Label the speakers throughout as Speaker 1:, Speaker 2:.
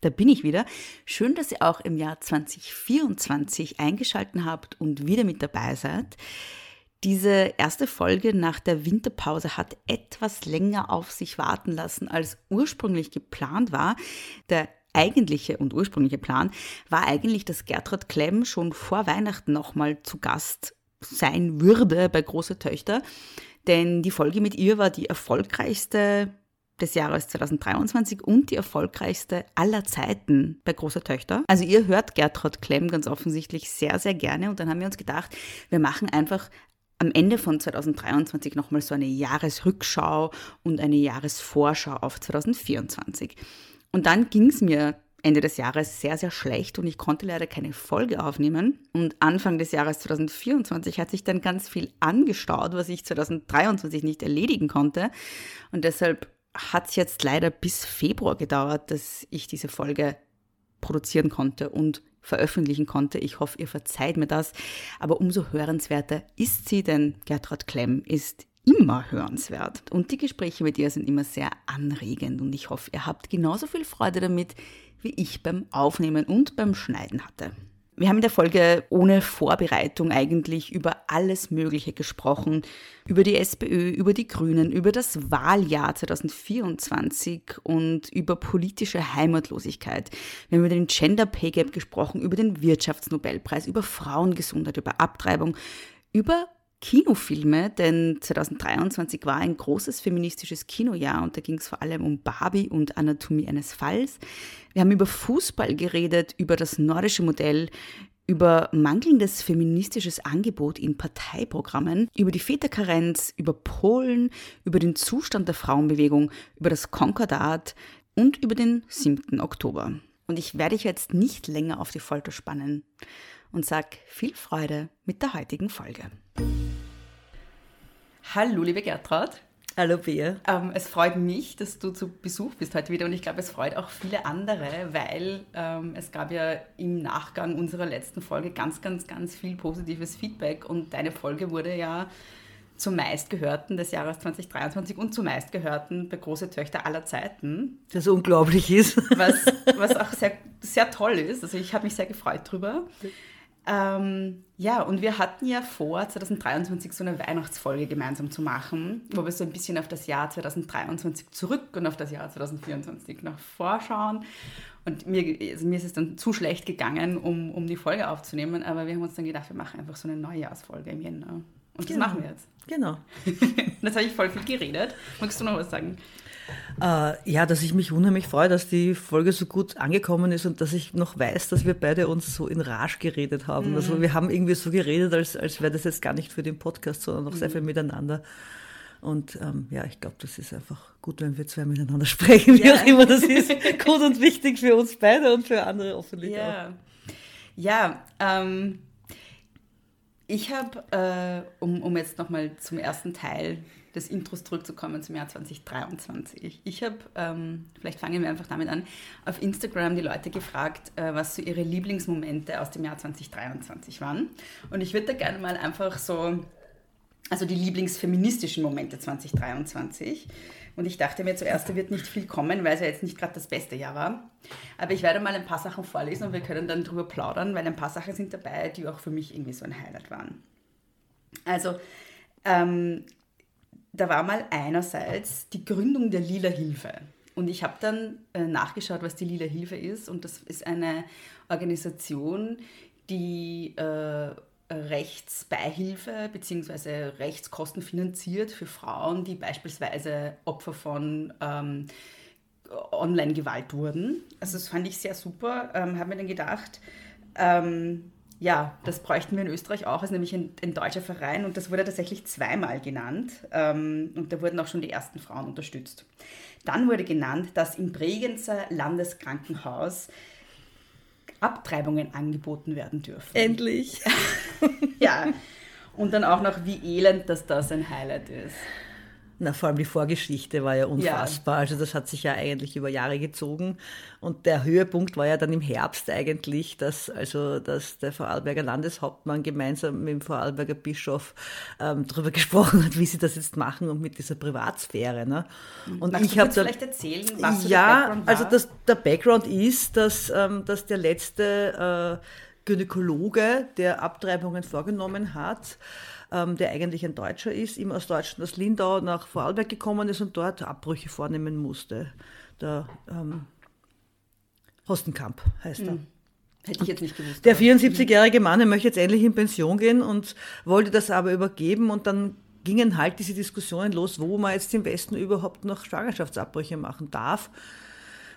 Speaker 1: da bin ich wieder. Schön, dass ihr auch im Jahr 2024 eingeschaltet habt und wieder mit dabei seid. Diese erste Folge nach der Winterpause hat etwas länger auf sich warten lassen, als ursprünglich geplant war. Der eigentliche und ursprüngliche Plan war eigentlich, dass Gertrud Klemm schon vor Weihnachten nochmal zu Gast sein würde bei Große Töchter. Denn die Folge mit ihr war die erfolgreichste des Jahres 2023 und die erfolgreichste aller Zeiten bei Große Töchter. Also ihr hört Gertrud Klemm ganz offensichtlich sehr, sehr gerne und dann haben wir uns gedacht, wir machen einfach am Ende von 2023 nochmal so eine Jahresrückschau und eine Jahresvorschau auf 2024. Und dann ging es mir Ende des Jahres sehr, sehr schlecht und ich konnte leider keine Folge aufnehmen. Und Anfang des Jahres 2024 hat sich dann ganz viel angestaut, was ich 2023 nicht erledigen konnte. Und deshalb hat es jetzt leider bis Februar gedauert, dass ich diese Folge produzieren konnte und veröffentlichen konnte. Ich hoffe, ihr verzeiht mir das. Aber umso hörenswerter ist sie, denn Gertrud Klemm ist immer hörenswert. Und die Gespräche mit ihr sind immer sehr anregend und ich hoffe, ihr habt genauso viel Freude damit, wie ich beim Aufnehmen und beim Schneiden hatte. Wir haben in der Folge ohne Vorbereitung eigentlich über alles Mögliche gesprochen. Über die SPÖ, über die Grünen, über das Wahljahr 2024 und über politische Heimatlosigkeit. Wir haben über den Gender Pay Gap gesprochen, über den Wirtschaftsnobelpreis, über Frauengesundheit, über Abtreibung, über Kinofilme, denn 2023 war ein großes feministisches Kinojahr und da ging es vor allem um Barbie und Anatomie eines Falls. Wir haben über Fußball geredet, über das nordische Modell, über mangelndes feministisches Angebot in Parteiprogrammen, über die Väterkarenz, über Polen, über den Zustand der Frauenbewegung, über das Konkordat und über den 7. Oktober. Und ich werde dich jetzt nicht länger auf die Folter spannen und sag viel Freude mit der heutigen Folge. Hallo, liebe Gertrud.
Speaker 2: Hallo, Bea.
Speaker 1: Ähm, es freut mich, dass du zu Besuch bist heute wieder und ich glaube, es freut auch viele andere, weil ähm, es gab ja im Nachgang unserer letzten Folge ganz, ganz, ganz viel positives Feedback und deine Folge wurde ja zum meistgehörten des Jahres 2023 und zum meistgehörten bei Große Töchter aller Zeiten.
Speaker 2: Das unglaublich ist.
Speaker 1: Was, was auch sehr, sehr toll ist. Also ich habe mich sehr gefreut drüber. Ähm, ja, und wir hatten ja vor, 2023 so eine Weihnachtsfolge gemeinsam zu machen, wo wir so ein bisschen auf das Jahr 2023 zurück und auf das Jahr 2024 noch vorschauen. Und mir, also mir ist es dann zu schlecht gegangen, um, um die Folge aufzunehmen, aber wir haben uns dann gedacht, wir machen einfach so eine Neujahrsfolge im Jänner. Und genau. das machen wir jetzt.
Speaker 2: Genau.
Speaker 1: das habe ich voll viel geredet. Magst du noch was sagen?
Speaker 2: Äh, ja, dass ich mich unheimlich freue, dass die Folge so gut angekommen ist und dass ich noch weiß, dass wir beide uns so in Rage geredet haben. Mhm. Also wir haben irgendwie so geredet, als, als wäre das jetzt gar nicht für den Podcast, sondern noch mhm. sehr viel miteinander. Und ähm, ja, ich glaube, das ist einfach gut, wenn wir zwei miteinander sprechen, wie ja. auch immer das ist. gut und wichtig für uns beide und für andere hoffentlich
Speaker 1: ja. auch. Ja, ähm, ich habe, äh, um, um jetzt nochmal zum ersten Teil des Intros zurückzukommen zum Jahr 2023. Ich habe, ähm, vielleicht fangen wir einfach damit an, auf Instagram die Leute gefragt, äh, was so ihre Lieblingsmomente aus dem Jahr 2023 waren. Und ich würde da gerne mal einfach so, also die lieblingsfeministischen Momente 2023. Und ich dachte mir zuerst, da wird nicht viel kommen, weil es ja jetzt nicht gerade das beste Jahr war. Aber ich werde mal ein paar Sachen vorlesen und wir können dann darüber plaudern, weil ein paar Sachen sind dabei, die auch für mich irgendwie so ein Highlight waren. Also, ähm, da war mal einerseits die Gründung der Lila Hilfe. Und ich habe dann äh, nachgeschaut, was die Lila Hilfe ist. Und das ist eine Organisation, die äh, Rechtsbeihilfe bzw. Rechtskosten finanziert für Frauen, die beispielsweise Opfer von ähm, Online-Gewalt wurden. Also das fand ich sehr super. Ähm, habe mir dann gedacht, ähm, ja, das bräuchten wir in Österreich auch. Ist nämlich ein, ein, deutscher Verein und das wurde tatsächlich zweimal genannt. Ähm, und da wurden auch schon die ersten Frauen unterstützt. Dann wurde genannt, dass im Bregenzer Landeskrankenhaus Abtreibungen angeboten werden dürfen.
Speaker 2: Endlich!
Speaker 1: ja, und dann auch noch, wie elend, dass das ein Highlight ist.
Speaker 2: Na, vor allem die Vorgeschichte war ja unfassbar. Ja. Also das hat sich ja eigentlich über Jahre gezogen. Und der Höhepunkt war ja dann im Herbst eigentlich, dass also dass der Vorarlberger Landeshauptmann gemeinsam mit dem Vorarlberger Bischof ähm, darüber gesprochen hat, wie sie das jetzt machen und mit dieser Privatsphäre. Ne?
Speaker 1: Und Magst ich habe vielleicht erzählen, was
Speaker 2: ja, also das, der Background ist, dass, ähm, dass der letzte äh, Gynäkologe, der Abtreibungen vorgenommen hat, ähm, der eigentlich ein Deutscher ist, ihm aus Deutschland, aus Lindau nach Vorarlberg gekommen ist und dort Abbrüche vornehmen musste. Der ähm, Hostenkamp heißt er. Mhm.
Speaker 1: Hätte ich jetzt nicht gewusst.
Speaker 2: Der 74-jährige Mann, er möchte jetzt endlich in Pension gehen und wollte das aber übergeben und dann gingen halt diese Diskussionen los, wo man jetzt im Westen überhaupt noch Schwangerschaftsabbrüche machen darf.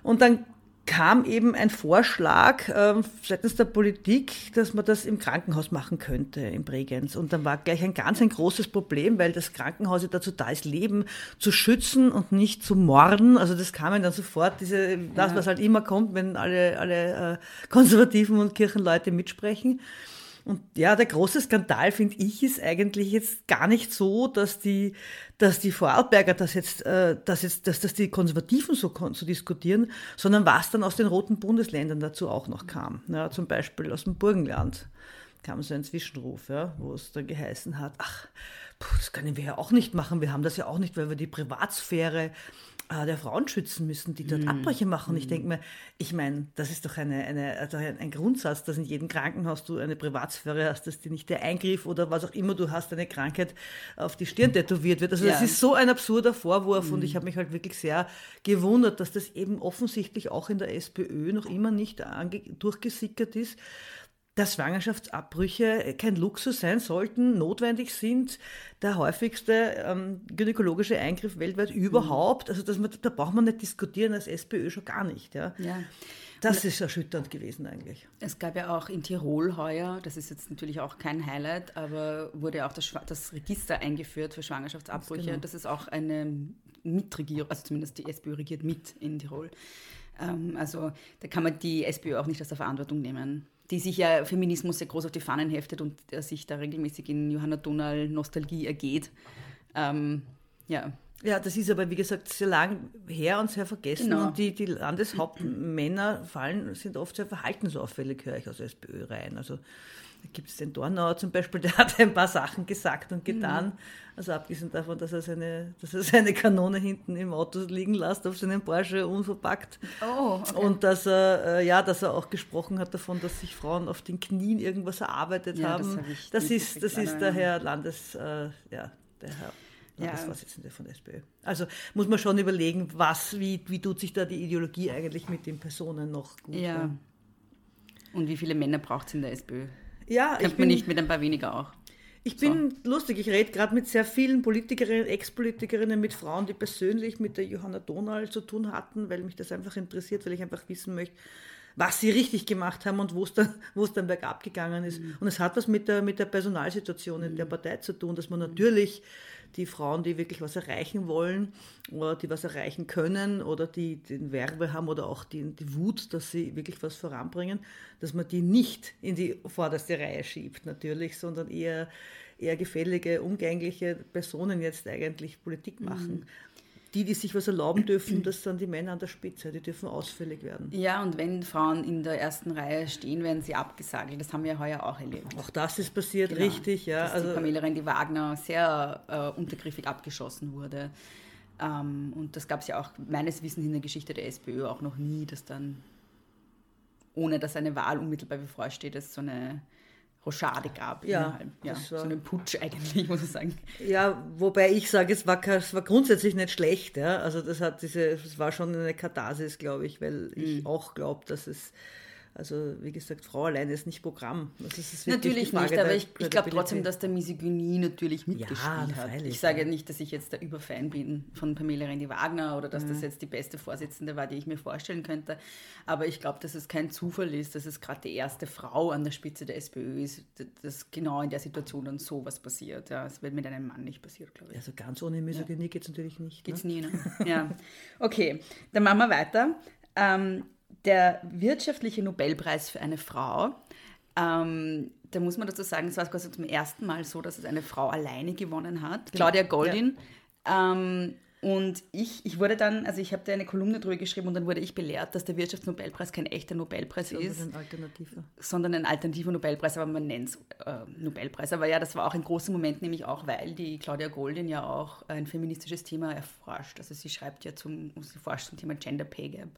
Speaker 2: Und dann kam eben ein Vorschlag äh, seitens der Politik, dass man das im Krankenhaus machen könnte, in Bregenz. Und dann war gleich ein ganz ein großes Problem, weil das Krankenhaus dazu da ist, Leben zu schützen und nicht zu morden. Also das kam dann sofort, diese, das, was halt immer kommt, wenn alle, alle äh, Konservativen und Kirchenleute mitsprechen. Und ja, der große Skandal, finde ich, ist eigentlich jetzt gar nicht so, dass die, dass die Vorarlberger das jetzt, äh, dass jetzt, dass das die Konservativen so, so diskutieren, sondern was dann aus den roten Bundesländern dazu auch noch kam. Ja, zum Beispiel aus dem Burgenland kam so ein Zwischenruf, ja, wo es dann geheißen hat, ach, puh, das können wir ja auch nicht machen, wir haben das ja auch nicht, weil wir die Privatsphäre der Frauen schützen müssen, die dort mm. Abbrüche machen. Und ich denke mir, ich meine, das ist doch eine, eine, also ein Grundsatz, dass in jedem Krankenhaus du eine Privatsphäre hast, dass dir nicht der Eingriff oder was auch immer du hast, eine Krankheit auf die Stirn tätowiert wird. Also ja. das ist so ein absurder Vorwurf mm. und ich habe mich halt wirklich sehr gewundert, dass das eben offensichtlich auch in der SPÖ noch immer nicht durchgesickert ist dass Schwangerschaftsabbrüche kein Luxus sein sollten, notwendig sind, der häufigste ähm, gynäkologische Eingriff weltweit überhaupt. Also dass man, da braucht man nicht diskutieren als SPÖ schon gar nicht. Ja. ja. Das ist erschütternd gewesen eigentlich.
Speaker 1: Es gab ja auch in Tirol heuer, das ist jetzt natürlich auch kein Highlight, aber wurde auch das, das Register eingeführt für Schwangerschaftsabbrüche. Das, genau. das ist auch eine Mitregierung, also zumindest die SPÖ regiert mit in Tirol. Ähm, also da kann man die SPÖ auch nicht aus der Verantwortung nehmen die sich ja Feminismus sehr groß auf die Fahnen heftet und der sich da regelmäßig in Johanna Donal Nostalgie ergeht. Ähm, ja.
Speaker 2: Ja, das ist aber, wie gesagt, sehr lang her und sehr vergessen. Genau. Und die, die Landeshauptmänner fallen, sind oft sehr verhaltensauffällig, höre ich aus SPÖ rein. Also gibt es den Dornauer zum Beispiel, der hat ein paar Sachen gesagt und getan. Mhm. Also abgesehen davon, dass er, seine, dass er seine Kanone hinten im Auto liegen lässt auf seinem Porsche unverpackt.
Speaker 1: Oh, okay.
Speaker 2: Und dass er, äh, ja, dass er auch gesprochen hat davon, dass sich Frauen auf den Knien irgendwas erarbeitet ja, haben. Das, hab das ist, das ist der Herr Landes, äh, ja, der Herr Landesvorsitzende ja. von der SPÖ. Also muss man schon überlegen, was, wie, wie tut sich da die Ideologie eigentlich mit den Personen noch gut.
Speaker 1: Ja. Und wie viele Männer braucht es in der SPÖ?
Speaker 2: Ja,
Speaker 1: ich bin, nicht mit ein paar weniger auch.
Speaker 2: Ich bin so. lustig, ich rede gerade mit sehr vielen Politikerinnen, Ex-Politikerinnen, mit Frauen, die persönlich mit der Johanna Donal zu tun hatten, weil mich das einfach interessiert, weil ich einfach wissen möchte, was sie richtig gemacht haben und wo es dann, wo es dann bergab gegangen ist. Mhm. Und es hat was mit der, mit der Personalsituation in der mhm. Partei zu tun, dass man natürlich die Frauen, die wirklich was erreichen wollen oder die was erreichen können oder die den Werbe haben oder auch die, die Wut, dass sie wirklich was voranbringen, dass man die nicht in die vorderste Reihe schiebt natürlich, sondern eher eher gefällige, umgängliche Personen jetzt eigentlich Politik machen. Mhm die, die sich was erlauben dürfen, das sind die Männer an der Spitze, die dürfen ausfällig werden.
Speaker 1: Ja, und wenn Frauen in der ersten Reihe stehen, werden sie abgesagelt. Das haben wir heuer auch erlebt.
Speaker 2: Auch das ist passiert, genau. richtig, ja.
Speaker 1: Dass also, die Pamela Rendi Wagner sehr äh, untergriffig abgeschossen wurde. Ähm, und das gab es ja auch meines Wissens in der Geschichte der SPÖ auch noch nie, dass dann, ohne dass eine Wahl unmittelbar bevorsteht, es so eine Rochade gab.
Speaker 2: Ja,
Speaker 1: ja so einen Putsch eigentlich, muss ich sagen.
Speaker 2: Ja, wobei ich sage, es war, es war grundsätzlich nicht schlecht. Ja? Also das hat diese, es war schon eine Katharsis, glaube ich, weil ich mhm. auch glaube, dass es Also wie gesagt, Frau alleine ist nicht Programm. Das ist
Speaker 1: natürlich nicht, aber ich, ich glaube trotzdem, dass der Misogynie natürlich mitgespielt
Speaker 2: Ja,
Speaker 1: hat.
Speaker 2: freilich,
Speaker 1: Ich sage nicht, dass ich jetzt der Überfan bin von Pamela Rendi-Wagner oder dass
Speaker 2: Mhm.
Speaker 1: das jetzt die beste Vorsitzende war, die ich mir vorstellen könnte. Aber ich glaube, dass es kein Zufall ist, dass es gerade die erste Frau an der Spitze der SPÖ ist, dass genau in der Situation dann sowas passiert. Ja, es wird mit einem Mann nicht passiert, glaube ich.
Speaker 2: Also ganz ohne Misogynie geht es natürlich nicht.
Speaker 1: Geht's
Speaker 2: ne?
Speaker 1: nie, ne? Ja. Okay, dann machen wir weiter. Ähm, der wirtschaftliche Nobelpreis für eine Frau, ähm, da muss man dazu sagen, es war quasi zum ersten Mal so, dass es eine Frau alleine gewonnen hat. Claudia Goldin. Ähm, und ich, ich wurde dann, also ich habe da eine Kolumne drüber geschrieben und dann wurde ich belehrt, dass der Wirtschaftsnobelpreis kein echter Nobelpreis
Speaker 2: Also
Speaker 1: ist
Speaker 2: ein Alternativer.
Speaker 1: sondern ein alternativer Nobelpreis, aber man nennt es äh, Nobelpreis. Aber ja, das war auch ein großer Moment, nämlich auch, weil die Claudia Goldin ja auch ein feministisches Thema erforscht. Also sie schreibt ja zum, sie forscht zum Thema Gender Pay Gap.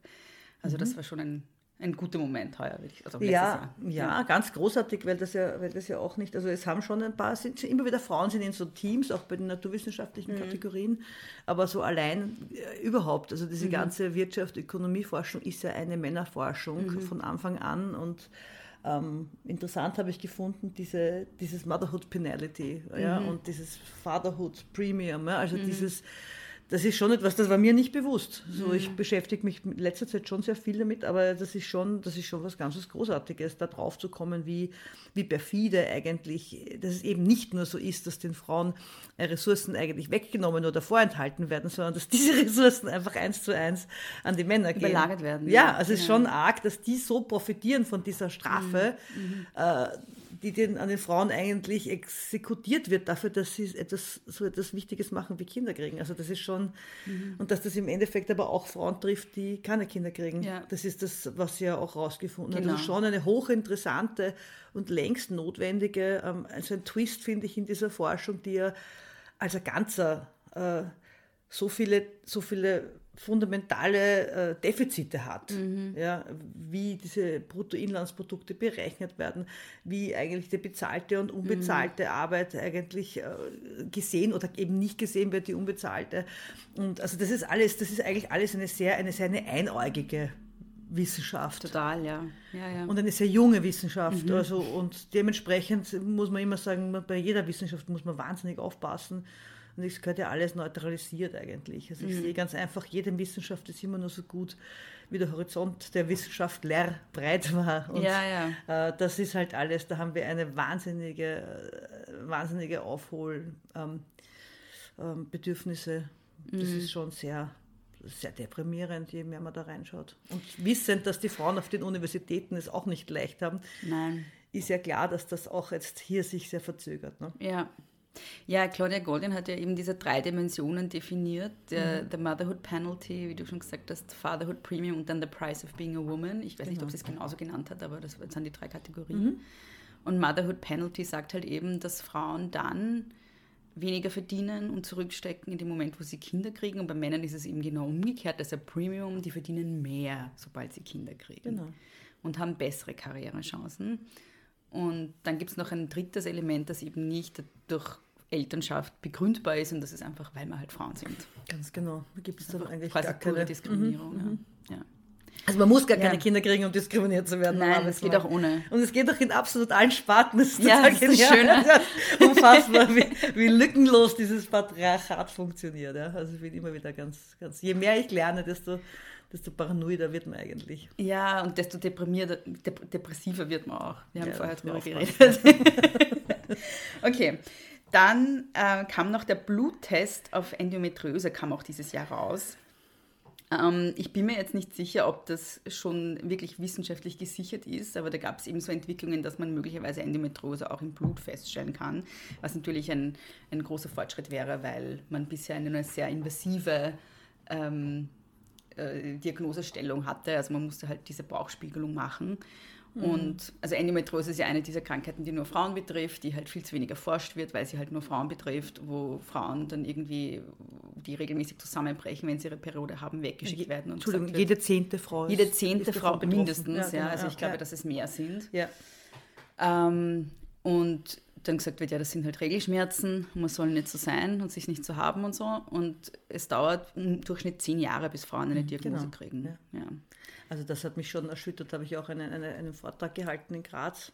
Speaker 1: Also das war schon ein, ein guter Moment heuer, würde ich, also
Speaker 2: Ja,
Speaker 1: Jahr.
Speaker 2: ja, ganz großartig, weil das ja, weil das ja auch nicht, also es haben schon ein paar, sind immer wieder Frauen sind in so Teams, auch bei den naturwissenschaftlichen Kategorien, aber so allein äh, überhaupt, also diese ganze Wirtschaft, Ökonomieforschung ist ja eine Männerforschung von Anfang an und ähm, interessant habe ich gefunden, diese, dieses Motherhood Penalty ja, und dieses Fatherhood Premium, ja, also dieses das ist schon etwas, das war mir nicht bewusst. So, ich beschäftige mich in letzter Zeit schon sehr viel damit, aber das ist schon, das ist schon was ganz was Großartiges, da drauf zu kommen, wie, wie perfide eigentlich, dass es eben nicht nur so ist, dass den Frauen äh, Ressourcen eigentlich weggenommen oder vorenthalten werden, sondern dass diese Ressourcen einfach eins zu eins an die Männer gehen.
Speaker 1: Überlagert werden,
Speaker 2: Ja,
Speaker 1: ja,
Speaker 2: also es ist schon arg, dass die so profitieren von dieser Strafe, äh, die den, an den Frauen eigentlich exekutiert wird dafür, dass sie etwas, so etwas Wichtiges machen wie Kinder kriegen. Also das ist schon, und dass das im Endeffekt aber auch Frauen trifft, die keine Kinder kriegen.
Speaker 1: Ja.
Speaker 2: Das ist das, was sie ja auch rausgefunden haben.
Speaker 1: Genau.
Speaker 2: Das ist schon eine hochinteressante und längst notwendige, ähm, also ein Twist finde ich in dieser Forschung, die ja als ein ganzer äh, so viele, so viele fundamentale äh, Defizite hat, ja, wie diese Bruttoinlandsprodukte berechnet werden, wie eigentlich die bezahlte und unbezahlte Arbeit eigentlich äh, gesehen oder eben nicht gesehen wird, die unbezahlte. Und also das ist alles, das ist eigentlich alles eine sehr, eine sehr eine einäugige Wissenschaft.
Speaker 1: Total, ja. ja, ja.
Speaker 2: Und eine sehr junge Wissenschaft. Also, und dementsprechend muss man immer sagen, bei jeder Wissenschaft muss man wahnsinnig aufpassen. Und es gehört ja alles neutralisiert eigentlich. Also ich sehe ganz einfach, jede Wissenschaft ist immer nur so gut, wie der Horizont der Wissenschaftler breit war. Und
Speaker 1: Ja,
Speaker 2: Äh, das ist halt alles, da haben wir eine wahnsinnige, wahnsinnige Aufholbedürfnisse. Ähm, ähm. Das ist schon sehr, sehr deprimierend, je mehr man da reinschaut. Und wissend, dass die Frauen auf den Universitäten es auch nicht leicht haben,
Speaker 1: Nein.
Speaker 2: ist ja klar, dass das auch jetzt hier sich sehr verzögert. Ne?
Speaker 1: Ja. Ja, Claudia Goldin hat ja eben diese drei Dimensionen definiert. Der, der Motherhood Penalty, wie du schon gesagt hast, Fatherhood Premium und dann The Price of Being a Woman. Ich weiß nicht, ob sie es genauso genannt hat, aber das sind die drei Kategorien. Und Motherhood Penalty sagt halt eben, dass Frauen dann weniger verdienen und zurückstecken in dem Moment, wo sie Kinder kriegen. Und bei Männern ist es eben genau umgekehrt. Das ist ein Premium, die verdienen mehr, sobald sie Kinder kriegen.
Speaker 2: Genau.
Speaker 1: Und haben bessere Karrierechancen. Und dann gibt es noch ein drittes Element, das eben nicht durch Elternschaft begründbar ist und das ist einfach, weil wir halt Frauen sind.
Speaker 2: Ganz genau. Da gibt es dann eigentlich
Speaker 1: Quasi
Speaker 2: gar
Speaker 1: pure
Speaker 2: keine...
Speaker 1: Diskriminierung. Ja. Ja.
Speaker 2: Also man muss gar keine
Speaker 1: Ja.
Speaker 2: Kinder kriegen, um diskriminiert zu werden.
Speaker 1: Nein, es geht auch ohne.
Speaker 2: Und es geht auch in absolut allen Sparten. Das ist
Speaker 1: Ja, das ist das
Speaker 2: genial.
Speaker 1: Schöne.
Speaker 2: Unfassbar, wie, wie lückenlos dieses Patriarchat funktioniert. Ja? Also ich bin immer wieder ganz, ganz, je mehr ich lerne, desto, desto paranoider wird man eigentlich.
Speaker 1: Ja, und desto deprimierter, dep depressiver wird man auch. Wir haben
Speaker 2: Ja,
Speaker 1: vorher drüber geredet. okay, dann äh, kam noch der Bluttest auf Endometriose, kam auch dieses Jahr raus. Ähm, ich bin mir jetzt nicht sicher, ob das schon wirklich wissenschaftlich gesichert ist, aber da gab es eben so Entwicklungen, dass man möglicherweise Endometriose auch im Blut feststellen kann, was natürlich ein, ein großer Fortschritt wäre, weil man bisher eine sehr invasive ähm, äh, Diagnosestellung hatte. Also man musste halt diese Bauchspiegelung machen. Und also Endometriose ist ja eine dieser Krankheiten, die nur Frauen betrifft, die halt viel zu wenig erforscht wird, weil sie halt nur Frauen betrifft, wo Frauen dann irgendwie, die regelmäßig zusammenbrechen, wenn sie ihre Periode haben, weggeschickt werden. Und
Speaker 2: Entschuldigung,
Speaker 1: wird,
Speaker 2: jede zehnte Frau ist,
Speaker 1: jede zehnte Frau mindestens, ja,
Speaker 2: genau,
Speaker 1: also ich glaube,
Speaker 2: ja.
Speaker 1: dass es mehr sind.
Speaker 2: Ja.
Speaker 1: Ähm, und dann gesagt wird, ja, das sind halt Regelschmerzen, man soll nicht so sein und sich nicht so haben und so. Und es dauert im Durchschnitt zehn Jahre, bis Frauen eine Diagnose
Speaker 2: Genau,
Speaker 1: kriegen.
Speaker 2: ja.
Speaker 1: Ja.
Speaker 2: Also das hat mich schon erschüttert. Da habe ich auch einen, einen, einen Vortrag gehalten in Graz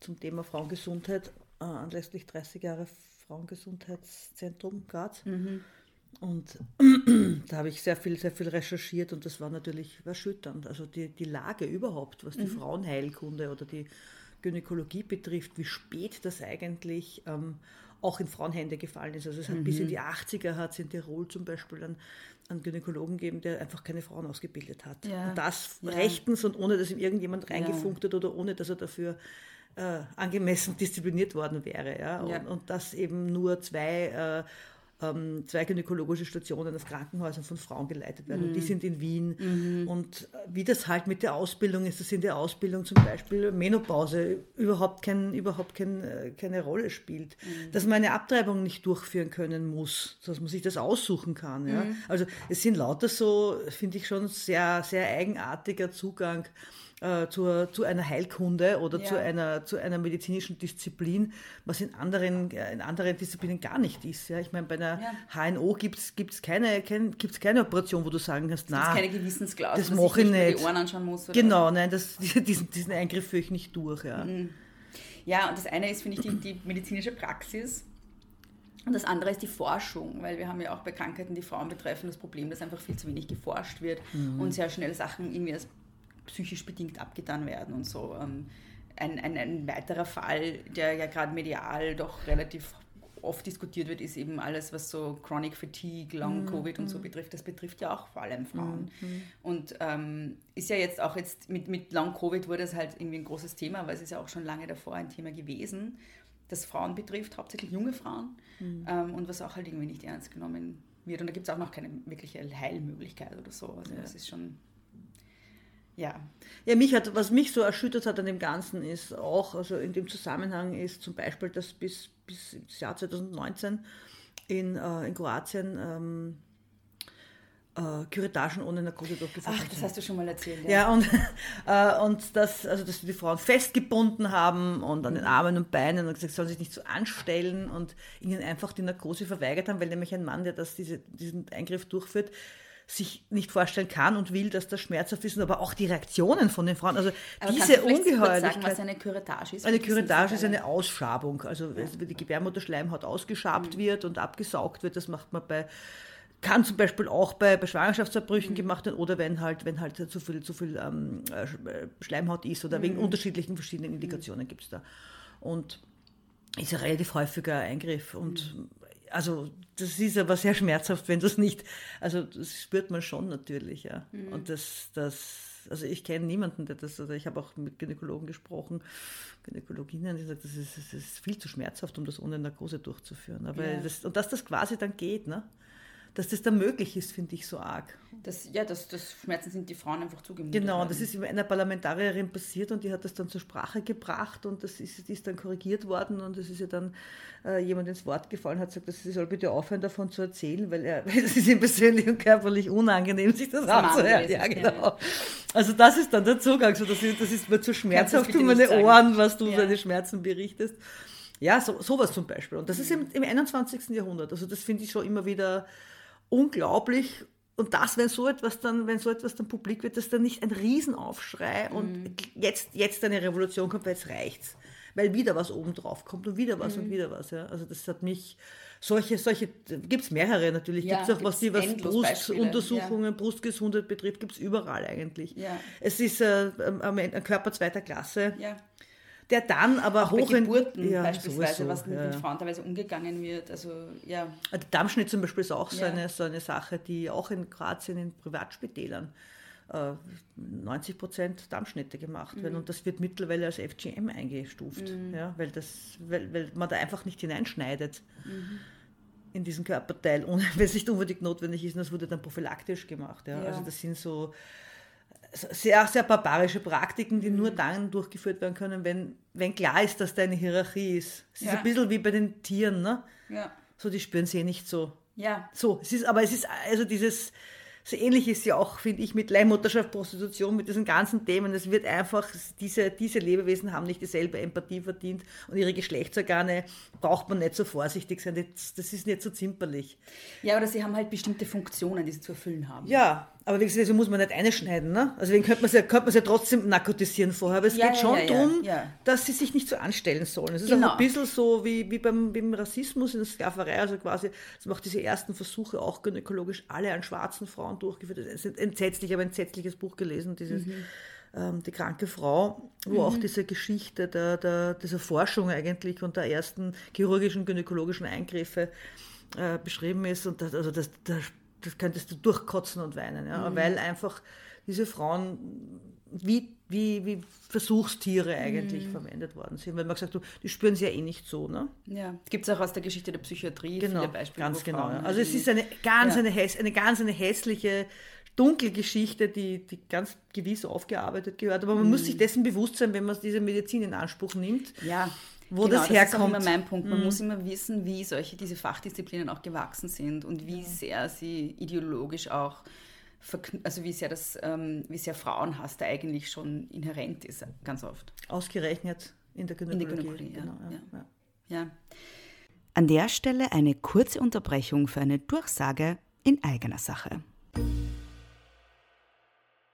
Speaker 2: zum Thema Frauengesundheit, äh, anlässlich 30 Jahre Frauengesundheitszentrum Graz. Und da habe ich sehr viel, sehr viel recherchiert und das war natürlich erschütternd. Also die, die Lage überhaupt, was die Frauenheilkunde oder die Gynäkologie betrifft, wie spät das eigentlich ähm, auch in Frauenhände gefallen ist. Also es hat bis in die 80er hat es in Tirol zum Beispiel einen, einen Gynäkologen gegeben, der einfach keine Frauen ausgebildet hat.
Speaker 1: Ja.
Speaker 2: Und das
Speaker 1: Ja.
Speaker 2: rechtens und ohne, dass ihm irgendjemand reingefunkt hat oder ohne, dass er dafür äh, angemessen diszipliniert worden wäre. Ja?
Speaker 1: Ja.
Speaker 2: Und, und dass eben nur zwei, äh, ähm, zwei gynäkologische Stationen auf Krankenhäusern von Frauen geleitet werden.
Speaker 1: Mhm.
Speaker 2: Und die sind in Wien. Und äh, wie das halt mit der Ausbildung ist, dass in der Ausbildung zum Beispiel Menopause überhaupt, kein, überhaupt kein, äh, keine Rolle spielt.
Speaker 1: Mhm.
Speaker 2: Dass man eine Abtreibung nicht durchführen können muss, dass man sich das aussuchen kann. Ja?
Speaker 1: Mhm.
Speaker 2: Also es sind lauter so, finde ich schon, sehr, sehr eigenartiger Zugang äh, zur, zu einer Heilkunde oder
Speaker 1: Ja.
Speaker 2: zu, einer, zu einer medizinischen Disziplin, was in anderen, äh, in anderen Disziplinen gar nicht ist. Ja? Ich meine, bei einer
Speaker 1: Ja.
Speaker 2: HNO gibt es keine, kein, gibt's keine Operation, wo du sagen kannst, na,
Speaker 1: keine Gewissensklausel,
Speaker 2: das
Speaker 1: dass
Speaker 2: mach ich nicht.
Speaker 1: die Ohren anschauen muss.
Speaker 2: Genau, nein, das, diesen, diesen Eingriff führe ich nicht durch. Ja.
Speaker 1: Ja, und das eine ist, finde ich, die, die medizinische Praxis. Und das andere ist die Forschung, weil wir haben ja auch bei Krankheiten, die Frauen betreffen, das Problem, dass einfach viel zu wenig geforscht wird und sehr schnell Sachen irgendwie als psychisch bedingt abgetan werden und so. Ähm, Ein, ein, ein weiterer Fall, der ja gerade medial doch relativ oft diskutiert wird, ist eben alles, was so Chronic Fatigue, Long Covid und so betrifft. Das betrifft ja auch vor allem Frauen. Und ähm, ist ja jetzt auch jetzt mit, mit Long Covid wurde es halt irgendwie ein großes Thema, aber es ist ja auch schon lange davor ein Thema gewesen, das Frauen betrifft, hauptsächlich junge Frauen ähm, und was auch halt irgendwie nicht ernst genommen wird. Und da gibt es auch noch keine wirkliche Heilmöglichkeit oder so. Also das ist schon, ja,
Speaker 2: Ja, mich hat, was mich so erschüttert hat an dem Ganzen ist auch, also in dem Zusammenhang ist zum Beispiel, dass bis, bis ins Jahr 2019 in, äh, in Kroatien ähm, äh, Kuretagen ohne Narkose durchgeführt
Speaker 1: Ach,
Speaker 2: sind.
Speaker 1: das hast du schon mal erzählt.
Speaker 2: Ja, und, äh, und das, also dass die Frauen festgebunden haben und an den Armen und Beinen und gesagt, sollen sich nicht so anstellen und ihnen einfach die Narkose verweigert haben, weil nämlich ein Mann, der das, diese, diesen Eingriff durchführt, sich nicht vorstellen kann und will, dass das schmerzhaft ist, aber auch die Reaktionen von den Frauen, also
Speaker 1: Aber
Speaker 2: diese Ungeheuerlichkeit.
Speaker 1: sagen, was eine Curettage ist?
Speaker 2: Eine Curettage ist eine Ausschabung, also wenn die Gebärmutterschleimhaut ausgeschabt wird und abgesaugt wird, das macht man bei kann zum Beispiel auch bei, bei Schwangerschaftsabbrüchen gemacht werden oder wenn halt, wenn halt zu viel, zu viel ähm, äh, äh, Schleimhaut ist oder wegen unterschiedlichen verschiedenen Indikationen gibt es da. Und ist ein relativ häufiger Eingriff und also das ist aber sehr schmerzhaft, wenn das nicht, also das spürt man schon natürlich, ja. Und das, das, also ich kenne niemanden, der das, oder ich habe auch mit Gynäkologen gesprochen, Gynäkologinnen, die sagen, das ist, das ist viel zu schmerzhaft, um das ohne Narkose durchzuführen. Aber
Speaker 1: Ja.
Speaker 2: das, und dass das quasi dann geht, ne? Dass das dann möglich ist, finde ich so arg.
Speaker 1: Das, ja, das, das Schmerzen sind die Frauen einfach zugemutet.
Speaker 2: Genau,
Speaker 1: worden.
Speaker 2: das ist einer Parlamentarierin passiert und die hat das dann zur Sprache gebracht und das ist, ist dann korrigiert worden und es ist ja dann äh, jemand ins Wort gefallen, hat gesagt, dass sie soll bitte aufhören davon zu erzählen, weil er, weil es ist ihm persönlich und körperlich unangenehm, sich das
Speaker 1: Mann
Speaker 2: anzuhören. Ja, genau. Also das ist dann der Zugang, so, das, ist, das ist mir zu schmerzhaft
Speaker 1: nicht
Speaker 2: meine. Ohren, was du
Speaker 1: Ja.
Speaker 2: deine Schmerzen berichtest. Ja, so, sowas zum Beispiel. Und das ist im, im 21. Jahrhundert. Also das finde ich schon immer wieder unglaublich. Und das, wenn so etwas dann, wenn so etwas dann publik wird, dass dann nicht ein Riesenaufschrei und jetzt, jetzt eine Revolution kommt, weil jetzt reicht's. Weil wieder was oben drauf kommt und wieder was und wieder was. Ja. Also das hat mich, solche, solche, gibt es mehrere natürlich.
Speaker 1: Ja,
Speaker 2: gibt es auch was, die was Brustuntersuchungen, Brustgesundheit betrifft, gibt es überall eigentlich.
Speaker 1: Ja.
Speaker 2: Es ist äh, ein ein Körper zweiter Klasse,
Speaker 1: Ja.
Speaker 2: Der dann aber
Speaker 1: Auch bei
Speaker 2: hoch in
Speaker 1: Geburten
Speaker 2: Ja,
Speaker 1: beispielsweise,
Speaker 2: sowieso,
Speaker 1: was mit,
Speaker 2: ja, ja.
Speaker 1: Frauen teilweise umgegangen wird. Also ja,
Speaker 2: Der Dammschnitt zum Beispiel ist auch so,
Speaker 1: Ja.
Speaker 2: eine, so eine Sache, die auch in Kroatien in Privatspitälern äh, 90 Prozent Dammschnitte gemacht
Speaker 1: Mhm.
Speaker 2: werden. Und das wird mittlerweile als FGM eingestuft, ja, weil, das, weil, weil man da einfach nicht hineinschneidet
Speaker 1: Mhm.
Speaker 2: in diesen Körperteil, ohne, wenn es nicht unbedingt notwendig ist. Und das wurde dann prophylaktisch gemacht. Ja.
Speaker 1: Ja.
Speaker 2: Also das sind so sehr, sehr barbarische Praktiken, die
Speaker 1: Mhm.
Speaker 2: nur dann durchgeführt werden können, wenn, wenn klar ist, dass da eine Hierarchie ist. Es ist
Speaker 1: Ja.
Speaker 2: ein bisschen wie bei den Tieren, ne?
Speaker 1: ja,
Speaker 2: So, die spüren sie eh nicht so.
Speaker 1: ja.
Speaker 2: So, es ist, aber es ist also dieses, so ähnlich ist ja auch, finde ich, mit Leihmutterschaft, Prostitution, mit diesen ganzen Themen. Es wird einfach, diese, diese Lebewesen haben nicht dieselbe Empathie verdient und ihre Geschlechtsorgane braucht man nicht so vorsichtig sein. Das, das ist nicht so zimperlich.
Speaker 1: Ja, oder sie haben halt bestimmte Funktionen, die sie zu erfüllen haben.
Speaker 2: Ja, aber wie gesagt, so muss man nicht einschneiden. Ne? Also deswegen könnte man, ja, könnte man ja trotzdem narkotisieren vorher. Aber es
Speaker 1: Ja,
Speaker 2: geht
Speaker 1: ja,
Speaker 2: schon
Speaker 1: ja, ja,
Speaker 2: darum,
Speaker 1: ja.
Speaker 2: dass sie sich nicht so anstellen sollen. Es ist
Speaker 1: Genau.
Speaker 2: auch ein bisschen so wie, wie beim, beim Rassismus in der Sklaverei. Also quasi, es macht diese ersten Versuche auch gynäkologisch alle an schwarzen Frauen durchgeführt. Es ist entsetzlich, ich habe ein entsetzliches Buch gelesen, dieses
Speaker 1: Mhm.
Speaker 2: ähm, Die kranke Frau, wo auch diese Geschichte der, der, dieser Forschung eigentlich und der ersten chirurgischen, gynäkologischen Eingriffe äh, beschrieben ist. Und das, also das, das, das könntest du durchkotzen und weinen, ja?
Speaker 1: Mhm.
Speaker 2: weil einfach diese Frauen wie, wie, wie Versuchstiere eigentlich
Speaker 1: Mhm.
Speaker 2: verwendet worden sind. Weil man gesagt hat, die spüren sie ja eh nicht so. Ne?
Speaker 1: Ja, gibt es auch aus der Geschichte der Psychiatrie
Speaker 2: Genau,
Speaker 1: viele Beispiele.
Speaker 2: ganz genau.
Speaker 1: Frauen.
Speaker 2: Also es ist eine ganz,
Speaker 1: Ja.
Speaker 2: eine, häss, eine ganz eine hässliche, dunkle Geschichte, die, die ganz gewiss aufgearbeitet gehört. Aber man muss
Speaker 1: Mhm.
Speaker 2: sich dessen bewusst sein, wenn man diese Medizin in Anspruch nimmt.
Speaker 1: Ja,
Speaker 2: wo
Speaker 1: genau,
Speaker 2: das
Speaker 1: Das ist auch
Speaker 2: herkommt. Mhm.
Speaker 1: immer mein Punkt. Man muss immer wissen, wie solche diese Fachdisziplinen auch gewachsen sind und wie sehr sie ideologisch auch verkn- also wie sehr das, ähm, wie sehr Frauenhass da eigentlich schon inhärent ist, ganz oft.
Speaker 2: Ausgerechnet in der
Speaker 1: In
Speaker 2: Gynäkologie.
Speaker 1: der Gynäkologie, ja.
Speaker 2: genau, ja.
Speaker 1: ja.
Speaker 2: Ja.
Speaker 1: Ja.
Speaker 3: An der Stelle eine kurze Unterbrechung für eine Durchsage in eigener Sache.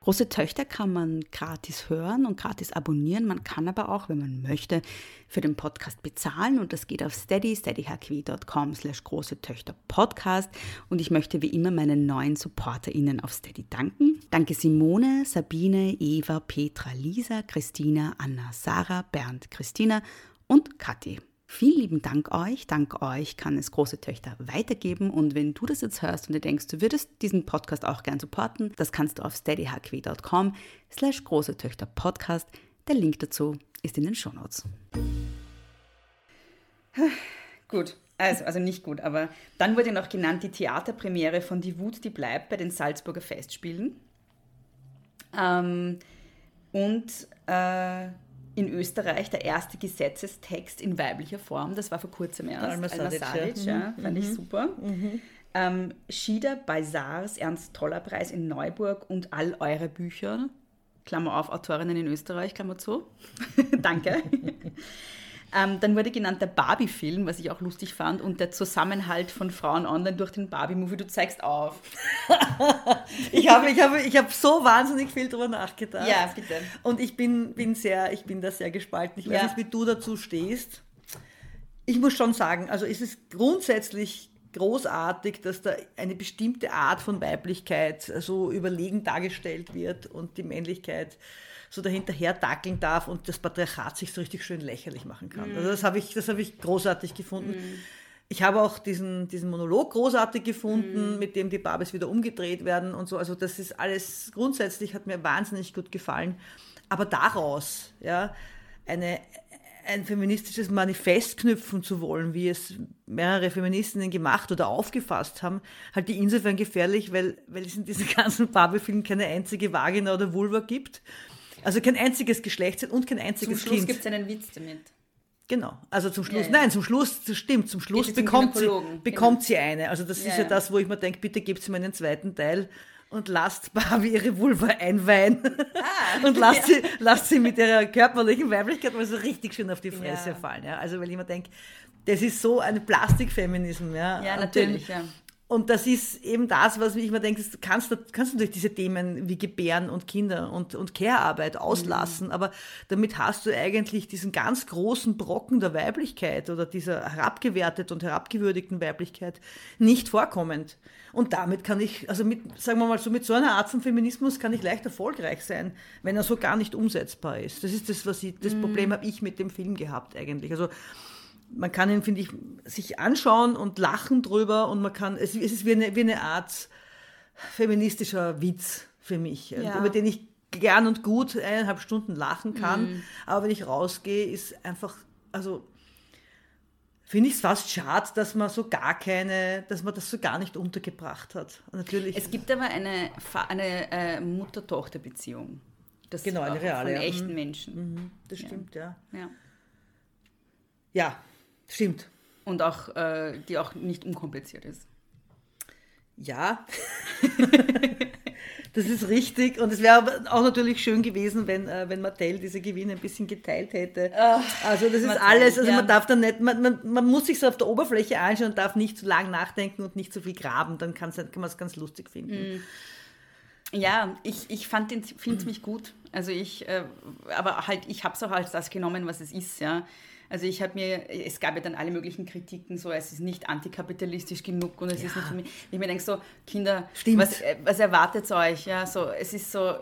Speaker 3: Große Töchter kann man gratis hören und gratis abonnieren. Man kann aber auch, wenn man möchte, für den Podcast bezahlen und das geht auf steady, steadyhq.com slash große Töchter Podcast und ich möchte wie immer meinen neuen SupporterInnen auf Steady danken. Danke Simone, Sabine, Eva, Petra, Lisa, Christina, Anna, Sarah, Bernd, Christina und Kathi. Vielen lieben Dank euch. Dank euch kann es große Töchter weitergeben. Und wenn du das jetzt hörst und dir denkst, du würdest diesen Podcast auch gern supporten, das kannst du auf steadyhq.com slash große Töchter Podcast. Der Link dazu ist in den Shownotes.
Speaker 1: Gut, also, also nicht gut, aber dann wurde noch genannt die Theaterpremiere von Die Wut, die bleibt bei den Salzburger Festspielen. Ähm, und äh, in Österreich der erste Gesetzestext in weiblicher Form, das war vor kurzem erst.
Speaker 2: Alma Sadic, ja.
Speaker 1: Ja, fand ich super. Ähm, Schieder bei Saars Ernst Toller Preis in Neuburg und all eure Bücher, Klammer auf, Autorinnen in Österreich, Klammer zu. Danke. Ähm, dann wurde genannt der Barbie-Film, was ich auch lustig fand, und der Zusammenhalt von Frauen online durch den Barbie-Movie. Du zeigst auf.
Speaker 2: Ich habe ich habe, ich habe so wahnsinnig viel darüber nachgedacht.
Speaker 1: Ja, bitte.
Speaker 2: Und ich bin, bin, sehr, ich bin da sehr gespalten. Ich weiß
Speaker 1: Ja.
Speaker 2: nicht, wie du dazu stehst. Ich muss schon sagen, also es ist grundsätzlich großartig, dass da eine bestimmte Art von Weiblichkeit so überlegen dargestellt wird und die Männlichkeit so dahinterher tackeln darf und das Patriarchat sich so richtig schön lächerlich machen kann. Also das habe ich, das habe ich großartig gefunden. Ich habe auch diesen, diesen Monolog großartig gefunden, mit dem die Barbies wieder umgedreht werden und so. Also das ist alles grundsätzlich hat mir wahnsinnig gut gefallen. Aber daraus, ja, eine, ein feministisches Manifest knüpfen zu wollen, wie es mehrere Feministinnen gemacht oder aufgefasst haben, halte ich insofern gefährlich, weil, weil es in diesen ganzen Barbie-Filmen keine einzige Vagina oder Vulva gibt. Also kein einziges Geschlechtsteil und kein
Speaker 1: Zum
Speaker 2: einziges
Speaker 1: Schluss
Speaker 2: Kind.
Speaker 1: gibt es einen Witz damit.
Speaker 2: Genau, also zum Schluss,
Speaker 1: Ja, ja.
Speaker 2: nein, zum Schluss, das stimmt, zum Schluss
Speaker 1: zum
Speaker 2: bekommt, sie,
Speaker 1: Gynäkologen,
Speaker 2: bekommt
Speaker 1: genau.
Speaker 2: sie eine. Also das
Speaker 1: Ja,
Speaker 2: ist ja, das, wo ich mir denke, bitte gebt sie mir einen zweiten Teil und lasst Barbie ihre Vulva einweihen
Speaker 1: Ah,
Speaker 2: und lasst, sie, lasst sie mit ihrer körperlichen Weiblichkeit mal so richtig schön auf die Fresse fallen. Ja? Also weil ich mir denke, das ist so ein Plastikfeminismus. Ja,
Speaker 1: Ja, natürlich,
Speaker 2: den-
Speaker 1: ja.
Speaker 2: Und das ist eben das, was ich mir denke, du kannst, du kannst natürlich diese Themen wie Gebären und Kinder und, und Care-Arbeit auslassen, aber damit hast du eigentlich diesen ganz großen Brocken der Weiblichkeit oder dieser herabgewerteten und herabgewürdigten Weiblichkeit nicht vorkommend. Und damit kann ich, also mit, sagen wir mal so, mit so einer Art von Feminismus kann ich leicht erfolgreich sein, wenn er so gar nicht umsetzbar ist. Das ist das, was ich, das Problem habe ich mit dem Film gehabt eigentlich. Also man kann ihn, finde ich, sich anschauen und lachen drüber und man kann, es, es ist wie eine, wie eine Art feministischer Witz für mich,
Speaker 1: Ja.
Speaker 2: über den ich gern und gut eineinhalb Stunden lachen kann,
Speaker 1: Mhm.
Speaker 2: aber wenn ich rausgehe, ist einfach, also finde ich es fast schade, dass man so gar keine, dass man das so gar nicht untergebracht hat. Natürlich.
Speaker 1: Es gibt aber eine, eine äh, Mutter-Tochter-Beziehung. Das
Speaker 2: Genau, eine reale,
Speaker 1: Von echten
Speaker 2: Mhm.
Speaker 1: Menschen.
Speaker 2: das stimmt, ja.
Speaker 1: Ja.
Speaker 2: Ja, stimmt.
Speaker 1: Und auch, äh, die auch nicht unkompliziert ist.
Speaker 2: Ja, Das ist richtig. Und es wäre auch natürlich schön gewesen, wenn, äh, wenn Mattel diese Gewinne ein bisschen geteilt hätte. also das ist
Speaker 1: Mattel,
Speaker 2: alles. Also
Speaker 1: ja.
Speaker 2: man darf dann nicht, man, man, man muss sich so auf der Oberfläche anschauen und darf nicht zu lang nachdenken und nicht zu viel graben. Dann kann man es ganz lustig finden.
Speaker 1: Ja, ich, ich fand den Film ziemlich gut. Also ich, äh, aber halt, ich habe es auch als das genommen, was es ist, ja. Also ich habe mir, es gab ja dann alle möglichen Kritiken, so es ist nicht antikapitalistisch genug und es ist nicht für mich. Ich mir denke so, Kinder,
Speaker 2: Stimmt.
Speaker 1: was, äh, was erwartet euch? Ja, so, es ist so,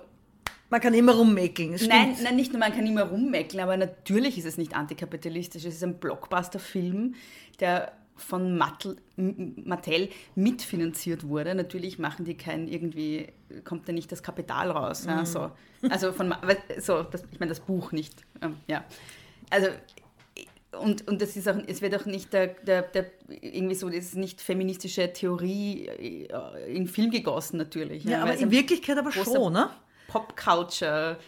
Speaker 2: Man kann immer rummäkeln. es
Speaker 1: Nein, nein, nicht nur man kann immer rummecklen, aber natürlich ist es nicht antikapitalistisch. Es ist ein Blockbuster-Film, der von Mattel, Mattel mitfinanziert wurde. Natürlich machen die kein irgendwie, kommt da nicht das Kapital raus. Ja, so. Also von, so, das, ich meine das Buch nicht. Ähm, ja. Also und, und das ist auch, es wird auch nicht der, der, der irgendwie so, das ist nicht feministische Theorie äh, in Film gegossen natürlich.
Speaker 2: Ja,
Speaker 1: weil
Speaker 2: aber in Wirklichkeit aber schon, ne?
Speaker 1: Pop-Culture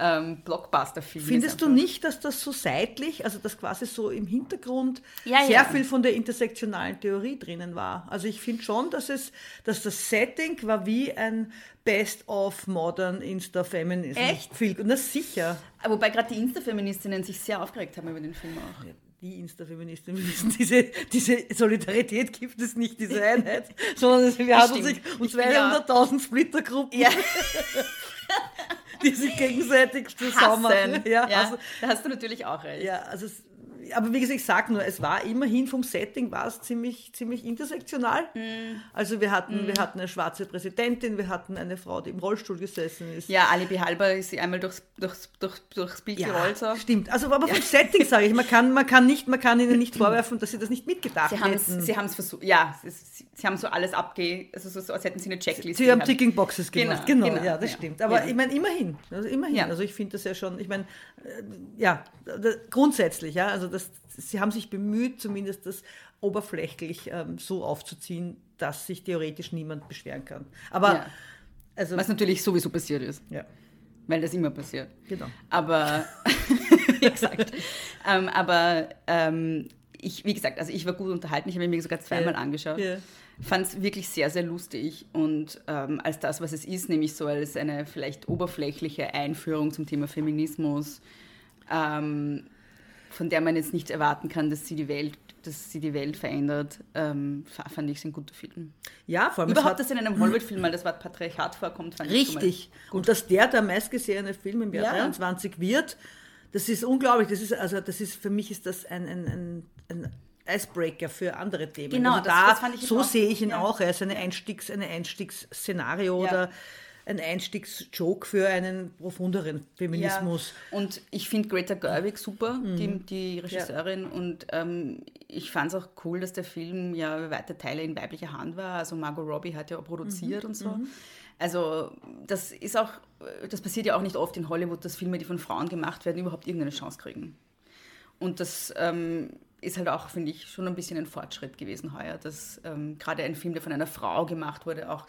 Speaker 1: ähm, Blockbuster-Film.
Speaker 2: Findest du nicht, dass das so seitlich, also dass quasi so im Hintergrund
Speaker 1: Ja,
Speaker 2: sehr
Speaker 1: ja.
Speaker 2: viel von der intersektionalen Theorie drinnen war? Also ich finde schon, dass es, dass das Setting war wie ein Best of Modern Insta-Feminism.
Speaker 1: Echt?
Speaker 2: Viel, und das sicher.
Speaker 1: Wobei gerade die Insta-Feministinnen sich sehr aufgeregt haben über den Film auch.
Speaker 2: Die Insta-Feministin, wir wissen, diese, diese Solidarität gibt es nicht, diese Einheit, sondern wir haben uns,
Speaker 1: Ich bin ja-
Speaker 2: 200.000 Splittergruppen,
Speaker 1: Ja,
Speaker 2: die sich gegenseitig zusammen. Ja,
Speaker 1: Ja,
Speaker 2: also,
Speaker 1: da hast du natürlich auch recht.
Speaker 2: Ja, also es, aber wie gesagt, ich sag nur, es war immerhin vom Setting war es ziemlich, ziemlich intersektional.
Speaker 1: Mhm.
Speaker 2: Also wir hatten, wir hatten eine schwarze Präsidentin, wir hatten eine Frau, die im Rollstuhl gesessen ist.
Speaker 1: Ja, Alibi Halber ist sie einmal durchs, durchs, durch, durchs Bild gerollt. So.
Speaker 2: stimmt. Also aber vom Setting sage ich, man kann, man kann nicht, man kann ihnen nicht vorwerfen, dass sie das nicht mitgedacht
Speaker 1: Sie haben es
Speaker 2: hätten.
Speaker 1: sie haben's versucht, ja, sie, sie, sie haben so alles abge... Also so, so, als hätten sie eine Checkliste.
Speaker 2: Sie haben
Speaker 1: gehabt.
Speaker 2: Ticking Boxes gemacht, genau,
Speaker 1: Genau, genau,
Speaker 2: ja, das
Speaker 1: ja.
Speaker 2: stimmt. Aber
Speaker 1: Ja.
Speaker 2: ich meine, immerhin, also immerhin.
Speaker 1: Ja.
Speaker 2: Also ich finde das ja schon, ich meine, äh, ja, grundsätzlich, ja, also das, sie haben sich bemüht, zumindest das oberflächlich ähm, so aufzuziehen, dass sich theoretisch niemand beschweren kann. Aber,
Speaker 1: Ja.
Speaker 2: also,
Speaker 1: Was natürlich sowieso passiert ist,
Speaker 2: ja,
Speaker 1: weil das immer passiert.
Speaker 2: genau.
Speaker 1: Aber, wie gesagt, ähm, aber ähm, ich, wie gesagt, also ich war gut unterhalten. Ich habe mir sogar zweimal
Speaker 2: Ja.
Speaker 1: angeschaut.
Speaker 2: Ja.
Speaker 1: Fand es wirklich sehr, sehr lustig und ähm, als das, was es ist, nämlich so als eine vielleicht oberflächliche Einführung zum Thema Feminismus, ähm, von der man jetzt nicht erwarten kann, dass sie die Welt, dass sie die Welt verändert, ähm, fa- fand ich es ein guter Film.
Speaker 2: Ja, vor allem
Speaker 1: Überhaupt, dass in einem Hollywood-Film mal das Wort Patriarchat vorkommt, fand ich schon mal
Speaker 2: Richtig. Und dass der der meistgesehene Film im Jahr
Speaker 1: Ja.
Speaker 2: 23 wird, das ist unglaublich. Das ist, also das ist, für mich ist das ein, ein, ein, ein Icebreaker für andere Themen.
Speaker 1: Genau,
Speaker 2: also
Speaker 1: das-
Speaker 2: da,
Speaker 1: das fand ich
Speaker 2: so sehe ich ihn
Speaker 1: ja.
Speaker 2: auch. Er ist eine Einstiegs, eine Einstiegsszenario
Speaker 1: Ja.
Speaker 2: oder ein Einstiegsjoke für einen profunderen Feminismus.
Speaker 1: Ja. Und ich finde Greta Gerwig super,
Speaker 2: Mhm.
Speaker 1: die, die Regisseurin. Und ähm, ich fand es auch cool, dass der Film ja weite Teile in weiblicher Hand war. Also Margot Robbie hat ja auch produziert
Speaker 2: Mhm.
Speaker 1: und so. Also das ist auch, das passiert ja auch nicht oft in Hollywood, dass Filme, die von Frauen gemacht werden, überhaupt irgendeine Chance kriegen. Und das ähm, ist halt auch, finde ich, schon ein bisschen ein Fortschritt gewesen heuer, dass ähm, gerade ein Film, der von einer Frau gemacht wurde, auch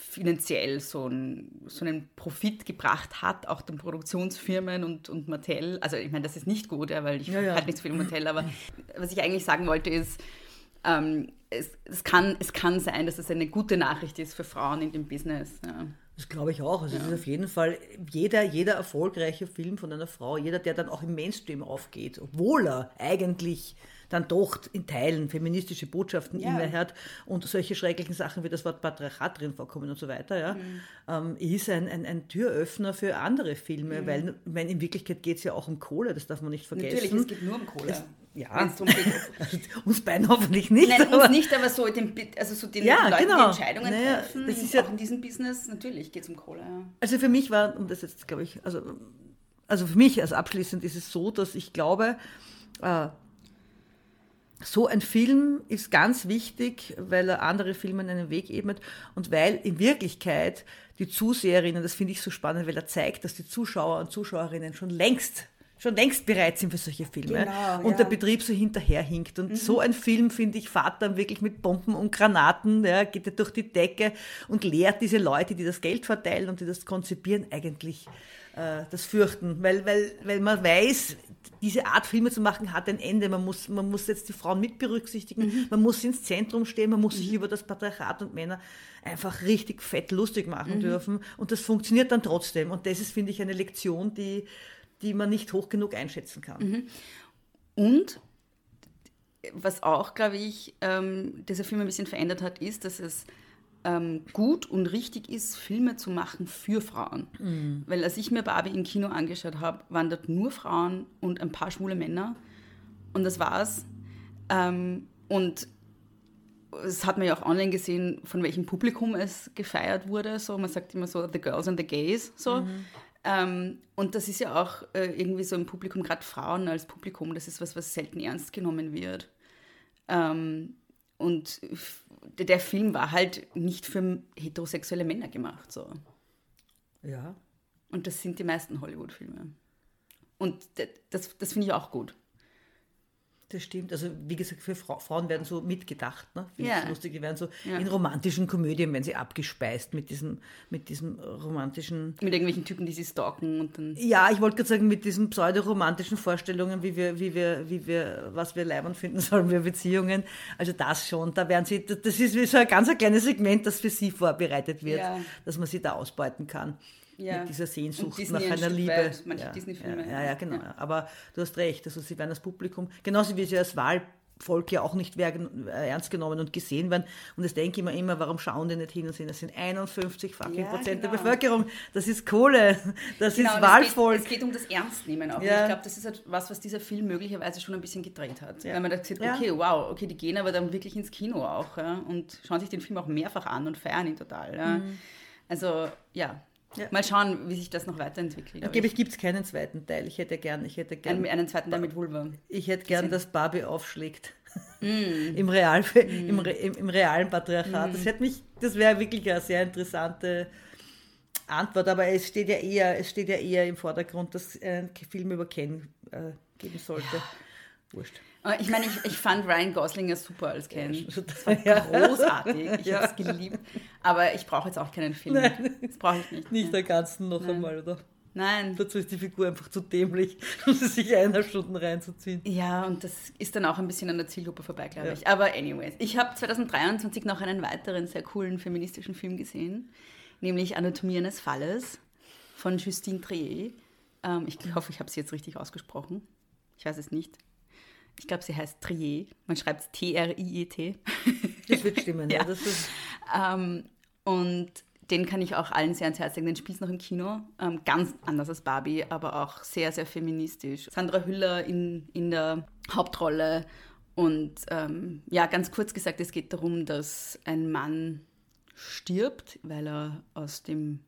Speaker 1: finanziell so, ein, so einen Profit gebracht hat, auch den Produktionsfirmen und, und Mattel. Also ich meine, das ist nicht gut, ja, weil ich
Speaker 2: Ja, ja.
Speaker 1: halt nicht so viel Mattel, aber was ich eigentlich sagen wollte ist, ähm, es, es, kann, es kann sein, dass es eine gute Nachricht ist für Frauen in dem Business. Ja.
Speaker 2: Das glaube ich auch. Also es ist auf jeden Fall jeder, jeder erfolgreiche Film von einer Frau, jeder, der dann auch im Mainstream aufgeht, obwohl er eigentlich dann doch in Teilen feministische Botschaften
Speaker 1: Ja.
Speaker 2: inne hat und solche schrecklichen Sachen wie das Wort Patriarchat drin vorkommen und so weiter, ja, ähm, ist ein, ein, ein Türöffner für andere Filme, weil ich meine, in Wirklichkeit geht es ja auch um Kohle, das darf man nicht vergessen.
Speaker 1: Natürlich, es geht nur um Kohle.
Speaker 2: ja.
Speaker 1: Geht.
Speaker 2: Also, uns beiden hoffentlich nicht.
Speaker 1: Nein,
Speaker 2: aber-
Speaker 1: uns nicht, aber so den, also so den
Speaker 2: Ja,
Speaker 1: Leuten,
Speaker 2: genau.
Speaker 1: die Entscheidungen
Speaker 2: Naja,
Speaker 1: treffen,
Speaker 2: das
Speaker 1: in,
Speaker 2: ist ja-
Speaker 1: auch in diesem Business, natürlich geht es um Kohle. Ja.
Speaker 2: Also für mich war, um das jetzt glaube ich, also, also für mich als abschließend ist es so, dass ich glaube, äh, so ein Film ist ganz wichtig, weil er andere Filmen einen Weg ebnet und weil in Wirklichkeit die Zuseherinnen, das finde ich so spannend, weil er zeigt, dass die Zuschauer und Zuschauerinnen schon längst schon längst bereit sind für solche Filme
Speaker 4: Genau,
Speaker 2: und
Speaker 4: ja.
Speaker 2: der Betrieb so hinterherhinkt. Und so ein Film, finde ich, fährt dann wirklich mit Bomben und Granaten, ja, geht er durch die Decke und lehrt diese Leute, die das Geld verteilen und die das konzipieren, eigentlich äh, das Fürchten. Weil, weil, weil man weiß, diese Art Filme zu machen hat ein Ende. Man muss, man muss jetzt die Frauen mit berücksichtigen, man muss ins Zentrum stehen, man muss sich über das Patriarchat und Männer einfach richtig fett lustig machen dürfen. Und das funktioniert dann trotzdem. Und das ist, finde ich, eine Lektion, die, die man nicht hoch genug einschätzen kann.
Speaker 1: Und was auch, glaube ich, ähm, dieser Film ein bisschen verändert hat, ist, dass es ähm, gut und richtig ist, Filme zu machen für Frauen. Weil als ich mir Barbie im Kino angeschaut habe, waren dort nur Frauen und ein paar schwule Männer. Und das war's. Ähm, und es hat man ja auch online gesehen, von welchem Publikum es gefeiert wurde. So, man sagt immer so, the girls and the gays. So. Ähm, und das ist ja auch äh, irgendwie so im Publikum, gerade Frauen als Publikum, das ist was, was selten ernst genommen wird. Ähm, und der Film war halt nicht für heterosexuelle Männer gemacht. So.
Speaker 2: Ja.
Speaker 1: Und das sind die meisten Hollywood-Filme. Und das, das finde ich auch gut.
Speaker 2: Das stimmt. Also wie gesagt, für Fra Frauen werden so mitgedacht. Ne? Finde
Speaker 1: Ja.
Speaker 2: ich lustig. Die werden so
Speaker 1: Ja.
Speaker 2: in romantischen Komödien werden sie abgespeist mit diesem, mit diesem romantischen.
Speaker 1: Mit irgendwelchen Typen, die sie stalken und dann.
Speaker 2: Ja, ich wollte gerade sagen, mit diesen pseudoromantischen Vorstellungen, wie wir, wie wir, wie wir, was wir leibern finden sollen, wir Beziehungen. Also das schon. Da werden sie, das ist wie so ein ganz ein kleines Segment, das für sie vorbereitet wird,
Speaker 1: Ja.
Speaker 2: dass man sie da ausbeuten kann.
Speaker 1: Ja.
Speaker 2: Mit dieser Sehnsucht nach
Speaker 1: ein
Speaker 2: einer
Speaker 1: Stück
Speaker 2: Liebe.
Speaker 1: weit, manche
Speaker 2: ja,
Speaker 1: Disney-Filme.
Speaker 2: Ja, ja, ja, genau. Aber du hast recht. Also sie werden das Publikum, genauso wie sie als Wahlvolk ja auch nicht werden, äh, ernst genommen und gesehen werden. Und das denke ich mir immer, warum schauen die nicht hin und sehen, das sind 51 fucking Prozent der
Speaker 1: genau.
Speaker 2: Bevölkerung. Das ist Kohle. Das
Speaker 1: Genau,
Speaker 2: ist Wahlvolk.
Speaker 1: Es geht, es geht um das Ernstnehmen auch. Ich glaube, das ist halt was, was dieser Film möglicherweise schon ein bisschen gedreht hat. Weil man da sieht, okay, wow, okay, die gehen aber dann wirklich ins Kino auch und schauen sich den Film auch mehrfach an und feiern ihn total. Ja. Also, ja.
Speaker 2: Ja.
Speaker 1: Mal schauen, wie sich das noch weiterentwickelt.
Speaker 2: Angeblich gibt es keinen zweiten Teil. Ich hätte gern, ich hätte gern,
Speaker 1: einen, einen zweiten Teil mit Vulva.
Speaker 2: ich hätte gern,
Speaker 1: gesehen.
Speaker 2: dass Barbie aufschlägt.
Speaker 1: Mm.
Speaker 2: Im, Real, im, Re- im, Im realen Patriarchat. Das hätte mich, das wäre wirklich eine sehr interessante Antwort, aber es steht ja eher, es steht ja eher im Vordergrund, dass es einen Film über Ken äh, geben sollte. Wurscht.
Speaker 1: Äh, Ich meine, ich, ich fand Ryan Gosling ja super als Ken. Das war
Speaker 2: ja.
Speaker 1: großartig. Ich
Speaker 2: Ja.
Speaker 1: habe es geliebt. Aber ich brauche jetzt auch keinen Film. Das brauche ich nicht.
Speaker 2: Nicht der ganzen noch
Speaker 1: Nein.
Speaker 2: einmal, oder?
Speaker 1: Nein.
Speaker 2: Dazu ist die Figur einfach zu dämlich, um sie sich eineinhalb Stunden reinzuziehen.
Speaker 1: Ja, und das ist dann auch ein bisschen an der Zielgruppe vorbei, glaube
Speaker 2: Ja.
Speaker 1: ich. Aber anyways, ich habe 2023 noch einen weiteren sehr coolen feministischen Film gesehen, nämlich Anatomie eines Falles von Justine Trier. Ähm, ich hoffe, ich habe sie jetzt richtig ausgesprochen. Ich weiß es nicht. Ich glaube, sie heißt Trier. Man schreibt es T-R-I-E-T.
Speaker 2: Das wird stimmen, ja.
Speaker 1: Ja.
Speaker 2: Das ist,
Speaker 1: Ähm, und den kann ich auch allen sehr ans Herz legen. Den spielt noch im Kino. Ähm, ganz anders als Barbie, aber auch sehr, sehr feministisch. Sandra Hüller in, in der Hauptrolle. Und ähm, ja, ganz kurz gesagt, es geht darum, dass ein Mann stirbt, weil er aus dem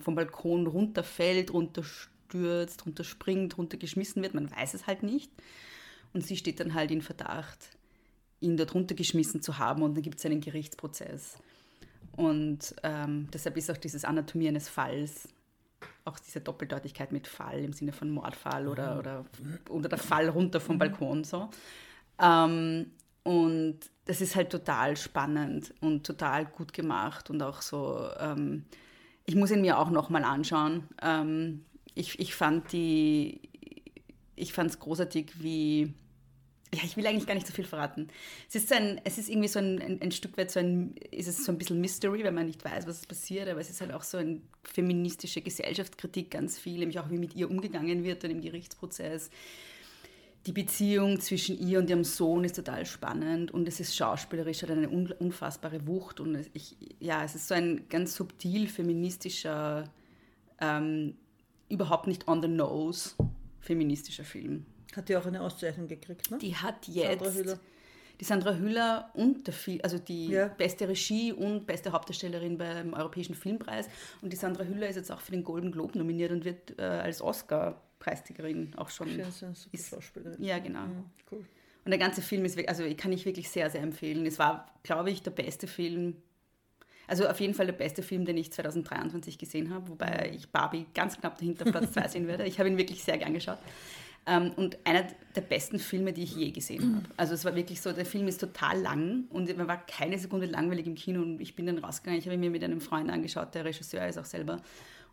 Speaker 1: vom Balkon runterfällt, runterstürzt, runterspringt, runtergeschmissen wird. Man weiß es halt nicht. Und sie steht dann halt in Verdacht, ihn dort runtergeschmissen zu haben und dann gibt es einen Gerichtsprozess. Und ähm, deshalb ist auch dieses Anatomie eines Falls, auch diese Doppeldeutigkeit mit Fall im Sinne von Mordfall oder, oder, oder der Fall runter vom Balkon so. Ähm, und das ist halt total spannend und total gut gemacht und auch so, ähm, ich muss ihn mir auch nochmal anschauen. Ähm, ich, ich fand die, ich fand es großartig, wie, ja, ich will eigentlich gar nicht so viel verraten. Es ist, ein, es ist irgendwie so ein, ein, ein Stück weit so ein, ist es so ein bisschen Mystery, weil man nicht weiß, was passiert, aber es ist halt auch so eine feministische Gesellschaftskritik ganz viel, nämlich auch wie mit ihr umgegangen wird dann im Gerichtsprozess. Die Beziehung zwischen ihr und ihrem Sohn ist total spannend und es ist schauspielerisch, hat eine un- unfassbare Wucht und ich, ja, es ist so ein ganz subtil feministischer, ähm, überhaupt nicht on the nose feministischer Film.
Speaker 2: hat ja auch eine Auszeichnung gekriegt, ne?
Speaker 1: Die hat jetzt
Speaker 2: Sandra Hüller.
Speaker 1: die Sandra Hüller und der Fi also die
Speaker 2: Ja.
Speaker 1: beste Regie und beste Hauptdarstellerin beim Europäischen Filmpreis. Und die Sandra Hüller ist jetzt auch für den Golden Globe nominiert und wird äh, als Oscar-Preisträgerin auch schon.
Speaker 2: Schön, so
Speaker 1: ist-
Speaker 2: Schauspielerin.
Speaker 1: Ja, genau.
Speaker 2: Mhm, cool.
Speaker 1: Und der ganze Film ist, wirklich- also kann ich wirklich sehr, sehr empfehlen. Es war, glaube ich, der beste Film. Also auf jeden Fall der beste Film, den ich 2023 gesehen habe, wobei ich Barbie ganz knapp dahinter Platz 2 sehen werde. Ich habe ihn wirklich sehr gern geschaut. Ähm, und einer der besten Filme, die ich je gesehen habe. Also es war wirklich so, der Film ist total lang und man war keine Sekunde langweilig im Kino und ich bin dann rausgegangen. Ich habe ihn mir mit einem Freund angeschaut, der Regisseur ist auch selber.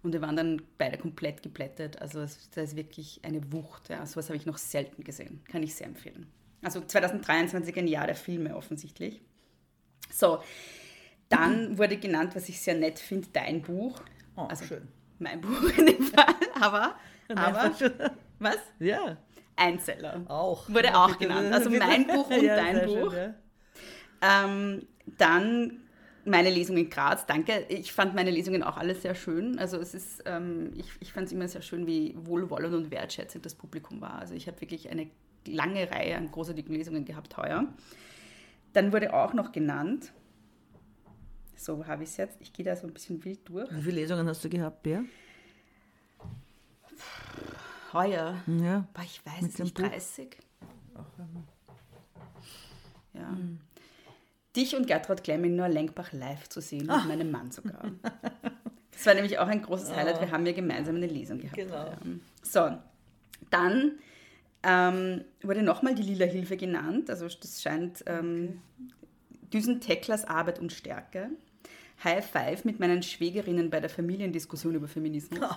Speaker 1: Und wir waren dann beide komplett geplättet. Also das ist wirklich eine Wucht. Ja. So was habe ich noch selten gesehen. Kann ich sehr empfehlen. Also 2023 ein Jahr der Filme offensichtlich. So, dann wurde genannt, was ich sehr nett finde, dein Buch.
Speaker 2: Oh, also schön.
Speaker 1: Mein Buch in dem Fall. Aber, aber was?
Speaker 2: Ja.
Speaker 1: Einzeller.
Speaker 2: Auch.
Speaker 1: Wurde ja, auch genannt. Also mein Buch und ja, dein Buch. Schön, ja. ähm, dann meine Lesung in Graz, danke. Ich fand meine Lesungen auch alle sehr schön. Also es ist, ähm, ich, ich fand es immer sehr schön, wie wohlwollend und wertschätzend das Publikum war. Also ich habe wirklich eine lange Reihe an großartigen Lesungen gehabt heuer. Dann wurde auch noch genannt, so habe ich es jetzt, ich gehe da so ein bisschen wild durch.
Speaker 2: Wie viele Lesungen hast du gehabt, Bär?
Speaker 1: Heuer?
Speaker 2: Ja.
Speaker 1: Boah, ich weiß es nicht, 30? Ja. Mhm. Dich und Gertrud Klemm in Lenkbach live zu sehen, mit oh. meinem Mann sogar. Das war nämlich auch ein großes Highlight. Wir haben ja gemeinsam eine Lesung gehabt.
Speaker 2: Genau.
Speaker 1: So, dann ähm, wurde nochmal die Lila Hilfe genannt. Also das scheint ähm, Düsen Tecklers Arbeit und Stärke. High Five mit meinen Schwägerinnen bei der Familiendiskussion über Feminismus. Oh.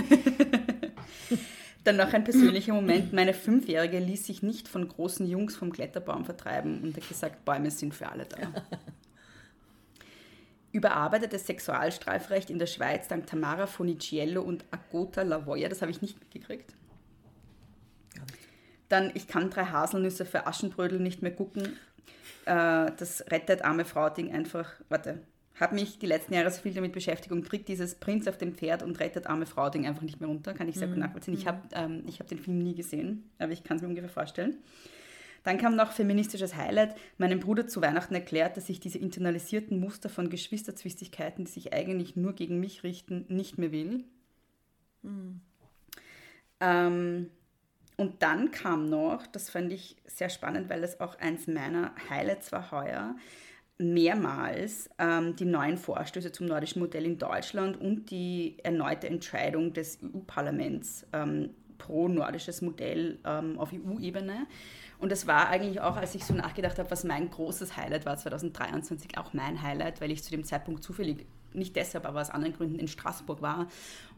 Speaker 1: Dann noch ein persönlicher Moment. Meine Fünfjährige ließ sich nicht von großen Jungs vom Kletterbaum vertreiben und hat gesagt, Bäume sind für alle da. Überarbeitetes Sexualstrafrecht in der Schweiz dank Tamara Foniciello und Agota Lavoya. Das habe ich nicht mitgekriegt. Dann, ich kann drei Haselnüsse für Aschenbrödel nicht mehr gucken. Äh, das rettet arme Frau-Ding einfach. Warte, habe mich die letzten Jahre so viel damit beschäftigt und kriegt dieses Prinz auf dem Pferd und rettet arme Frau-Ding einfach nicht mehr runter. Kann ich sehr mhm. gut nachvollziehen. Ich habe ähm, hab den Film nie gesehen, aber ich kann es mir ungefähr vorstellen. Dann kam noch feministisches Highlight. Meinem Bruder zu Weihnachten erklärt, dass ich diese internalisierten Muster von Geschwisterzwistigkeiten, die sich eigentlich nur gegen mich richten, nicht mehr will. Mhm. Ähm, und dann kam noch, das fand ich sehr spannend, weil es auch eins meiner Highlights war heuer, mehrmals ähm, die neuen Vorstöße zum nordischen Modell in Deutschland und die erneute Entscheidung des EU-Parlaments ähm, pro nordisches Modell ähm, auf EU-Ebene. Und das war eigentlich auch, als ich so nachgedacht habe, was mein großes Highlight war 2023, auch mein Highlight, weil ich zu dem Zeitpunkt zufällig, nicht deshalb, aber aus anderen Gründen in Straßburg war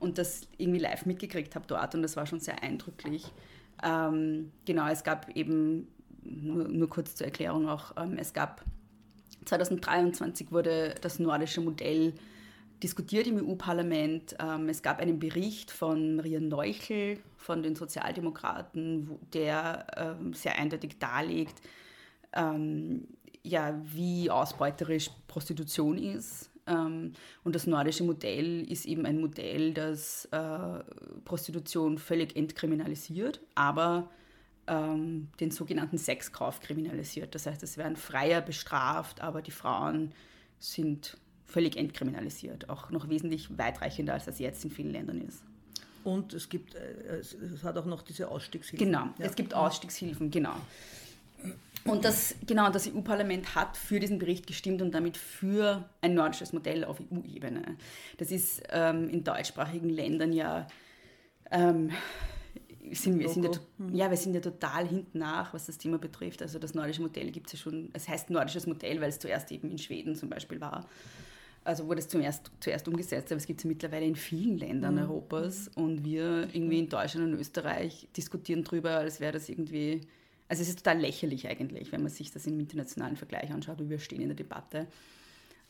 Speaker 1: und das irgendwie live mitgekriegt habe dort und das war schon sehr eindrücklich. Ähm, genau, es gab eben, nur, nur kurz zur Erklärung auch, ähm, es gab 2023 wurde das nordische Modell diskutiert im EU-Parlament. Ähm, es gab einen Bericht von Maria Neuchel von den Sozialdemokraten, der ähm, sehr eindeutig darlegt, ähm, wie ausbeuterisch Prostitution ist und das nordische Modell ist eben ein Modell, das äh, Prostitution völlig entkriminalisiert, aber ähm, den sogenannten Sexkauf kriminalisiert. Das heißt, es werden Freier bestraft, aber die Frauen sind völlig entkriminalisiert, auch noch wesentlich weitreichender, als das jetzt in vielen Ländern ist.
Speaker 2: Und es gibt, äh, es, hat auch noch diese Ausstiegshilfen.
Speaker 1: Genau, ja. es gibt Ausstiegshilfen, genau. Und das, genau, das EU-Parlament hat für diesen Bericht gestimmt und damit für ein nordisches Modell auf EU-Ebene. Das ist ähm, in deutschsprachigen Ländern ja, ähm, sind wir, sind ja, hm. ja, wir sind ja total hinten nach, was das Thema betrifft. Also das nordische Modell gibt es ja schon, es heißt nordisches Modell, weil es zuerst eben in Schweden zum Beispiel war. Also wurde es zuerst, zuerst umgesetzt, aber es gibt es ja mittlerweile in vielen Ländern mhm. Europas und wir irgendwie in Deutschland und Österreich diskutieren darüber, als wäre das irgendwie also es ist total lächerlich eigentlich, wenn man sich das im internationalen Vergleich anschaut, wie wir stehen in der Debatte.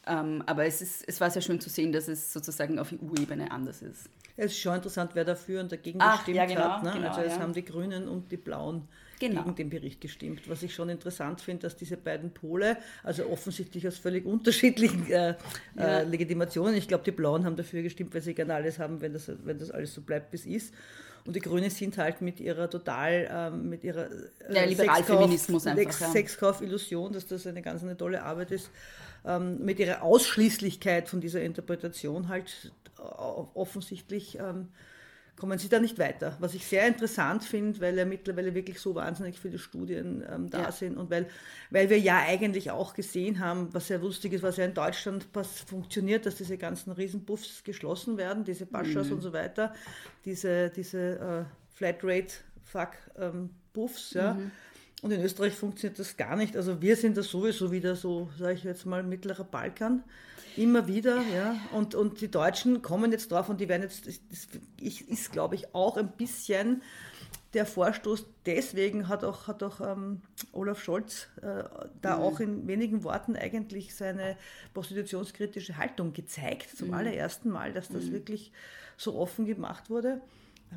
Speaker 1: Ähm, aber es, ist, es war sehr schön zu sehen, dass es sozusagen auf EU-Ebene anders ist.
Speaker 2: Es ist schon interessant, wer dafür und dagegen Ach, gestimmt
Speaker 1: ja, genau,
Speaker 2: hat. Ne?
Speaker 1: Genau,
Speaker 2: also es
Speaker 1: ja.
Speaker 2: haben die Grünen und die Blauen genau. gegen den Bericht gestimmt. Was ich schon interessant finde, dass diese beiden Pole, also offensichtlich aus völlig unterschiedlichen äh, äh ja. äh, Legitimationen, ich glaube, die Blauen haben dafür gestimmt, weil sie gerne alles haben, wenn das, wenn das alles so bleibt, wie es ist. Und die Grünen sind halt mit ihrer total, ähm, mit ihrer
Speaker 1: äh, ja, Liberalfeminismus einfach,
Speaker 2: ja. Sexkauf-Illusion, dass das eine ganz eine tolle Arbeit ist, ähm, mit ihrer Ausschließlichkeit von dieser Interpretation halt offensichtlich ähm, kommen sie da nicht weiter. Was ich sehr interessant finde, weil ja mittlerweile wirklich so wahnsinnig viele Studien ähm, da
Speaker 1: Ja.
Speaker 2: sind und weil, weil wir ja eigentlich auch gesehen haben, was sehr lustig ist, was ja in Deutschland funktioniert, dass diese ganzen Riesenbuffs geschlossen werden, diese Paschas und so weiter, diese, diese äh, Flatrate-Fuck-Buffs, ja. Und in Österreich funktioniert das gar nicht. Also wir sind da sowieso wieder so, sage ich jetzt mal, mittlerer Balkan. Immer wieder, ja. Und, und die Deutschen kommen jetzt drauf und die werden jetzt, das ist, glaube ich, auch ein bisschen der Vorstoß. Deswegen hat auch, hat auch ähm, Olaf Scholz äh, da auch in wenigen Worten eigentlich seine prostitutionskritische Haltung gezeigt, zum allerersten Mal, dass das wirklich so offen gemacht wurde,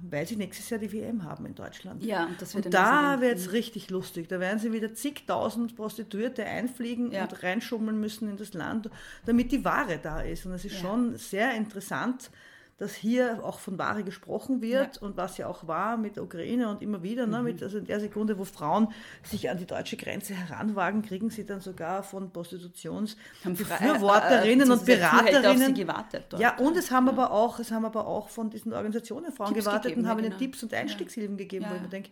Speaker 2: weil sie nächstes Jahr die WM haben in Deutschland.
Speaker 1: Ja, und das wird
Speaker 2: Und da wird es richtig lustig. Da werden sie wieder zigtausend Prostituierte einfliegen
Speaker 1: Ja.
Speaker 2: und reinschummeln müssen in das Land, damit die Ware da ist. Und es ist
Speaker 1: Ja.
Speaker 2: schon sehr interessant, dass hier auch von Ware gesprochen wird und was ja auch war mit der Ukraine und immer wieder.
Speaker 1: Mhm.
Speaker 2: Ne, mit, also in der Sekunde, wo Frauen sich an die deutsche Grenze heranwagen, kriegen sie dann sogar von Prostitutionsbefürworterinnen
Speaker 1: äh, äh,
Speaker 2: und Beraterinnen.
Speaker 1: auf sie gewartet dort.
Speaker 2: Ja, und es haben aber auch, es haben aber auch von diesen Organisationen Frauen
Speaker 1: Tipps
Speaker 2: gewartet
Speaker 1: gegeben,
Speaker 2: und haben
Speaker 1: ja,
Speaker 2: ihnen
Speaker 1: genau.
Speaker 2: Tipps und Einstiegshilfen gegeben,
Speaker 1: Ja,
Speaker 2: wo ich
Speaker 1: ja.
Speaker 2: mir denke,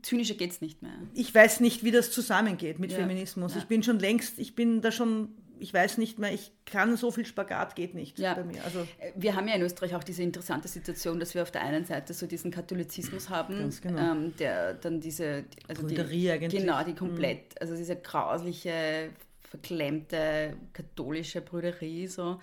Speaker 1: Zynischer geht es nicht mehr.
Speaker 2: ich weiß nicht, wie das zusammengeht mit
Speaker 1: Ja.
Speaker 2: Feminismus.
Speaker 1: Ja.
Speaker 2: Ich bin schon längst, ich bin da schon, ich weiß nicht mehr, ich kann so viel Spagat geht nicht
Speaker 1: Ja.
Speaker 2: bei mir. Also
Speaker 1: Äh, Wir haben ja in Österreich auch diese interessante Situation, dass wir auf der einen Seite so diesen Katholizismus haben,
Speaker 2: genau.
Speaker 1: ähm, der dann diese also
Speaker 2: Brüderie
Speaker 1: die,
Speaker 2: eigentlich. Mhm.
Speaker 1: Genau, die komplett, also diese grausliche, verklemmte katholische Brüderie, so,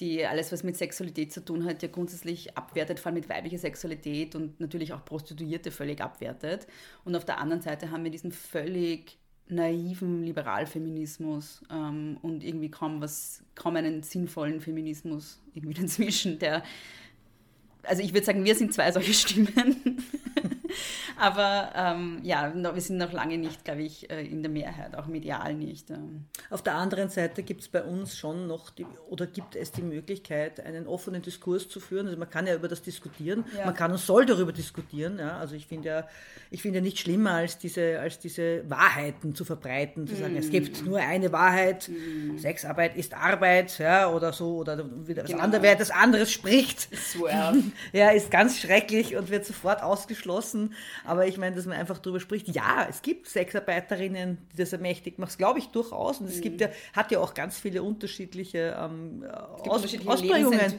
Speaker 1: die alles, was mit Sexualität zu tun hat, ja grundsätzlich abwertet, vor allem mit weiblicher Sexualität und natürlich auch Prostituierte völlig abwertet. Und auf der anderen Seite haben wir diesen völlig naiven Liberalfeminismus ähm, und irgendwie kaum was, kaum einen sinnvollen Feminismus irgendwie dazwischen, der also ich würde sagen, wir sind zwei solche Stimmen. Aber ähm, ja, wir sind noch lange nicht, glaube ich, äh, in der Mehrheit, auch medial nicht. ähm.
Speaker 2: auf der anderen Seite gibt es bei uns schon noch die, oder gibt es die Möglichkeit, einen offenen Diskurs zu führen. Also man kann ja über das diskutieren,
Speaker 1: Ja.
Speaker 2: man kann und soll darüber diskutieren. Ja? Also ich finde ja, ich finde ja nicht schlimmer als diese, als diese Wahrheiten zu verbreiten, zu sagen, es gibt nur eine Wahrheit, Sexarbeit ist Arbeit, ja, oder so, oder das
Speaker 1: Genau.
Speaker 2: andere, wer das anderes spricht. Ja, ist ganz schrecklich und wird sofort ausgeschlossen. Aber ich meine, dass man einfach darüber spricht, ja, es gibt Sexarbeiterinnen, die das ermächtigt macht, glaube ich durchaus. Und es gibt ja, hat ja auch ganz viele unterschiedliche ähm, Aus,
Speaker 1: Unterschiedliche
Speaker 2: Ausprägungen.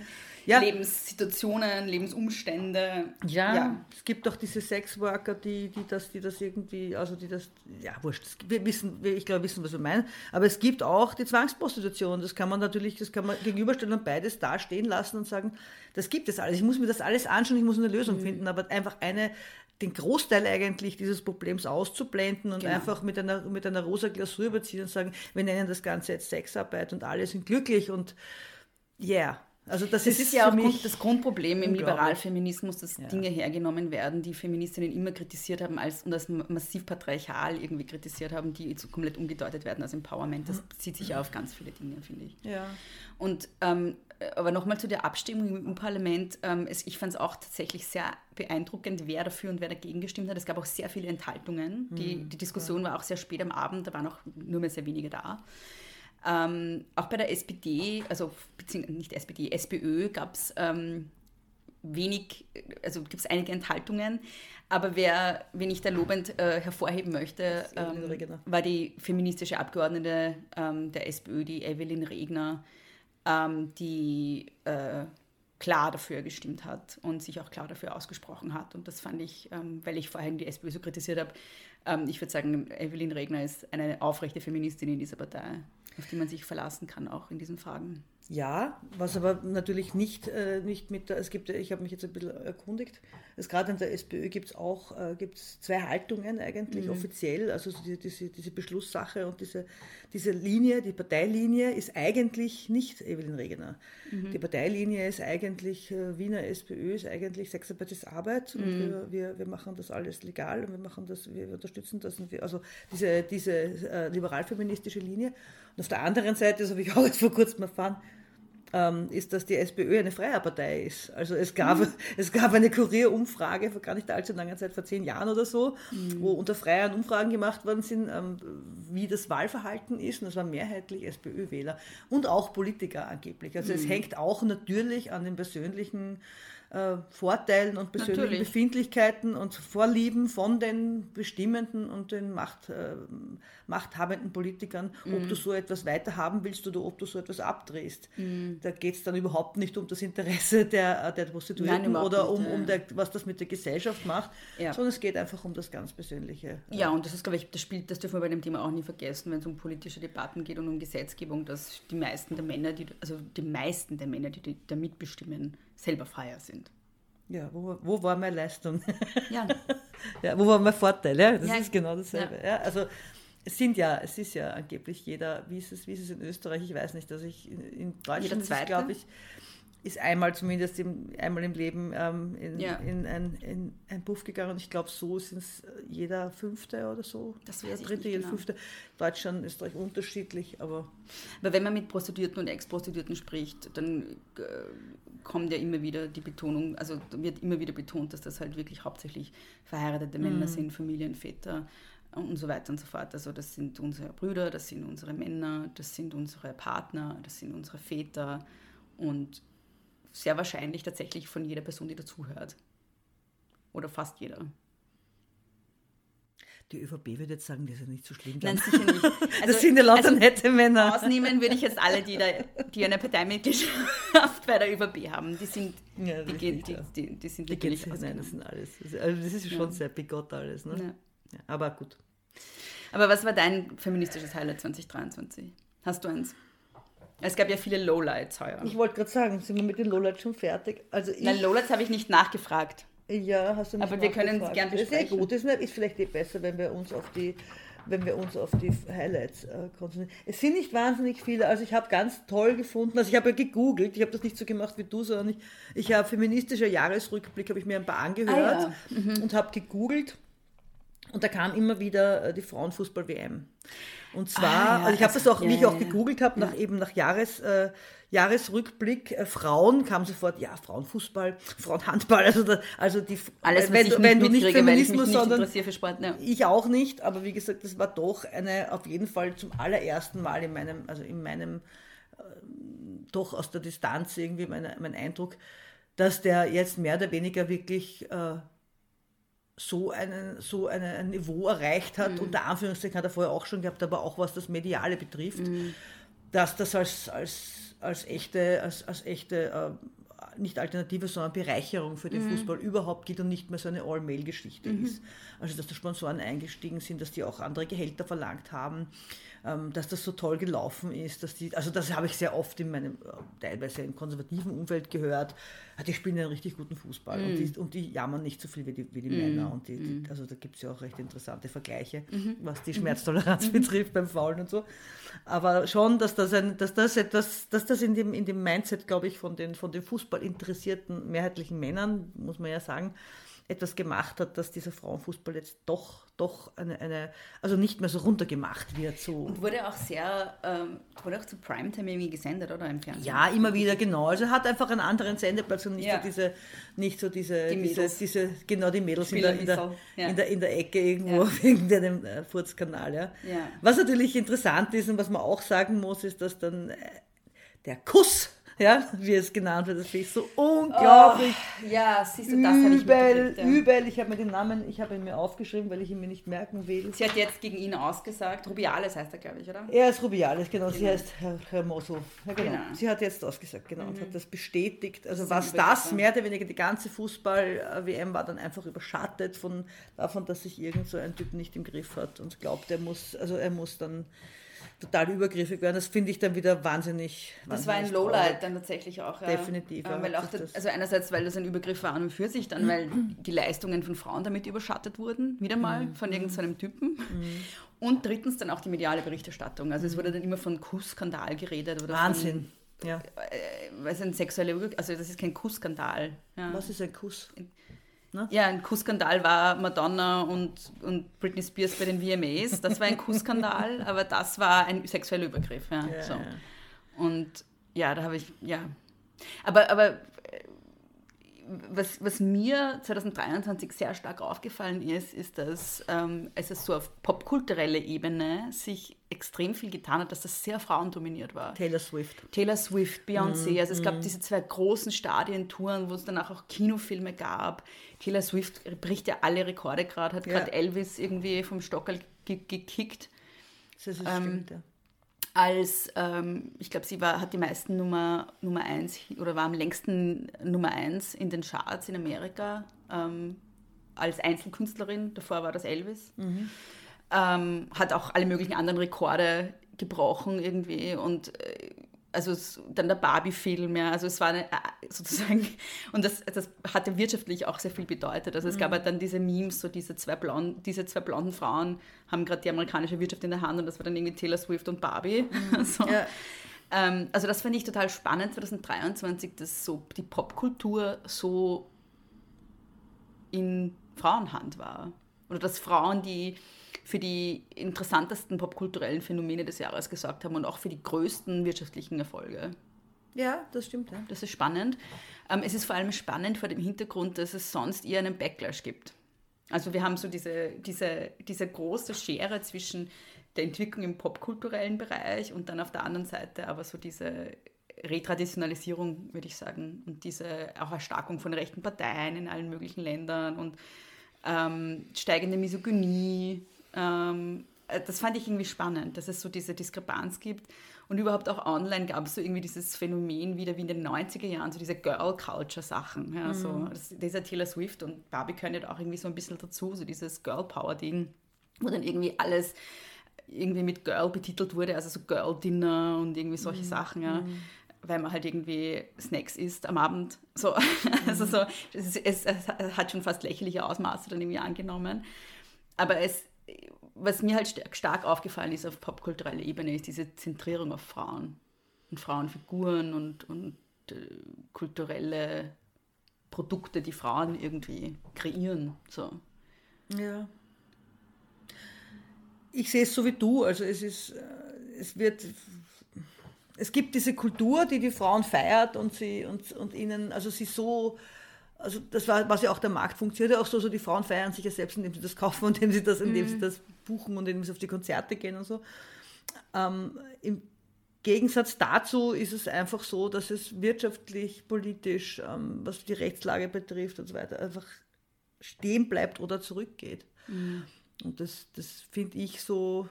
Speaker 2: Ja.
Speaker 1: Lebenssituationen, Lebensumstände.
Speaker 2: Ja, es gibt doch diese Sexworker, die, die, das, die das irgendwie, also die das, ja, wurscht, es- wir wissen, wir, ich glaube, wir wissen, was wir meinen, aber es gibt auch die Zwangsprostitution, das kann man natürlich, das kann man gegenüberstellen und beides da stehen lassen und sagen, das gibt es alles, ich muss mir das alles anschauen, ich muss eine Lösung finden, aber einfach eine, den Großteil eigentlich dieses Problems auszublenden und
Speaker 1: Genau.
Speaker 2: einfach mit einer, mit einer rosa Glasur überziehen und sagen, wir nennen das Ganze jetzt Sexarbeit und alle sind glücklich und yeah. Also das,
Speaker 1: Das
Speaker 2: ist,
Speaker 1: ist ja auch Grund, das Grundproblem im. Liberalfeminismus, dass Dinge hergenommen werden, die Feministinnen immer kritisiert haben als, und als massiv patriarchal irgendwie kritisiert haben, die jetzt komplett umgedeutet werden als Empowerment. Das bezieht sich ja auf ganz viele Dinge, finde ich.
Speaker 2: Ja.
Speaker 1: Und ähm, aber nochmal zu der Abstimmung im EU-Parlament. Ähm, ich fand es auch tatsächlich sehr beeindruckend, wer dafür und wer dagegen gestimmt hat. Es gab auch sehr viele Enthaltungen. Die, die Diskussion war auch sehr spät am Abend, da waren auch nur mehr sehr wenige da. Ähm, auch bei der SPD, also beziehungsweise nicht SPD, SPÖ gab es ähm, wenig, also gibt es einige Enthaltungen. Aber wer, wen ich da lobend äh, hervorheben möchte, ähm, war die feministische Abgeordnete ähm, der SPÖ, die Evelyn Regner, ähm, die äh, klar dafür gestimmt hat und sich auch klar dafür ausgesprochen hat. Und das fand ich, ähm, weil ich vorhin die SPÖ so kritisiert habe, ähm, ich würde sagen, Evelyn Regner ist eine aufrechte Feministin in dieser Partei, auf die man sich verlassen kann, auch in diesen Fragen.
Speaker 2: Ja, was aber natürlich nicht, äh, nicht mit der, es gibt, ich habe mich jetzt ein bisschen erkundigt, es gerade in der SPÖ gibt es auch äh, gibt's zwei Haltungen eigentlich offiziell, also so diese, diese, diese Beschlusssache und diese, diese Linie, die Parteilinie ist eigentlich nicht Evelyn Regner. Die Parteilinie ist eigentlich, äh, Wiener SPÖ ist eigentlich Sexarbeit ist Arbeit und wir, wir, wir machen das alles legal und wir machen das, wir unterstützen das und wir, also diese, diese äh, liberal-feministische Linie. Und auf der anderen Seite, das habe ich auch jetzt vor kurzem erfahren, ist, dass die SPÖ eine freie Partei ist. Also es gab, es gab eine Kurierumfrage vor gar nicht allzu langer Zeit, vor zehn Jahren oder so, wo unter Freiern Umfragen gemacht worden sind, ähm, wie das Wahlverhalten ist. Und das waren mehrheitlich SPÖ-Wähler und auch Politiker angeblich. Also es hängt auch natürlich an den persönlichen äh, Vorteilen und persönlichen
Speaker 1: Natürlich.
Speaker 2: Befindlichkeiten und Vorlieben von den bestimmenden und den Macht, äh, machthabenden Politikern,
Speaker 1: Mhm.
Speaker 2: ob du so etwas weiterhaben willst oder ob du so etwas abdrehst.
Speaker 1: Mhm.
Speaker 2: Da geht es dann überhaupt nicht um das Interesse der, der Prostituierten
Speaker 1: Nein,
Speaker 2: oder um, um der, was das mit der Gesellschaft macht,
Speaker 1: Ja.
Speaker 2: sondern es geht einfach um das ganz Persönliche.
Speaker 1: Ja, und das ist, glaube ich, das spielt, das dürfen wir bei dem Thema auch nie vergessen, wenn es um politische Debatten geht und um Gesetzgebung, dass die meisten der Männer, die, also die meisten der Männer, die, die da mitbestimmen, selber freier sind.
Speaker 2: Ja, wo, wo war meine Leistung?
Speaker 1: Ja,
Speaker 2: Ja, wo war mein Vorteil? Ja, das
Speaker 1: Ja.
Speaker 2: ist genau dasselbe. Ja. also es sind ja, es ist ja angeblich jeder, wie ist es, wie ist es in Österreich? Ich weiß nicht, dass ich in, in Deutschland glaube ich, ist einmal zumindest im, einmal im Leben ähm, in, in, ein, in ein Puff gegangen und ich glaube, so sind es jeder Fünfte oder so.
Speaker 1: Das ich
Speaker 2: Dritte, jeder
Speaker 1: genau.
Speaker 2: Fünfte. Deutschland, Österreich unterschiedlich, aber
Speaker 1: aber wenn man mit Prostituierten und Ex-Prostituierten spricht, dann äh, kommt ja immer wieder die Betonung, also wird immer wieder betont, dass das halt wirklich hauptsächlich verheiratete Männer sind, Familienväter und so weiter und so fort. Also das sind unsere Brüder, das sind unsere Männer, das sind unsere Partner, das sind unsere Väter und sehr wahrscheinlich tatsächlich von jeder Person, die dazuhört. Oder fast jeder.
Speaker 2: Die ÖVP würde jetzt sagen, das ist ja nicht so schlimm.
Speaker 1: Nein,
Speaker 2: dann.
Speaker 1: sicher nicht. Also,
Speaker 2: das sind ja lauter
Speaker 1: also
Speaker 2: nette Männer.
Speaker 1: Ausnehmen würde ich jetzt alle, die, da, die eine Parteimitgliedschaft bei der ÖVP haben. Die sind,
Speaker 2: Ja,
Speaker 1: die,
Speaker 2: richtig,
Speaker 1: gehen- die,
Speaker 2: ja.
Speaker 1: die, die sind
Speaker 2: Die
Speaker 1: natürlich
Speaker 2: geht's- nein, das sind alles. Also das ist schon
Speaker 1: Ja.
Speaker 2: sehr bigott alles. Ne?
Speaker 1: Ja.
Speaker 2: Aber gut.
Speaker 1: Aber was war dein feministisches Highlight 2023? Hast du eins? Es gab ja viele Lowlights heuer.
Speaker 2: Ich wollte gerade sagen, sind wir mit den Lowlights schon fertig? Also ich,
Speaker 1: Na, Lowlights habe ich nicht nachgefragt.
Speaker 2: Ja, hast du nicht
Speaker 1: Aber wir können es
Speaker 2: nachgefragt.
Speaker 1: gern
Speaker 2: Das ist ja
Speaker 1: besprechen.
Speaker 2: gut, ist, nicht- ist vielleicht eh besser, wenn wir uns auf die wenn wir uns auf die Highlights äh, konzentrieren. Es sind nicht wahnsinnig viele, also ich habe ganz toll gefunden, also ich habe ja gegoogelt, ich habe das nicht so gemacht wie du, sondern ich, ich habe feministischer Jahresrückblick, habe ich mir ein paar angehört
Speaker 1: Ah, Mhm.
Speaker 2: und habe gegoogelt und da kam immer wieder äh, die Frauenfußball-WM. Und zwar,
Speaker 1: Ah, ja,
Speaker 2: also ich habe
Speaker 1: also-
Speaker 2: das auch,
Speaker 1: ja,
Speaker 2: wie ich auch gegoogelt habe, nach eben nach Jahres, äh, Jahresrückblick äh, Frauen kam sofort, ja, Frauenfußball, Frauenhandball, also, da, also die
Speaker 1: Alles, was
Speaker 2: wenn,
Speaker 1: ich
Speaker 2: wenn du nicht
Speaker 1: mitkriege, weil ich
Speaker 2: Feminismus,
Speaker 1: nicht
Speaker 2: sondern
Speaker 1: Sport. Ja.
Speaker 2: ich auch nicht, aber wie gesagt, das war doch eine, auf jeden Fall zum allerersten Mal in meinem, also in meinem, äh, doch aus der Distanz irgendwie meine, mein Eindruck, dass der jetzt mehr oder weniger wirklich äh, so, einen, so eine, ein Niveau erreicht hat, unter Anführungszeichen hat er vorher auch schon gehabt, aber auch was das Mediale betrifft, dass das als, als, als echte, als, als echte äh, nicht Alternative, sondern Bereicherung für den Fußball überhaupt gilt und nicht mehr so eine All-Mail-Geschichte ist. Also dass da Sponsoren eingestiegen sind, dass die auch andere Gehälter verlangt haben, dass das so toll gelaufen ist, dass die, also das habe ich sehr oft in meinem, äh, teilweise im konservativen Umfeld gehört, ah, die spielen einen richtig guten Fußball und, die, und die jammern nicht so viel wie die, wie die Männer. Und die, die, also da gibt es ja auch recht interessante Vergleiche, was die Schmerztoleranz betrifft beim Faulen und so. Aber schon, dass das, ein, dass das etwas, dass das in dem, in dem Mindset, glaube ich, von den, von den Fußball interessierten mehrheitlichen Männern, muss man ja sagen, etwas gemacht hat, dass dieser Frauenfußball jetzt doch, doch eine, eine also nicht mehr so runtergemacht wird. So.
Speaker 1: Und wurde auch sehr, ähm, wurde auch zu Primetime irgendwie gesendet, oder im Fernsehen?
Speaker 2: Ja, immer wieder, genau. Also hat einfach einen anderen Sendeplatz und nicht
Speaker 1: Ja.
Speaker 2: so diese, nicht so diese,
Speaker 1: Die
Speaker 2: diese, diese, genau die Mädels in der, in, der,
Speaker 1: ja.
Speaker 2: in, der, in der Ecke irgendwo
Speaker 1: Ja.
Speaker 2: auf irgendeinem äh, Furzkanal. Ja.
Speaker 1: Ja.
Speaker 2: Was natürlich interessant ist und was man auch sagen muss, ist, dass dann äh, der Kuss, ja, wie es genannt wird, das finde ich so unglaublich
Speaker 1: Ja, siehst du, das ich
Speaker 2: übel,
Speaker 1: mitgekriegt. Ja.
Speaker 2: übel. Ich habe mir den Namen, ich habe ihn mir aufgeschrieben, weil ich ihn mir nicht merken will.
Speaker 1: Sie hat jetzt gegen ihn ausgesagt. Rubiales heißt er, glaube ich, oder?
Speaker 2: Er ist Rubiales, genau. Sie
Speaker 1: Genau.
Speaker 2: heißt Herr, Herr Mosso. Ja, genau.
Speaker 1: Genau. Mhm.
Speaker 2: Sie hat jetzt ausgesagt, genau, und hat das bestätigt. Also
Speaker 1: ist
Speaker 2: was das, mehr oder weniger die ganze Fußball-WM war dann einfach überschattet von davon, dass sich irgend so ein Typ nicht im Griff hat und glaubt, er muss, also er muss dann total übergriffig werden. Das finde ich dann wieder wahnsinnig.
Speaker 1: Das war ein Lowlight
Speaker 2: traurig.
Speaker 1: dann tatsächlich auch. ja.
Speaker 2: Definitiv, ja,
Speaker 1: weil auch
Speaker 2: das-
Speaker 1: also einerseits, weil das ein Übergriff war an und für sich, dann weil die Leistungen von Frauen damit überschattet wurden, wieder mal
Speaker 2: Mhm.
Speaker 1: von irgendeinem Typen. Und drittens dann auch die mediale Berichterstattung. Also es wurde dann immer von Kussskandal geredet. Oder
Speaker 2: Wahnsinn. Ja.
Speaker 1: Von, äh, weil es ein sexueller also das ist kein Kussskandal. Ja.
Speaker 2: Was ist ein Kuss?
Speaker 1: Ja, ein Kussskandal war Madonna und, und Britney Spears bei den VMAs. Das war ein Kussskandal, aber das war ein sexueller Übergriff. Ja,
Speaker 2: Ja,
Speaker 1: so. Und ja, da habe ich, ja. Aber, aber was, was mir 2023 sehr stark aufgefallen ist, ist, dass ähm, es so auf popkultureller Ebene sich extrem viel getan hat, dass das sehr frauendominiert war.
Speaker 2: Taylor Swift.
Speaker 1: Taylor Swift, Beyoncé. Mm, also es mm. gab diese zwei großen Stadientouren, wo es danach auch Kinofilme gab. Taylor Swift bricht ja alle Rekorde gerade, hat ja. gerade Elvis irgendwie vom Stockerl gekickt.
Speaker 2: Das ist ähm, stimmt, ja
Speaker 1: als, ähm, ich glaube, sie war, hat die meisten Nummer, Nummer 1 oder war am längsten Nummer 1 in den Charts in Amerika ähm, als Einzelkünstlerin. Davor war das Elvis. Mhm. Ähm, hat auch alle möglichen anderen Rekorde gebrochen irgendwie und äh, also dann der Barbie-Film, ja, also es war eine, äh, sozusagen, und das, das hatte wirtschaftlich auch sehr viel bedeutet. Also es mhm. gab halt dann diese Memes, so diese zwei, blonden, diese zwei blonden Frauen haben gerade die amerikanische Wirtschaft in der Hand und das war dann irgendwie Taylor Swift und Barbie. Mhm. so. ja. ähm, also das fand ich total spannend 2023, dass so die Popkultur so in Frauenhand war. Oder dass Frauen, die für die interessantesten popkulturellen Phänomene des Jahres gesorgt haben und auch für die größten wirtschaftlichen Erfolge.
Speaker 2: Ja, das stimmt. Ja.
Speaker 1: Das ist spannend. Ähm, es ist vor allem spannend vor dem Hintergrund, dass es sonst eher einen Backlash gibt. Also wir haben so diese, diese, diese große Schere zwischen der Entwicklung im popkulturellen Bereich und dann auf der anderen Seite aber so diese Retraditionalisierung, würde ich sagen, und diese auch Erstarkung von rechten Parteien in allen möglichen Ländern und ähm, steigende Misogynie ähm, äh, das fand ich irgendwie spannend, dass es so diese Diskrepanz gibt. Und überhaupt auch online gab es so irgendwie dieses Phänomen wieder wie in den 90er Jahren, so diese Girl-Culture-Sachen. Ja, mhm. so, dieser Taylor Swift und Barbie können ja auch irgendwie so ein bisschen dazu, so dieses Girl-Power-Ding, wo dann irgendwie alles irgendwie mit Girl betitelt wurde, also so Girl-Dinner und irgendwie solche mhm. Sachen. Ja. Mhm weil man halt irgendwie Snacks isst am Abend. So. Also so, es, es, es, hat schon fast lächerliche Ausmaße dann irgendwie angenommen. Aber es, was mir halt stark aufgefallen ist auf popkultureller Ebene, ist diese Zentrierung auf Frauen und Frauenfiguren und, und äh, kulturelle Produkte, die Frauen irgendwie kreieren. So.
Speaker 2: Ja. Ich sehe es so wie du. Also es ist, äh, es wird, es gibt diese Kultur, die die Frauen feiert und sie und, und ihnen, also sie so also das war, was ja auch der Markt funktioniert ja auch so, so die Frauen feiern sich ja selbst, indem sie das kaufen und indem sie das, indem mhm. sie das buchen und indem sie auf die Konzerte gehen und so. Ähm, Im Gegensatz dazu ist es einfach so, dass es wirtschaftlich, politisch, ähm, was die Rechtslage betrifft und so weiter, einfach stehen bleibt oder zurückgeht. Mhm. Und das, das finde ich so,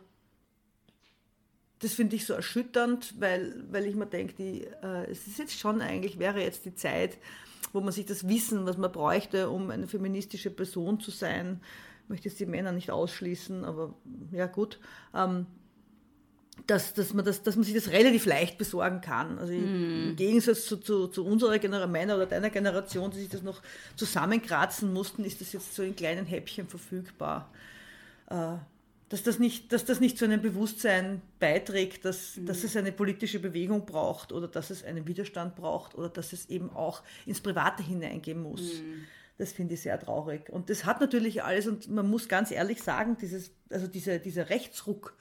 Speaker 2: das finde ich so erschütternd, weil, weil ich mir denke, äh, es ist jetzt schon eigentlich, wäre jetzt die Zeit, wo man sich das Wissen, was man bräuchte, um eine feministische Person zu sein, ich möchte jetzt die Männer nicht ausschließen, aber ja gut, ähm, dass, dass, man das, dass man sich das relativ leicht besorgen kann. Also mm. im Gegensatz zu, zu, zu unserer Generation, meiner oder deiner Generation, die sich das noch zusammenkratzen mussten, ist das jetzt so in kleinen Häppchen verfügbar. Äh, dass das nicht, dass das nicht zu einem Bewusstsein beiträgt, dass, mhm. dass es eine politische Bewegung braucht oder dass es einen Widerstand braucht oder dass es eben auch ins Private hineingehen muss. Mhm. Das finde ich sehr traurig. Und das hat natürlich alles, und man muss ganz ehrlich sagen, dieses, also diese, dieser Rechtsruck,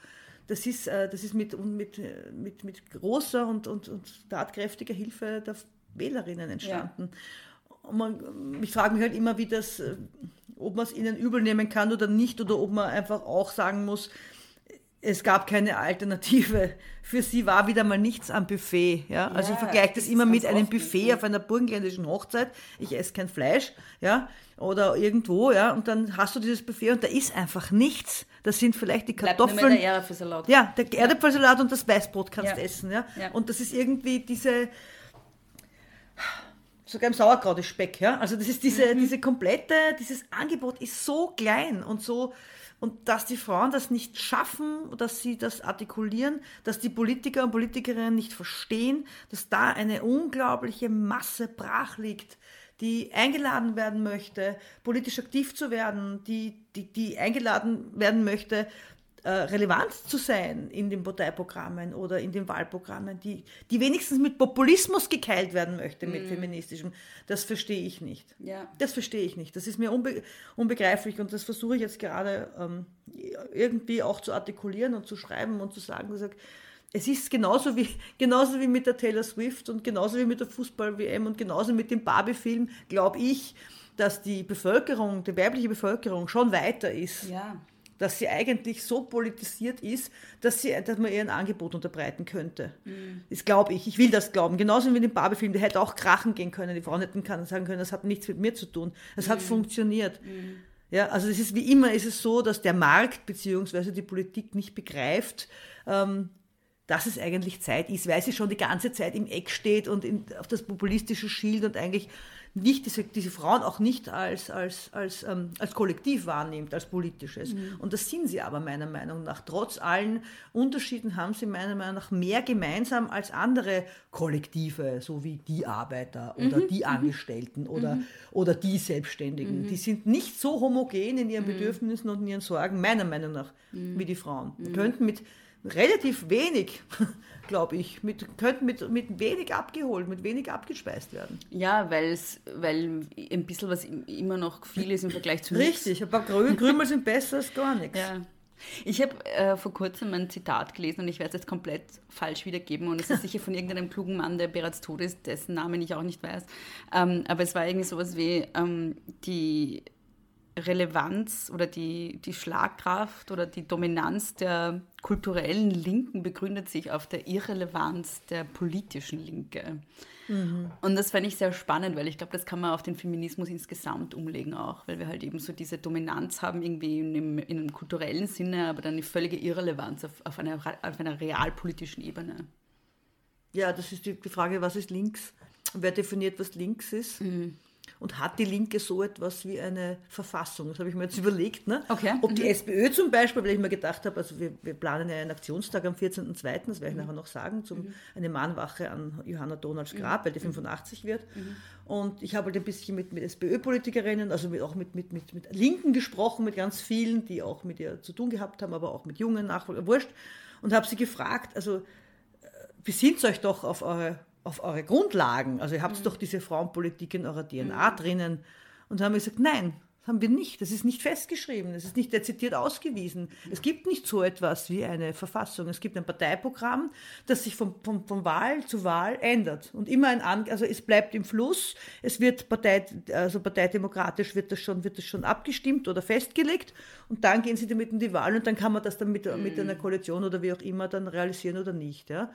Speaker 2: das ist, äh, das ist mit, mit, mit, mit großer und, und, und tatkräftiger Hilfe der Wählerinnen entstanden. Ja. Und man, ich frage mich halt immer, wie das, äh, ob man es ihnen übel nehmen kann oder nicht, oder ob man einfach auch sagen muss, es gab keine Alternative. Für sie war wieder mal nichts am Buffet. Ja? Also ich vergleiche das, das immer mit einem Buffet auf einer burgenländischen Hochzeit. Ich esse kein Fleisch, ja, oder irgendwo, ja, und dann hast du dieses Buffet und da ist einfach nichts. Das sind vielleicht die Kartoffeln. Bleibt
Speaker 1: der Erdäpfelsalat.
Speaker 2: Ja, der Erdäpfelsalat und das Weißbrot kannst ja. essen, ja? ja. Und das ist irgendwie diese sogar im Sauerkraut ist Speck, ja. Also das ist diese, mhm. diese komplette, dieses Angebot ist so klein und so, und dass die Frauen das nicht schaffen, dass sie das artikulieren, dass die Politiker und Politikerinnen nicht verstehen, dass da eine unglaubliche Masse brach liegt, die eingeladen werden möchte, politisch aktiv zu werden, die, die, die eingeladen werden möchte, äh, relevant zu sein in den Parteiprogrammen oder in den Wahlprogrammen, die, die wenigstens mit Populismus gekeilt werden möchte, mit mm. feministischem. Das verstehe ich nicht.
Speaker 1: Ja.
Speaker 2: Das verstehe ich nicht. Das ist mir unbe unbegreiflich und das versuche ich jetzt gerade ähm, irgendwie auch zu artikulieren und zu schreiben und zu sagen, es ist genauso wie, genauso wie mit der Taylor Swift und genauso wie mit der Fußball-WM und genauso mit dem Barbie-Film, glaube ich, dass die Bevölkerung, die weibliche Bevölkerung schon weiter ist.
Speaker 1: Ja.
Speaker 2: Dass sie eigentlich so politisiert ist, dass, sie, dass man ihr ein Angebot unterbreiten könnte. Das glaube ich. Ich will das glauben. Genauso wie mit dem Barbie-Film. Der hätte auch krachen gehen können. Die Frauen hätten kann, sagen können, das hat nichts mit mir zu tun. Das hat funktioniert. Ja, also es ist wie immer ist es so, dass der Markt bzw. die Politik nicht begreift, ähm, dass es eigentlich Zeit ist, weil sie schon die ganze Zeit im Eck steht und in, auf das populistische Schild und eigentlich nicht diese, diese Frauen auch nicht als, als, als, ähm, als Kollektiv wahrnimmt, als politisches. Und das sind sie aber meiner Meinung nach. Trotz allen Unterschieden haben sie meiner Meinung nach mehr gemeinsam als andere Kollektive, so wie die Arbeiter oder die Angestellten oder, oder die Selbstständigen. Die sind nicht so homogen in ihren Bedürfnissen und in ihren Sorgen, meiner Meinung nach, wie die Frauen. Wir könnten mit relativ wenig, glaube ich, mit, könnten mit, mit wenig abgeholt, mit wenig abgespeist werden.
Speaker 1: Ja, weil's, weil ein bisschen was im- immer noch viel ist im Vergleich zu nichts.
Speaker 2: Richtig, ein paar Grü Krümel sind besser als gar nichts.
Speaker 1: Ja. Ich habe äh, vor kurzem ein Zitat gelesen und ich werde es jetzt komplett falsch wiedergeben und es ist sicher von irgendeinem klugen Mann, der bereits tot ist, dessen Namen ich auch nicht weiß. Ähm, aber es war irgendwie sowas wie ähm, die Relevanz oder die, die Schlagkraft oder die Dominanz der kulturellen Linken begründet sich auf der Irrelevanz der politischen Linke. Und das fand ich sehr spannend, weil ich glaube, das kann man auf den Feminismus insgesamt umlegen auch, weil wir halt eben so diese Dominanz haben irgendwie in einem, in einem kulturellen Sinne, aber dann eine völlige Irrelevanz auf, auf, einer, auf einer realpolitischen Ebene.
Speaker 2: Ja, das ist die, die Frage, was ist links? Wer definiert, was links ist? Und hat die Linke so etwas wie eine Verfassung? Das habe ich mir jetzt überlegt. Ne?
Speaker 1: Okay.
Speaker 2: Ob die SPÖ zum Beispiel, weil ich mir gedacht habe, also wir, wir planen ja einen Aktionstag am 14.02., das werde ich nachher noch sagen, zum, eine Mahnwache an Johanna Donalds Grab, weil die 85 wird. Und ich habe halt ein bisschen mit, mit SPÖ-Politikerinnen, also mit, auch mit, mit, mit, mit Linken gesprochen, mit ganz vielen, die auch mit ihr zu tun gehabt haben, aber auch mit jungen Nachfolgern, wurscht. Und habe sie gefragt, also besinnt euch doch auf eure, auf eure Grundlagen. Also ihr habt doch diese Frauenpolitik in eurer DNA drinnen. Und haben gesagt, nein, das haben wir nicht. Das ist nicht festgeschrieben. Das ist nicht dezidiert ausgewiesen. Es gibt nicht so etwas wie eine Verfassung. Es gibt ein Parteiprogramm, das sich von, von, von Wahl zu Wahl ändert. Und immer ein, An also es bleibt im Fluss. Es wird Partei, also parteidemokratisch wird das schon, wird das schon abgestimmt oder festgelegt. Und dann gehen sie damit in die Wahl und dann kann man das dann mit, mit einer Koalition oder wie auch immer dann realisieren oder nicht. Ja?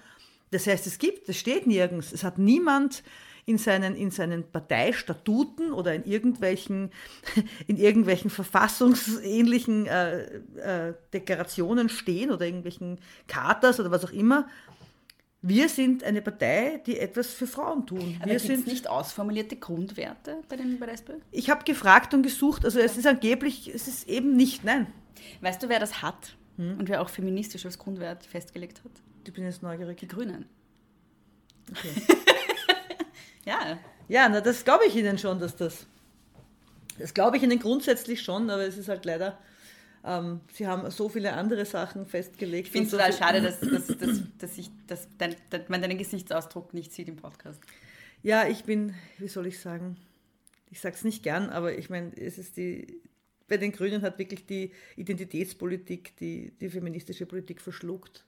Speaker 2: Das heißt, es gibt, es steht nirgends, es hat niemand in seinen, in seinen Parteistatuten oder in irgendwelchen, in irgendwelchen verfassungsähnlichen äh, äh, Deklarationen stehen oder irgendwelchen Chartas oder was auch immer. Wir sind eine Partei, die etwas für Frauen tun.
Speaker 1: Aber
Speaker 2: Wir sind,
Speaker 1: nicht ausformulierte Grundwerte bei, den, bei der SPÖ?
Speaker 2: ich habe gefragt und gesucht, also es ist angeblich, es ist eben nicht, nein.
Speaker 1: Weißt du, wer das hat und wer auch feministisch als Grundwert festgelegt hat?
Speaker 2: Ich bin jetzt neugierig.
Speaker 1: Die Grünen.
Speaker 2: Okay.
Speaker 1: Ja,
Speaker 2: Ja, na, das glaube ich Ihnen schon, dass das. Das glaube ich Ihnen grundsätzlich schon, aber es ist halt leider. Ähm, Sie haben so viele andere Sachen festgelegt.
Speaker 1: ich finde es total
Speaker 2: so
Speaker 1: schade, dass, dass, dass, dass, ich, dass, dein, dass man deinen Gesichtsausdruck nicht sieht im Podcast.
Speaker 2: Ja, ich bin, wie soll ich sagen, ich sage es nicht gern, aber ich meine, es ist die, bei den Grünen hat wirklich die Identitätspolitik, die, die feministische Politik verschluckt.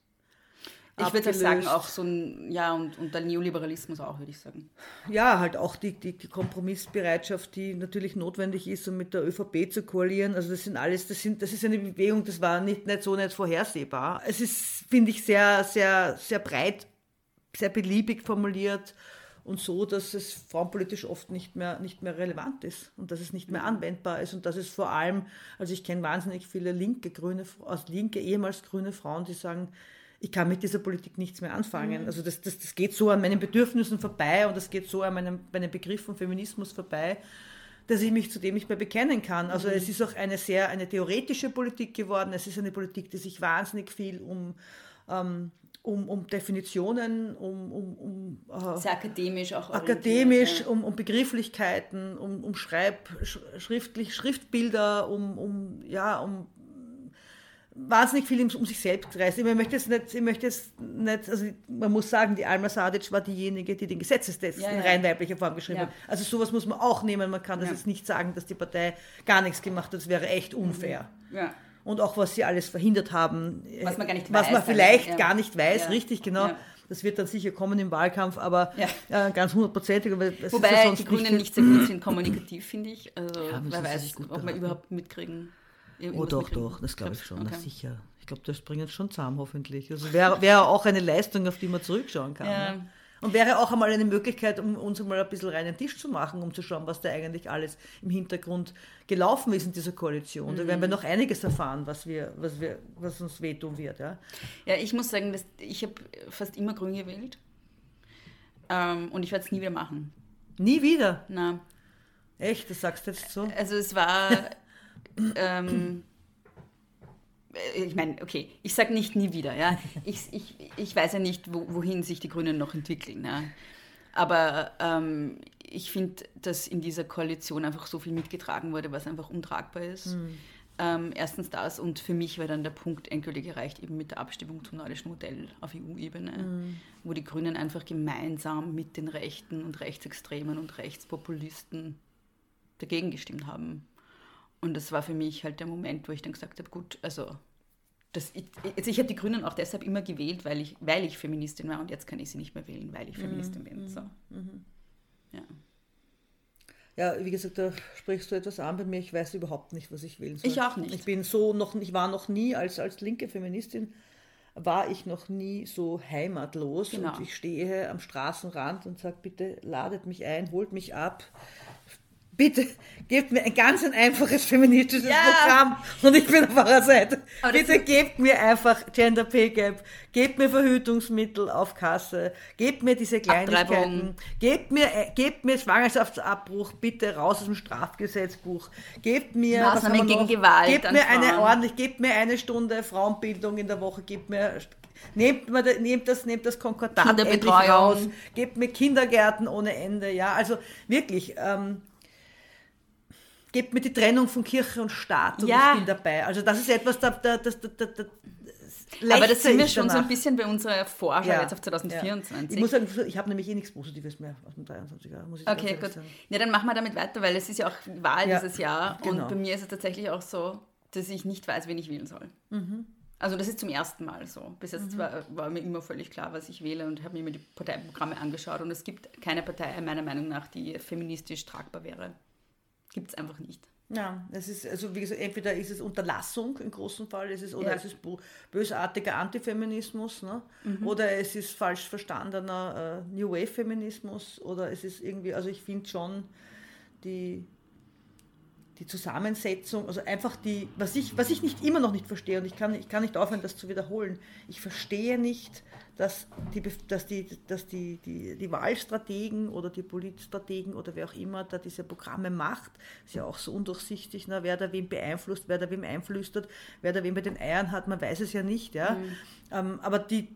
Speaker 1: Ich würde sagen, auch so ein, ja, und, und der Neoliberalismus auch, würde ich sagen.
Speaker 2: Ja, halt auch die, die, die Kompromissbereitschaft, die natürlich notwendig ist, um mit der ÖVP zu koalieren. Also das sind alles, das sind, das ist eine Bewegung, das war nicht, nicht so nicht vorhersehbar. Es ist, finde ich, sehr, sehr, sehr breit, sehr beliebig formuliert und so, dass es frauenpolitisch oft nicht mehr, nicht mehr relevant ist und dass es nicht mehr anwendbar ist und dass es vor allem, also ich kenne wahnsinnig viele linke, grüne, aus linke, ehemals grüne Frauen, die sagen, ich kann mit dieser Politik nichts mehr anfangen. Also das, das, das geht so an meinen Bedürfnissen vorbei und das geht so an meinem, meinem Begriff von Feminismus vorbei, dass ich mich zu dem nicht mehr bekennen kann. Also es ist auch eine sehr eine theoretische Politik geworden. Es ist eine Politik, die sich wahnsinnig viel um, ähm, um, um Definitionen, um, um, um äh,
Speaker 1: Sehr akademisch auch.
Speaker 2: akademisch,
Speaker 1: orientiert,
Speaker 2: um, um Begrifflichkeiten, um, um Schreib, sch, schriftlich, Schriftbilder, um, um, ja, um wahnsinnig viel um, sich selbst kreist. Ich möchte es nicht, ich möchte es nicht, also man muss sagen, die Alma Sadic war diejenige, die den Gesetzestext
Speaker 1: Ja,
Speaker 2: in
Speaker 1: ja.
Speaker 2: rein weiblicher Form geschrieben
Speaker 1: Ja.
Speaker 2: hat. Also sowas muss man auch nehmen. Man kann das
Speaker 1: Ja.
Speaker 2: jetzt nicht sagen, dass die Partei gar nichts gemacht hat. Das wäre echt unfair.
Speaker 1: Ja. Ja.
Speaker 2: Und auch was sie alles verhindert haben.
Speaker 1: Was man gar nicht
Speaker 2: was
Speaker 1: weiß
Speaker 2: man
Speaker 1: dann,
Speaker 2: vielleicht
Speaker 1: ja.
Speaker 2: gar nicht weiß,
Speaker 1: Ja.
Speaker 2: richtig, genau.
Speaker 1: Ja.
Speaker 2: Das wird dann sicher kommen im Wahlkampf, aber äh, ganz hundertprozentig.
Speaker 1: Wobei die Grünen
Speaker 2: nicht,
Speaker 1: nicht sehr gut sind kommunikativ, finde ich. Also wer weiß, ob wir
Speaker 2: beraten.
Speaker 1: überhaupt mitkriegen.
Speaker 2: Oh doch,
Speaker 1: mitkriegen.
Speaker 2: doch, das glaube ich schon,
Speaker 1: okay.
Speaker 2: na, sicher. Ich glaube, das bringt uns schon zusammen, hoffentlich. Also wäre wäre auch eine Leistung, auf die man zurückschauen kann. Ne? Und wäre auch einmal eine Möglichkeit, um uns mal ein bisschen reinen Tisch zu machen, um zu schauen, was da eigentlich alles im Hintergrund gelaufen ist in dieser Koalition. Da werden
Speaker 1: Mhm.
Speaker 2: wir noch einiges erfahren, was, wir, was, wir, was uns wehtun wird. Ja?
Speaker 1: Ja, ich muss sagen, dass ich habe fast immer grün gewählt. Ähm, und ich werde es nie wieder machen.
Speaker 2: Nie wieder.
Speaker 1: Na,
Speaker 2: Echt, das sagst du jetzt so?
Speaker 1: also es war. ähm, äh, ich meine, okay, ich sage nicht nie wieder, ja. Ich, ich, ich weiß ja nicht, wo, wohin sich die Grünen noch entwickeln. Ja. Aber ähm, ich finde, dass in dieser Koalition einfach so viel mitgetragen wurde, was einfach untragbar ist. Ähm, erstens das und für mich war dann der Punkt endgültig erreicht, eben mit der Abstimmung zum nordischen Modell auf EU-Ebene, wo die Grünen einfach gemeinsam mit den Rechten und Rechtsextremen und Rechtspopulisten dagegen gestimmt haben. Und das war für mich halt der Moment, wo ich dann gesagt habe, gut, also, das, ich, also ich habe die Grünen auch deshalb immer gewählt, weil ich, weil ich Feministin war und jetzt kann ich sie nicht mehr wählen, weil ich Feministin bin. So. Ja.
Speaker 2: Ja, wie gesagt, da sprichst du etwas an bei mir. Ich weiß überhaupt nicht, was ich wählen soll.
Speaker 1: Ich auch nicht.
Speaker 2: Ich bin so noch, ich war noch nie als, als linke Feministin war ich noch nie so heimatlos
Speaker 1: Genau.
Speaker 2: und ich stehe am Straßenrand und sage, bitte ladet mich ein, holt mich ab. Bitte gebt mir ein ganz ein einfaches feministisches
Speaker 1: Ja.
Speaker 2: Programm und ich bin auf eurer Seite.
Speaker 1: Aber
Speaker 2: Bitte gebt mir einfach Gender Pay Gap, gebt mir Verhütungsmittel auf Kasse, gebt mir diese Kleinigkeiten,
Speaker 1: Abtreibung.
Speaker 2: gebt mir, äh, gebt mir Schwangerschaftsabbruch bitte raus aus dem Strafgesetzbuch, gebt mir was
Speaker 1: Maßnahmen gegen
Speaker 2: noch?
Speaker 1: Gewalt
Speaker 2: gebt mir eine ordentlich, gebt mir eine Stunde Frauenbildung in der Woche, gebt mir Nehmt, da- nehmt das, nehmt das Konkordat endlich raus, gebt mir Kindergärten ohne Ende, ja, also wirklich, ähm, gebt mir die Trennung von Kirche und Staat und
Speaker 1: Ja.
Speaker 2: ich bin dabei. Also das ist etwas, da, da, das, da, da, da,
Speaker 1: Aber das sind wir schon so
Speaker 2: danach.
Speaker 1: ein bisschen bei unserer Vorschau
Speaker 2: Ja,
Speaker 1: jetzt auf 2024.
Speaker 2: Ja. Ich muss sagen, ich habe nämlich eh nichts Positives mehr aus dem 23 Jahr, muss ich
Speaker 1: Okay, gut.
Speaker 2: sagen.
Speaker 1: Ja, dann machen wir damit weiter, weil es ist ja auch Wahl
Speaker 2: Ja,
Speaker 1: dieses Jahr.
Speaker 2: genau.
Speaker 1: Und bei mir ist es tatsächlich auch so, dass ich nicht weiß, wen ich wählen soll.
Speaker 2: Mhm.
Speaker 1: Also das ist zum ersten Mal so. Bis jetzt war, war mir immer völlig klar, was ich wähle und habe mir immer die Parteiprogramme angeschaut. Und es gibt keine Partei, meiner Meinung nach, die feministisch tragbar wäre. Gibt es einfach nicht.
Speaker 2: Ja, es ist, also wie gesagt, entweder ist es Unterlassung im großen Fall, es ist, oder
Speaker 1: Ja.
Speaker 2: es ist bösartiger Antifeminismus, ne?
Speaker 1: Mhm.
Speaker 2: oder es ist falsch verstandener äh, New Wave-Feminismus, oder es ist irgendwie, also ich finde schon die, die Zusammensetzung, also einfach die, was ich, was ich nicht immer noch nicht verstehe, und ich kann, ich kann nicht aufhören, das zu wiederholen, ich verstehe nicht, dass die, dass die, dass die, die, die Wahlstrategen oder die Politstrategen oder wer auch immer da diese Programme macht, ist ja auch so undurchsichtig, ne, wer da wem beeinflusst, wer da wem einflüstert, wer da wem bei den Eiern hat, man weiß es ja nicht. Ja? Ähm, aber die-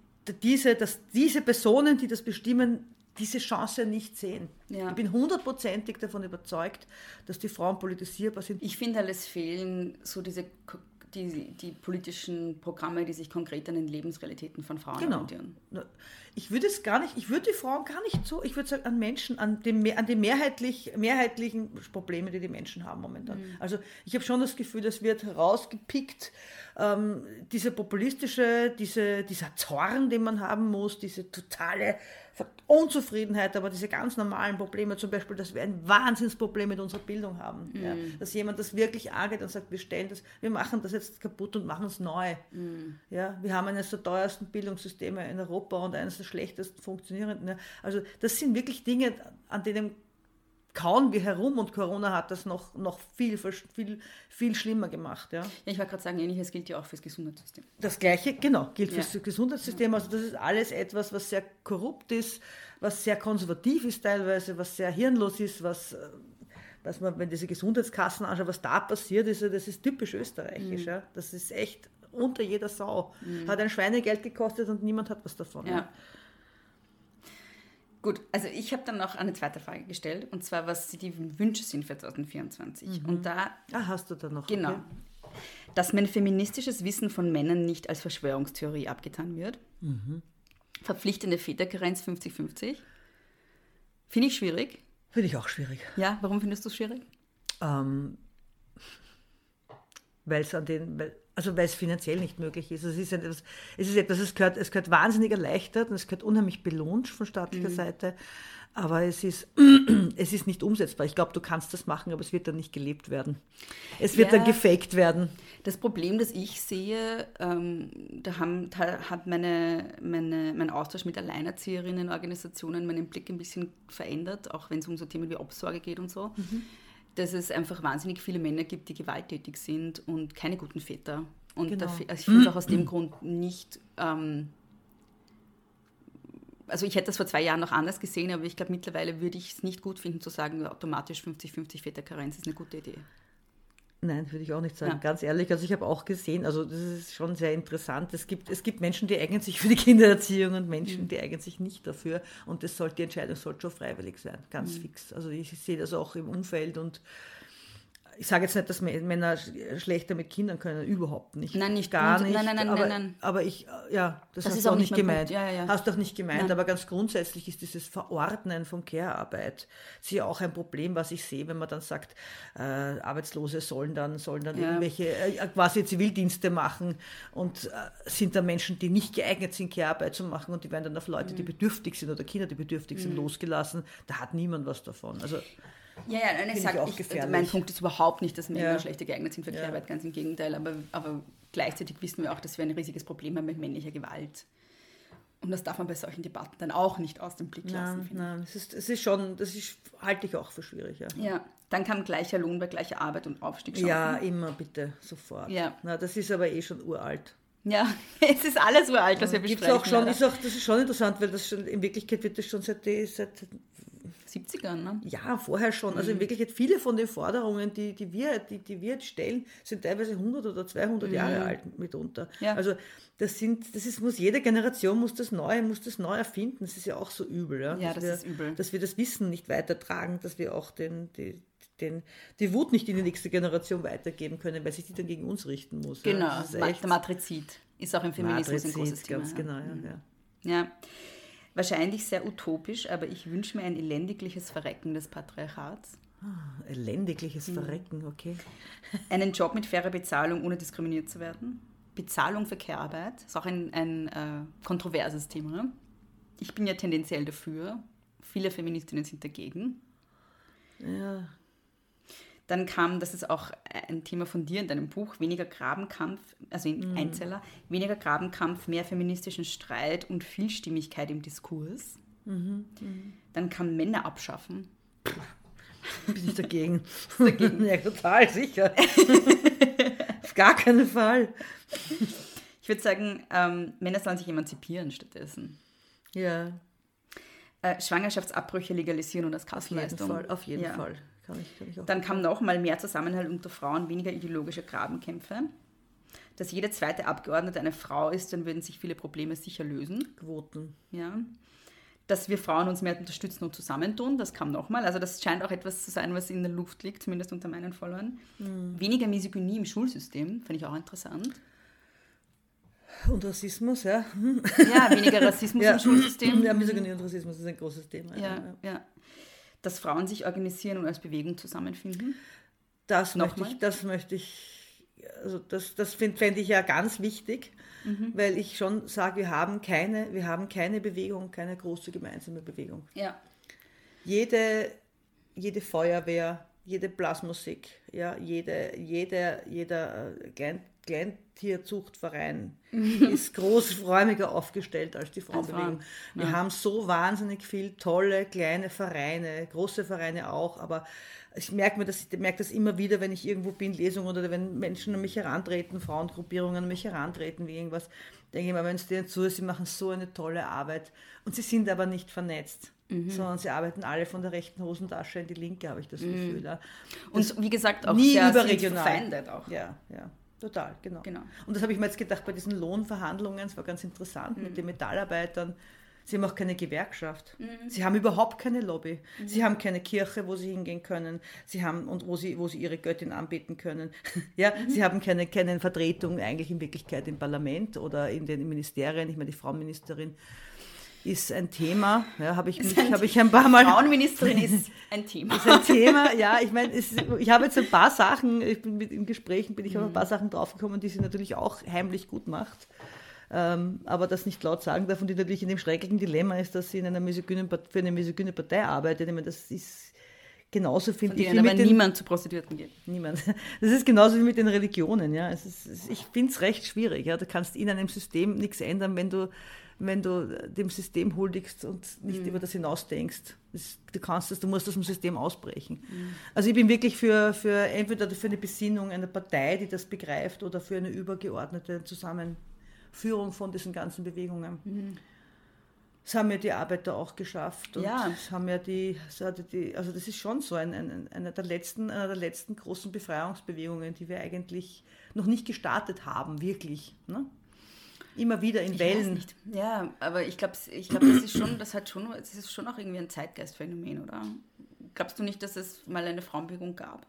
Speaker 2: diese, dass diese Personen, die das bestimmen, diese Chance nicht sehen.
Speaker 1: Ja.
Speaker 2: Ich bin hundertprozentig davon überzeugt, dass die Frauen politisierbar sind.
Speaker 1: Ich finde halt, es fehlen so diese die, die politischen Programme, die sich konkret an den Lebensrealitäten von Frauen
Speaker 2: Genau.
Speaker 1: orientieren.
Speaker 2: Ich würde es gar nicht, ich würde die Frauen gar nicht so, ich würde sagen an Menschen, an, dem, an die mehrheitlich, mehrheitlichen Probleme, die die Menschen haben momentan. Also ich habe schon das Gefühl, das wird herausgepickt, ähm, diese populistische, diese, dieser Zorn, den man haben muss, diese totale Unzufriedenheit, aber diese ganz normalen Probleme, zum Beispiel, dass wir ein Wahnsinnsproblem mit unserer Bildung haben. Ja, dass jemand das wirklich angeht und sagt, wir stellen das, wir machen das jetzt kaputt und machen es neu. Ja, wir haben eines der teuersten Bildungssysteme in Europa und eines der schlechtesten funktionierenden. Also das sind wirklich Dinge, an denen kauen wir herum und Corona hat das noch, noch viel, viel, viel schlimmer gemacht. Ja.
Speaker 1: Ja, ich wollte gerade sagen, ähnliches gilt ja auch fürs Gesundheitssystem.
Speaker 2: Das Gleiche, genau, gilt
Speaker 1: Ja.
Speaker 2: fürs Gesundheitssystem. Also das ist alles etwas, was sehr korrupt ist, was sehr konservativ ist teilweise, was sehr hirnlos ist, was, äh, was man, wenn diese Gesundheitskassen anschaut, was da passiert ist, das ist typisch österreichisch.
Speaker 1: Mhm.
Speaker 2: Ja. Das ist echt unter jeder Sau. Hat ein Schweinegeld gekostet und niemand hat was davon.
Speaker 1: Ja. Gut, also ich habe dann noch eine zweite Frage gestellt, und zwar, was die Wünsche sind für 2024. Und da,
Speaker 2: Ah, hast du da noch?
Speaker 1: genau,
Speaker 2: Okay.
Speaker 1: dass mein feministisches Wissen von Männern nicht als Verschwörungstheorie abgetan wird. Verpflichtende Väterkarenz 50-50. Finde ich schwierig.
Speaker 2: Finde ich auch schwierig.
Speaker 1: Ja, warum findest du es schwierig?
Speaker 2: Ähm, weil es an den, weil, Also weil es finanziell nicht möglich ist. Es ist etwas, es, ist etwas, es, gehört, es gehört wahnsinnig erleichtert und es gehört unheimlich belohnt von staatlicher Seite. Aber es ist, es ist nicht umsetzbar. Ich glaube, du kannst das machen, aber es wird dann nicht gelebt werden. Es wird
Speaker 1: Ja.
Speaker 2: dann gefaked werden.
Speaker 1: Das Problem, das ich sehe, ähm, da, haben, da hat meine, meine, mein Austausch mit Alleinerzieherrinnenorganisationen meinen Blick ein bisschen verändert, auch wenn es um so Themen wie Obsorge geht und so. Dass es einfach wahnsinnig viele Männer gibt, die gewalttätig sind und keine guten Väter. Und
Speaker 2: Genau.
Speaker 1: da, fe- also ich finde es auch aus dem Grund nicht. Ähm, also ich hätte das vor zwei Jahren noch anders gesehen, aber ich glaube mittlerweile würde ich es nicht gut finden zu sagen, automatisch 50-50 Väterkarenz ist eine gute Idee.
Speaker 2: Nein, würde ich auch nicht sagen.
Speaker 1: Ja.
Speaker 2: Ganz ehrlich, also ich habe auch gesehen, also das ist schon sehr interessant. Es gibt, es gibt Menschen, die eignen sich für die Kindererziehung und Menschen,
Speaker 1: Mhm.
Speaker 2: die eignen sich nicht dafür. Und das sollte, die Entscheidung sollte schon freiwillig sein, ganz
Speaker 1: Mhm.
Speaker 2: fix. Also ich sehe das auch im Umfeld und ich sage jetzt nicht, dass Mä- Männer sch- schlechter mit Kindern können, überhaupt nicht.
Speaker 1: Nein, nicht
Speaker 2: gar nicht.
Speaker 1: nein, nein, nein,
Speaker 2: aber,
Speaker 1: nein, nein.
Speaker 2: aber ich, äh, ja, das,
Speaker 1: Das
Speaker 2: hast
Speaker 1: ist
Speaker 2: du
Speaker 1: auch nicht
Speaker 2: nicht
Speaker 1: mein
Speaker 2: gemeint.
Speaker 1: Ja, ja.
Speaker 2: Hast du auch nicht gemeint,
Speaker 1: Nein.
Speaker 2: aber ganz grundsätzlich ist dieses Verordnen von Care-Arbeit auch ein Problem, was ich sehe, wenn man dann sagt, äh, Arbeitslose sollen dann, sollen dann
Speaker 1: Ja.
Speaker 2: irgendwelche äh, quasi Zivildienste machen und äh, sind dann Menschen, die nicht geeignet sind, Care-Arbeit zu machen und die werden dann auf Leute,
Speaker 1: Mhm.
Speaker 2: die bedürftig sind oder Kinder, die bedürftig sind, losgelassen. Da hat niemand was davon. Also
Speaker 1: Ja, ja, nein, ich sage, also
Speaker 2: gefährlich.
Speaker 1: mein Punkt ist überhaupt nicht, dass Männer
Speaker 2: Ja.
Speaker 1: schlechter geeignet sind für
Speaker 2: Ja.
Speaker 1: Care-Arbeit, ganz im Gegenteil, aber, aber gleichzeitig wissen wir auch, dass wir ein riesiges Problem haben mit männlicher Gewalt. Und das darf man bei solchen Debatten dann auch nicht aus dem Blick lassen.
Speaker 2: nein, es ist, es ist schon, das ist, halte ich auch für schwierig. Ja.
Speaker 1: Ja, dann kam gleicher Lohn bei gleicher Arbeit und Aufstiegschancen.
Speaker 2: Ja, immer bitte, sofort.
Speaker 1: Ja.
Speaker 2: Na, das ist aber eh schon uralt.
Speaker 1: ja, es ist alles uralt, was wir
Speaker 2: Gibt's
Speaker 1: besprechen.
Speaker 2: auch schon, ist auch, das ist schon interessant, weil das schon, in Wirklichkeit wird das schon seit, seit
Speaker 1: 70ern, ne?
Speaker 2: ja, vorher schon. Also
Speaker 1: Mhm.
Speaker 2: in Wirklichkeit viele von den Forderungen, die, die, wir, die, die wir jetzt stellen, sind teilweise 100 oder 200 Jahre alt mitunter.
Speaker 1: Mhm. Ja.
Speaker 2: Also das sind, das ist, muss jede Generation muss das neu, muss das neu erfinden. Das ist ja auch so übel. Ja,
Speaker 1: Ja,
Speaker 2: Dass
Speaker 1: das
Speaker 2: wir,
Speaker 1: ist übel.
Speaker 2: Dass wir das Wissen nicht weitertragen, dass wir auch den, die, den, die Wut nicht in die nächste Generation weitergeben können, weil sich die dann gegen uns richten muss. ja.
Speaker 1: Genau,
Speaker 2: Das ist
Speaker 1: Ma-
Speaker 2: echt
Speaker 1: der Matrizid ist auch im Feminismus ein
Speaker 2: Matrizid,
Speaker 1: großes Thema.
Speaker 2: Ganz
Speaker 1: ja.
Speaker 2: genau, ja. ja.
Speaker 1: Wahrscheinlich sehr utopisch, aber ich wünsche mir ein elendigliches Verrecken des Patriarchats.
Speaker 2: Elendigliches
Speaker 1: Mhm.
Speaker 2: Verrecken, okay.
Speaker 1: Einen Job mit fairer Bezahlung, ohne diskriminiert zu werden. Bezahlung für Care-Arbeit ist auch ein, ein äh, kontroverses Thema. Ich bin ja tendenziell dafür. Viele Feministinnen sind dagegen.
Speaker 2: Ja,
Speaker 1: Dann kam, das ist auch ein Thema von dir in deinem Buch, weniger Grabenkampf, also in Einzeller, weniger Grabenkampf, mehr feministischen Streit und Vielstimmigkeit im Diskurs. Dann kam Männer abschaffen.
Speaker 2: bin ich dagegen. dagegen. Ja, total, sicher. Auf gar keinen Fall.
Speaker 1: Ich würde sagen, ähm, Männer sollen sich emanzipieren stattdessen.
Speaker 2: Ja,
Speaker 1: Äh, Schwangerschaftsabbrüche legalisieren und als
Speaker 2: auf jeden. Fall. Auf jeden
Speaker 1: Ja.
Speaker 2: Fall. Kann ich, kann ich.
Speaker 1: Dann kam nochmal mehr Zusammenhalt unter Frauen, weniger ideologische Grabenkämpfe. Dass jede zweite Abgeordnete eine Frau ist, dann würden sich viele Probleme sicher lösen.
Speaker 2: Quoten.
Speaker 1: Ja. Dass wir Frauen uns mehr unterstützen und zusammentun, das kam nochmal. Also das scheint auch etwas zu sein, was in der Luft liegt, zumindest unter meinen Followern. Weniger Misogynie im Schulsystem, finde ich auch interessant.
Speaker 2: Und Rassismus, ja.
Speaker 1: Ja, weniger Rassismus
Speaker 2: ja.
Speaker 1: im Schulsystem.
Speaker 2: Ja, Misogynie und Rassismus ist ein großes Thema.
Speaker 1: Ja, ja. Dass Frauen sich organisieren und als Bewegung zusammenfinden.
Speaker 2: Das, möchte ich, das möchte ich, also das, das fände fänd ich ja ganz wichtig,
Speaker 1: Mhm.
Speaker 2: weil ich schon sage, wir haben keine, wir haben keine Bewegung, keine große gemeinsame Bewegung.
Speaker 1: Ja.
Speaker 2: jede, jede Feuerwehr, jede Blasmusik, ja, jede, jede, jeder äh, Kleintierzuchtverein ist großräumiger aufgestellt als die Frauenbewegung.
Speaker 1: Frauen,
Speaker 2: Wir haben so wahnsinnig viel tolle kleine Vereine, große Vereine auch, aber ich merke mir das, ich merke das immer wieder, wenn ich irgendwo bin, Lesungen oder wenn Menschen an mich herantreten, Frauengruppierungen an mich herantreten, wie irgendwas, denke ich mir, wenn es denen zu ist, sie machen so eine tolle Arbeit und sie sind aber nicht vernetzt. Sondern sie arbeiten alle von der rechten Hosentasche in die linke, habe ich das Gefühl. Ja.
Speaker 1: Und wie gesagt, auch
Speaker 2: nie
Speaker 1: sehr
Speaker 2: überregional.
Speaker 1: verfeindet auch.
Speaker 2: Ja, ja, total, genau.
Speaker 1: Genau.
Speaker 2: Und das habe ich mir jetzt gedacht bei diesen Lohnverhandlungen, es war ganz interessant mit den Metallarbeitern. Sie haben auch keine Gewerkschaft. Sie haben überhaupt keine Lobby. Sie haben keine Kirche, wo sie hingehen können. Sie haben und wo sie, wo sie ihre Göttin anbeten können. ja, sie haben keine, keine Vertretung eigentlich in Wirklichkeit im Parlament oder in den Ministerien. Ich meine, die Frauenministerin ist ein Thema. Ja, habe ich, mich, hab ich ein paar Mal.
Speaker 1: Frauenministerin ist ein Thema.
Speaker 2: ist ein Thema, ja. Ich meine, ich habe jetzt ein paar Sachen, ich bin mit in Gesprächen bin ich auf ein paar Sachen draufgekommen, die sie natürlich auch heimlich gut macht. Ähm, aber das nicht laut sagen darf und die natürlich in dem schrecklichen Dilemma ist, dass sie in einer misogynen, für eine misogyne Partei arbeitet. Ich meine, das ist genauso
Speaker 1: ich. Wie aber den, niemand zu Prostituierten geht.
Speaker 2: Niemand. Das ist genauso wie mit den Religionen. Ja. Ist, ich finde es recht schwierig. Ja. Du kannst in einem System nichts ändern, wenn du wenn du dem System huldigst und nicht mhm. über das hinausdenkst. Das, du kannst das, du musst aus dem System ausbrechen. Mhm. Also ich bin wirklich für, für entweder für eine Besinnung einer Partei, die das begreift, oder für eine übergeordnete Zusammenführung von diesen ganzen Bewegungen. Mhm. Das haben ja die Arbeiter auch geschafft. Und ja. Das haben ja die, also das ist schon so ein, ein, einer, der letzten, einer der letzten großen Befreiungsbewegungen, die wir eigentlich noch nicht gestartet haben, wirklich. Ne? Immer wieder in
Speaker 1: ich
Speaker 2: Wellen.
Speaker 1: Ja, aber ich glaube, ich glaub, das ist schon, das hat schon, das ist schon auch irgendwie ein Zeitgeistphänomen, oder? Glaubst du nicht, dass es mal eine Frauenbewegung gab?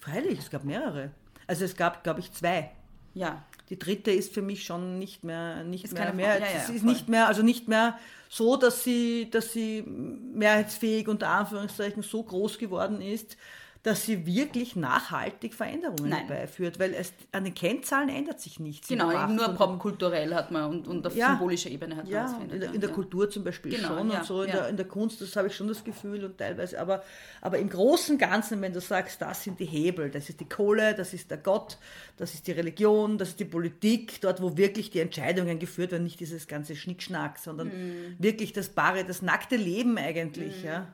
Speaker 2: Freilich, es gab mehrere. Also es gab, glaube ich, zwei.
Speaker 1: Ja.
Speaker 2: Die dritte ist für mich schon nicht mehr, nicht ist mehr, mehr ja, ja, ist voll. nicht mehr, also nicht mehr so, dass sie, dass sie mehrheitsfähig unter Anführungszeichen so groß geworden ist, dass sie wirklich nachhaltig Veränderungen Nein. herbeiführt, weil es an den Kennzahlen ändert sich nichts.
Speaker 1: Genau, nur popkulturell hat man und, und auf ja, symbolischer Ebene hat man
Speaker 2: ja, das verändert. In der, in der ja. Kultur zum Beispiel genau, schon und so, in, der, in der Kunst, das habe ich schon das Gefühl und teilweise, aber, aber im Großen und Ganzen, wenn du sagst, das sind die Hebel, das ist die Kohle, das ist der Gott, das ist die Religion, das ist die Politik, dort, wo wirklich die Entscheidungen geführt werden, nicht dieses ganze Schnickschnack, sondern mhm. wirklich das bare, das nackte Leben eigentlich, mhm. ja.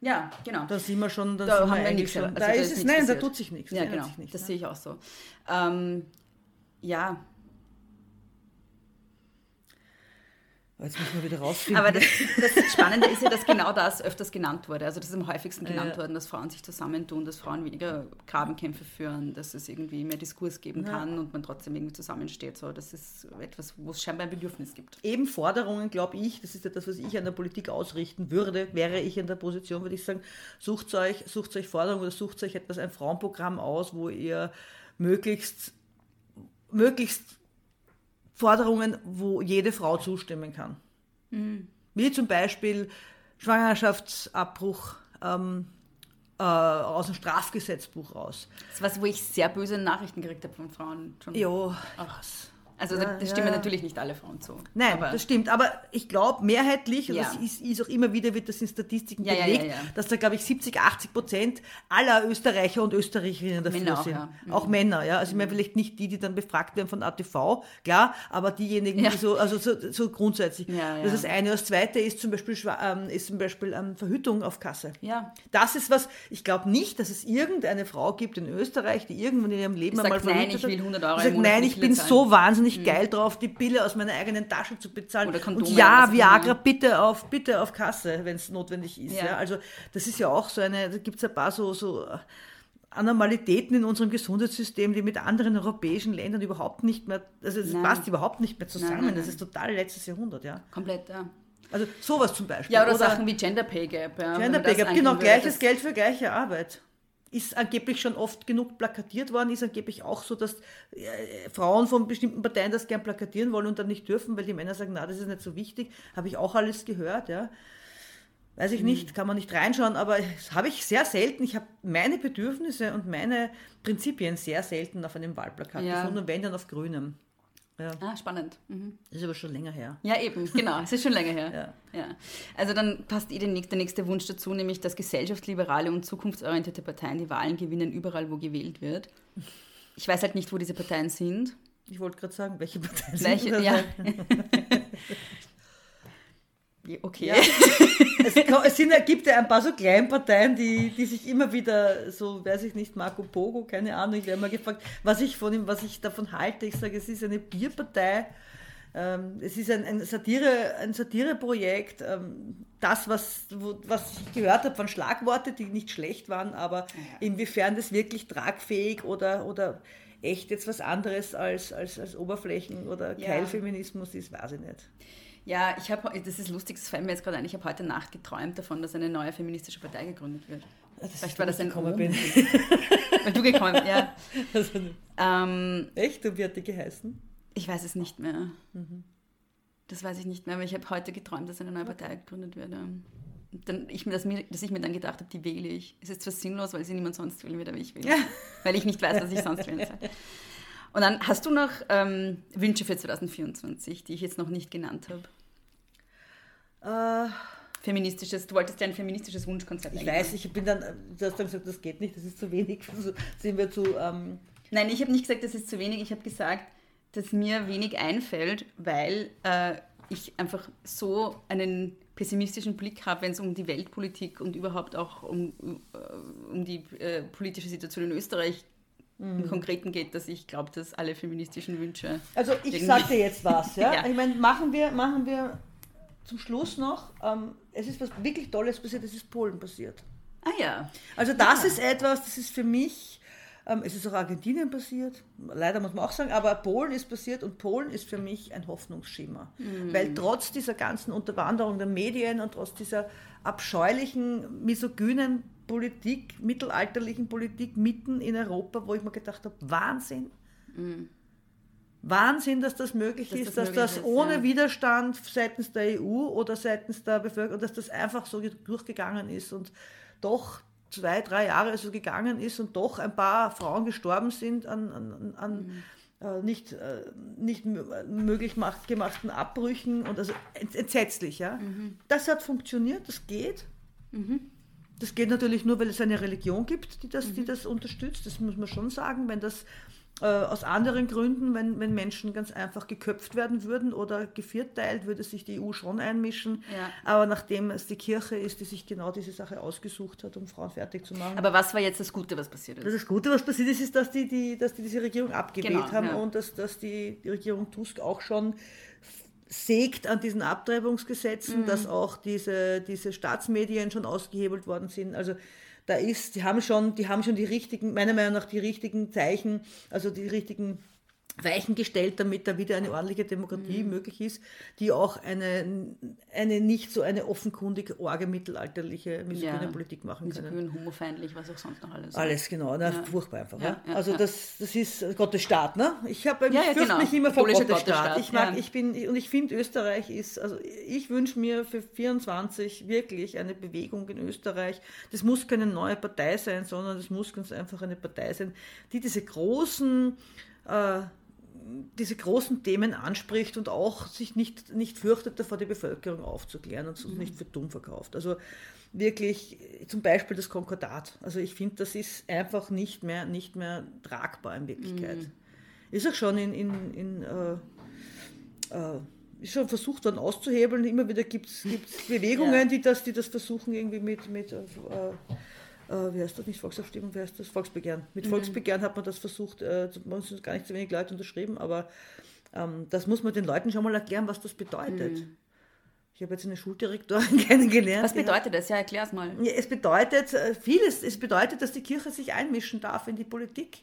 Speaker 1: Ja, genau.
Speaker 2: Da sind wir schon,
Speaker 1: da, da haben wir nichts.
Speaker 2: Also da, ist es, nein, passiert. da tut sich nichts.
Speaker 1: Ja, genau. Nicht, das ne? sehe ich auch so. Ähm, ja,
Speaker 2: Jetzt müssen wir wieder rausfinden.
Speaker 1: Aber das, das, Spannende ist ja, dass genau das öfters genannt wurde. Also das ist am häufigsten genannt ja. worden, dass Frauen sich zusammentun, dass Frauen weniger Grabenkämpfe führen, dass es irgendwie mehr Diskurs geben ja. kann und man trotzdem irgendwie zusammensteht. So, das ist etwas, wo es scheinbar ein Bedürfnis gibt.
Speaker 2: Eben Forderungen, glaube ich, das ist ja das, was ich an der Politik ausrichten würde, wäre ich in der Position, würde ich sagen, sucht euch, sucht euch Forderungen oder sucht euch etwas, ein Frauenprogramm aus, wo ihr möglichst, möglichst Forderungen, wo jede Frau zustimmen kann. Mhm. Wie zum Beispiel Schwangerschaftsabbruch ähm, äh, aus dem Strafgesetzbuch raus.
Speaker 1: Das ist was, wo ich sehr böse Nachrichten gekriegt habe von Frauen.
Speaker 2: Schon. Ja, krass.
Speaker 1: Also ja, das stimmen ja. natürlich nicht alle Frauen zu.
Speaker 2: Nein, aber das stimmt. Aber ich glaube mehrheitlich, und ja. das ist, ist, auch immer wieder, wird das in Statistiken belegt, dass da, glaube ich, 70, 80 Prozent aller Österreicher und Österreicherinnen dafür Männer sind. Auch, mhm. auch Männer, ja. Also ich meine, vielleicht nicht die, die dann befragt werden von ATV, klar, aber diejenigen, die so, also so, so grundsätzlich. Das ist das eine. Das zweite ist zum Beispiel, ähm, ist zum Beispiel ähm, Verhütung auf Kasse.
Speaker 1: Ja.
Speaker 2: Das ist was, ich glaube nicht, dass es irgendeine Frau gibt in Österreich, die irgendwann in ihrem Leben
Speaker 1: einmal verhütet hat. Nein, ich will 100 Euro sagt,
Speaker 2: Nein, ich bin so wahnsinnig wahnsinnig mhm. geil drauf, die Pille aus meiner eigenen Tasche zu bezahlen. Oder Kondome, und ja, Viagra bitte auf, bitte auf Kasse, wenn es notwendig ist. Ja. ja. Also das ist ja auch so eine, da gibt es ein paar so, so Anormalitäten in unserem Gesundheitssystem, die mit anderen europäischen Ländern überhaupt nicht mehr, also es passt überhaupt nicht mehr zusammen. Nein, nein, nein. Das ist total letztes Jahrhundert, ja.
Speaker 1: Komplett, ja.
Speaker 2: Also sowas zum Beispiel.
Speaker 1: Ja, oder, oder Sachen wie Gender Pay Gap. Ja,
Speaker 2: Gender Pay Gap, genau, gleiches Geld für gleiche Arbeit ist angeblich schon oft genug plakatiert worden, ist angeblich auch so, dass äh, Frauen von bestimmten Parteien das gern plakatieren wollen und dann nicht dürfen, weil die Männer sagen, na, das ist nicht so wichtig. Habe ich auch alles gehört, ja. Weiß ich mhm. nicht, kann man nicht reinschauen, aber das habe ich sehr selten. Ich habe meine Bedürfnisse und meine Prinzipien sehr selten auf einem Wahlplakat ja. gefunden und wenn dann auf grünem.
Speaker 1: Ja. Ah, spannend. Mhm.
Speaker 2: Ist aber schon länger her.
Speaker 1: Ja, eben, genau. Es ist schon länger her. ja. ja. Also dann passt eh der nächste Wunsch dazu, nämlich, dass gesellschaftsliberale und zukunftsorientierte Parteien die Wahlen gewinnen, überall, wo gewählt wird. Ich weiß halt nicht, wo diese Parteien sind.
Speaker 2: Ich wollte gerade sagen, welche Parteien
Speaker 1: welche,
Speaker 2: sind
Speaker 1: ja. Okay. Ja.
Speaker 2: es, es, sind, gibt ja ein paar so Kleinparteien, die, die sich immer wieder, so weiß ich nicht, Marco Pogo, keine Ahnung, ich werde mal gefragt, was ich von ihm, was ich davon halte. Ich sage, es ist eine Bierpartei, ähm, es ist ein, ein, Satire, ein Satireprojekt. Ähm, das, was, wo, was ich gehört habe von Schlagworte, die nicht schlecht waren, aber inwiefern das wirklich tragfähig oder, oder echt jetzt was anderes als, als, als Oberflächen- oder Keilfeminismus ist, weiß ich nicht.
Speaker 1: Ja, ich habe, das ist lustig, das fällt mir jetzt gerade ein, ich habe heute Nacht geträumt davon, dass eine neue feministische Partei gegründet wird. Das Vielleicht war das ein gekommen bin. Weil du gekommen ja.
Speaker 2: Also, ähm, Echt? Und wie hat die geheißen?
Speaker 1: Ich weiß es nicht mehr. Mhm. Das weiß ich nicht mehr, aber ich habe heute geträumt, dass eine neue Partei gegründet wird. Und Dann, ich, dass, mir, dass ich mir dann gedacht habe, die wähle ich. Es ist zwar sinnlos, weil sie niemand sonst wählen wird, aber ich wähle. sie. Weil ich nicht weiß, was ich sonst wählen soll. Und dann hast du noch ähm, Wünsche für 2024, die ich jetzt noch nicht genannt habe.
Speaker 2: Äh,
Speaker 1: Feministisches, du wolltest ja ein feministisches Wunschkonzert
Speaker 2: ich weiß, ich bin dann, du hast dann gesagt, das geht nicht, das ist zu wenig. Also sind wir zu. Ähm,
Speaker 1: Nein, ich habe nicht gesagt, das ist zu wenig. Ich habe gesagt, dass mir wenig einfällt, weil äh, ich einfach so einen pessimistischen Blick habe, wenn es um die Weltpolitik und überhaupt auch um, äh, um die äh, politische Situation in Österreich im Konkreten geht, dass ich glaube, dass alle feministischen Wünsche.
Speaker 2: Also ich
Speaker 1: Irgendwie.
Speaker 2: sag dir jetzt was, ja.
Speaker 1: Ja.
Speaker 2: Ich meine, machen wir, machen wir zum Schluss noch, ähm, es ist was wirklich Tolles passiert, es ist Polen passiert.
Speaker 1: Ah ja.
Speaker 2: Also das ist etwas, das ist für mich, ähm, es ist auch Argentinien passiert, leider muss man auch sagen, aber Polen ist passiert und Polen ist für mich ein Hoffnungsschimmer. Weil trotz dieser ganzen Unterwanderung der Medien und trotz dieser abscheulichen, misogynen Politik, mittelalterlichen Politik mitten in Europa, wo ich mir gedacht habe, Wahnsinn. Wahnsinn, dass das möglich
Speaker 1: Dass
Speaker 2: ist,
Speaker 1: das
Speaker 2: dass das
Speaker 1: ist,
Speaker 2: ohne
Speaker 1: ja.
Speaker 2: Widerstand seitens der EU oder seitens der Bevölkerung, dass das einfach so durchgegangen ist und doch zwei, drei Jahre so gegangen ist und doch ein paar Frauen gestorben sind an, an, an
Speaker 1: Mhm.
Speaker 2: äh, nicht, äh, nicht mö- möglich macht, gemachten Abbrüchen und also ent- entsetzlich. Ja?
Speaker 1: Mhm.
Speaker 2: Das hat funktioniert, das geht. Das geht natürlich nur, weil es eine Religion gibt, die das, die
Speaker 1: Mhm.
Speaker 2: das unterstützt. Das muss man schon sagen. Wenn das äh, aus anderen Gründen, wenn, wenn Menschen ganz einfach geköpft werden würden oder gevierteilt, würde sich die EU schon einmischen.
Speaker 1: Ja.
Speaker 2: Aber nachdem es die Kirche ist, die sich genau diese Sache ausgesucht hat, um Frauen fertig zu machen.
Speaker 1: Aber was war jetzt das Gute, was passiert ist
Speaker 2: das Gute, was passiert ist, ist, dass die, die, dass die diese Regierung abgewählt
Speaker 1: Genau,
Speaker 2: haben
Speaker 1: ja.
Speaker 2: und dass, dass die, die Regierung Tusk auch schon sägt an diesen Abtreibungsgesetzen,
Speaker 1: Mhm.
Speaker 2: dass auch diese, diese Staatsmedien schon ausgehebelt worden sind. Also da ist, die haben schon, die haben schon die richtigen, meiner Meinung nach die richtigen Zeichen, also die richtigen Weichen gestellt, damit da wieder eine ordentliche Demokratie
Speaker 1: Mhm.
Speaker 2: möglich ist, die auch eine, eine nicht so eine offenkundig orge mittelalterliche misogyne
Speaker 1: Ja.
Speaker 2: Politik machen können.
Speaker 1: Misogyn, homofeindlich, was auch sonst noch alles.
Speaker 2: Alles, genau. Na,
Speaker 1: Ja.
Speaker 2: Furchtbar einfach.
Speaker 1: Ja,
Speaker 2: Ja, also. Das, das ist Gottes Staat. Ne? Ich, hab, ich
Speaker 1: Ja,
Speaker 2: fürchte
Speaker 1: genau.
Speaker 2: mich immer vor
Speaker 1: Katholische
Speaker 2: Gottes Staat.
Speaker 1: Gottesstaat,
Speaker 2: Ich mag,
Speaker 1: ja.
Speaker 2: ich bin, und ich finde Österreich ist, also ich wünsche mir für 24 wirklich eine Bewegung in Österreich. Das muss keine neue Partei sein, sondern das muss ganz einfach eine Partei sein, die diese großen äh, diese großen Themen anspricht und auch sich nicht, nicht fürchtet, davor die Bevölkerung aufzuklären und uns nicht für dumm verkauft. Also wirklich zum Beispiel das Konkordat. Also ich finde, das ist einfach nicht mehr, nicht mehr tragbar in Wirklichkeit. Ist auch schon in, in, in äh, äh, ist schon versucht worden auszuhebeln. Immer wieder gibt es Bewegungen,
Speaker 1: Ja.
Speaker 2: die, das, die das versuchen irgendwie mit, mit äh, äh, wie heißt das nicht Volksabstimmung, wie heißt das? Volksbegehren. Mit Volksbegehren hat man das versucht, äh, uns sind gar nicht so wenig Leute unterschrieben, aber ähm, das muss man den Leuten schon mal erklären, was das bedeutet. Ich habe jetzt eine Schuldirektorin kennengelernt.
Speaker 1: Was bedeutet das? Ja, erklär's mal.
Speaker 2: ja, es bedeutet äh, vieles. Es bedeutet, dass die Kirche sich einmischen darf in die Politik.